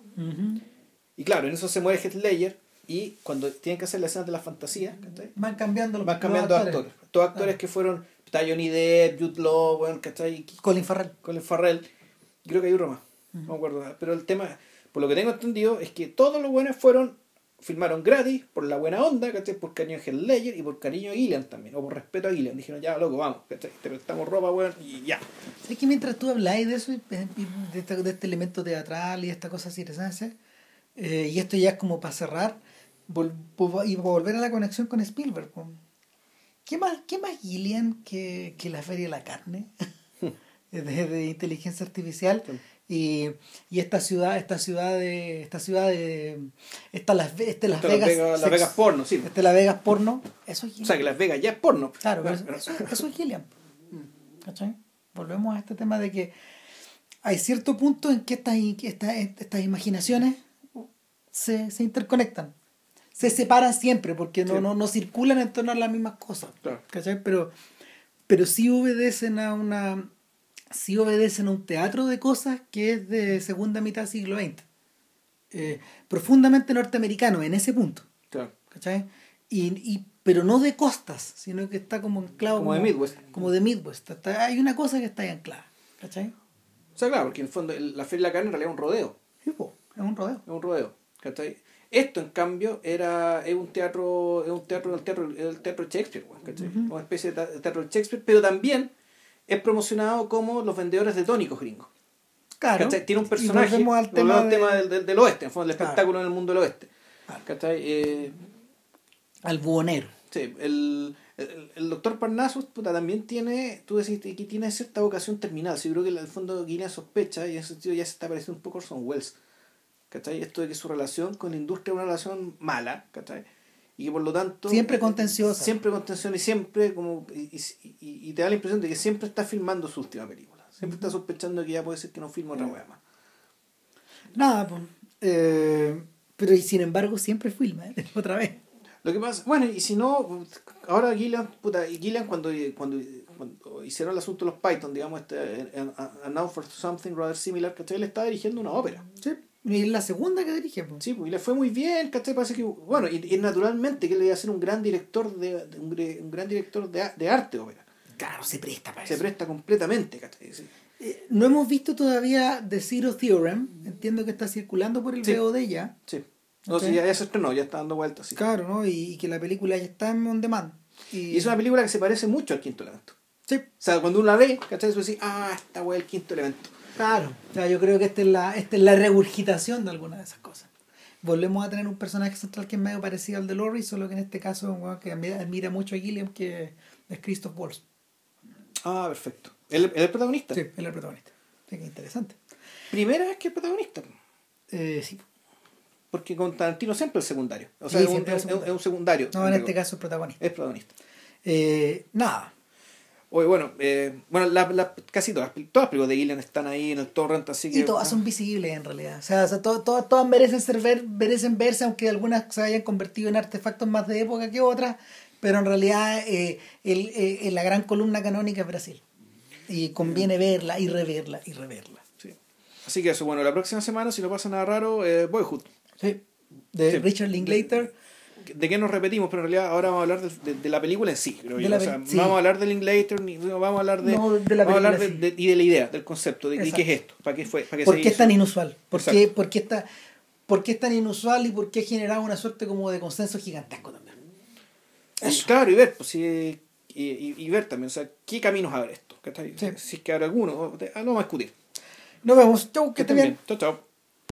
Y claro, en eso se muere Heath Ledger y cuando tienen que hacer la escena de la fantasía. Van cambiando los van cambiando los actores. Todos actores que fueron, está Johnny Depp, Jude Law, bueno, ¿cachai? Colin Farrell. Colin Farrell, creo que hay otro más, no me acuerdo, pero el tema, por lo que tengo entendido, es que todos los buenos fueron, filmaron gratis, por la buena onda, ¿cachai? Por cariño a Ledger y por cariño a Gillian también, o por respeto a Gillian, dijeron, ya, loco, vamos, ¿cachai? Te prestamos ropa, weón, y ya. Es que mientras tú habláis de eso, y de este, de este elemento teatral y esta cosa circense, eh, y esto ya es como para cerrar, vol- po- y volver a la conexión con Spielberg. po. ¿Qué más, qué más Gillian que, que la Feria de la Carne? de, de inteligencia artificial. Y, y esta ciudad, esta ciudad de, esta ciudad de, esta Las, este Las Esto es Vegas, Las Vegas, Las Vegas porno, sí. este Las Vegas porno, eso es O Gillian. sea, que Las Vegas ya es porno. Claro, pero Pero- eso, eso es Gillian. ¿Cachai? Volvemos a este tema de que hay cierto punto en que estas, estas, estas imaginaciones se, se interconectan. Se separan siempre porque no, Sí. no, no circulan en torno a las mismas cosas. Claro. ¿Cachai? Pero, pero sí obedecen a una. sí obedecen a un teatro de cosas que es de segunda mitad del siglo XX. Eh, profundamente norteamericano en ese punto. Claro. ¿cachai? Y, y, pero no de costas, sino que está como anclado. Como de Midwest. Como de Midwest. Está- hay una cosa que está ahí anclada. ¿Cachai? O sea, claro, porque en el fondo la Feria de la Carne en realidad es un rodeo. Sí, po, es un rodeo. Es un rodeo. ¿cachai? Esto, en cambio, era es un teatro, es un teatro, el teatro, el teatro Shakespeare. Una especie de teatro Shakespeare, pero también es promocionado como los vendedores de tónicos gringos. Claro. ¿cachai? Tiene un Y personaje. volvemos al tema, de- tema del, del, del oeste, en el fondo, el Claro. espectáculo en el mundo del oeste. Claro. ¿cachai? Eh, al buhonero. Sí, el, el, el doctor Parnassus puta, también tiene, tú decís que tiene cierta vocación terminal. Sí, yo creo que en el fondo Guinea sospecha y en ese sentido ya se está pareciendo un poco a Orson Welles. ¿Cachai? Esto de que su relación con la industria es una relación mala, ¿cachai? Y que por lo tanto... Siempre contenciosa. Siempre contenciosa y siempre como... Y, y- te da la impresión de que siempre está filmando su última película. Siempre está sospechando que ya puede ser que no filme otra wea más. Nada, pues. eh, pero y sin embargo siempre filma, ¿eh? otra vez. Lo que pasa, bueno, y si no, ahora Gillian, puta, y Gillian cuando, cuando, cuando hicieron el asunto de los Python, digamos, este, eh, A Now for Something Rather Similar, ¿cachai? Le estaba dirigiendo una ópera. Sí. Y es la segunda que dirige. pues. Sí, pues, y le fue muy bien, ¿cachai? Parece que, bueno, y, y naturalmente que él iba a ser un gran director de, de un, un gran director de, de arte ópera. Claro, se presta para Se eso. presta completamente, ¿cachai? Sí. Eh, no hemos visto todavía The Zero Theorem. Entiendo que está circulando por el Sí. VOD ya. Sí. No, Ok. sí, ya, se estrenó, ya está dando vueltas, sí. Claro, ¿no? Y, y que la película ya está en on demand. Y, Y es una película que se parece mucho al Quinto Elemento. Sí. O sea, cuando uno la ve, ¿cachai? Tú decís, ah, esta weá el quinto elemento. Claro. O sea, yo creo que esta es la, esta es la regurgitación de alguna de esas cosas. Volvemos a tener un personaje central que es medio parecido al de Laurie, solo que en este caso es un weón que admira, mucho a Gilliam, que es Christoph Waltz. Ah, perfecto. ¿Él él es el protagonista? Sí, él es el protagonista. Sí, qué interesante. Primera vez que es protagonista. Eh, sí. Porque con Tarantino siempre es secundario. O sea, Sí, es, un, siempre es es un- es un secundario. No, en este caso el protagonista. Es protagonista. Eh, nada. Oye, bueno, eh, bueno la, la- casi todas, todas las películas de Gillian están ahí en el torrent, así que... Y todas son visibles en realidad. O sea, o sea, to- to- todas merecen ser ver, merecen verse, aunque algunas se hayan convertido en artefactos más de época que otras. Pero en realidad eh, el- eh, la gran columna canónica es Brasil. Y conviene verla y reverla y reverla. Sí. Así que eso, bueno, la próxima semana, si no pasa nada raro, eh, Boyhood. Sí. De Sí. Richard Linklater. ¿De qué nos repetimos? Pero en realidad ahora vamos a hablar de, de- de la película en sí, creo yo. O sea, sí. vamos a hablar del Linklater, vamos a hablar de... No, de la hablar película, sí. y de la idea, del concepto, de, qué es esto, para qué fue, para qué ¿Por se qué es tan inusual? ¿Por qué, por, qué está, ¿Por qué es tan inusual y por qué ha generado una suerte como de consenso gigantesco también? Claro, y ver, pues, y, y- y ver también, o sea, qué caminos abre esto. Si es que abre alguno, ah, no vamos a discutir. Nos vemos. Chau, que Que estén bien. chao.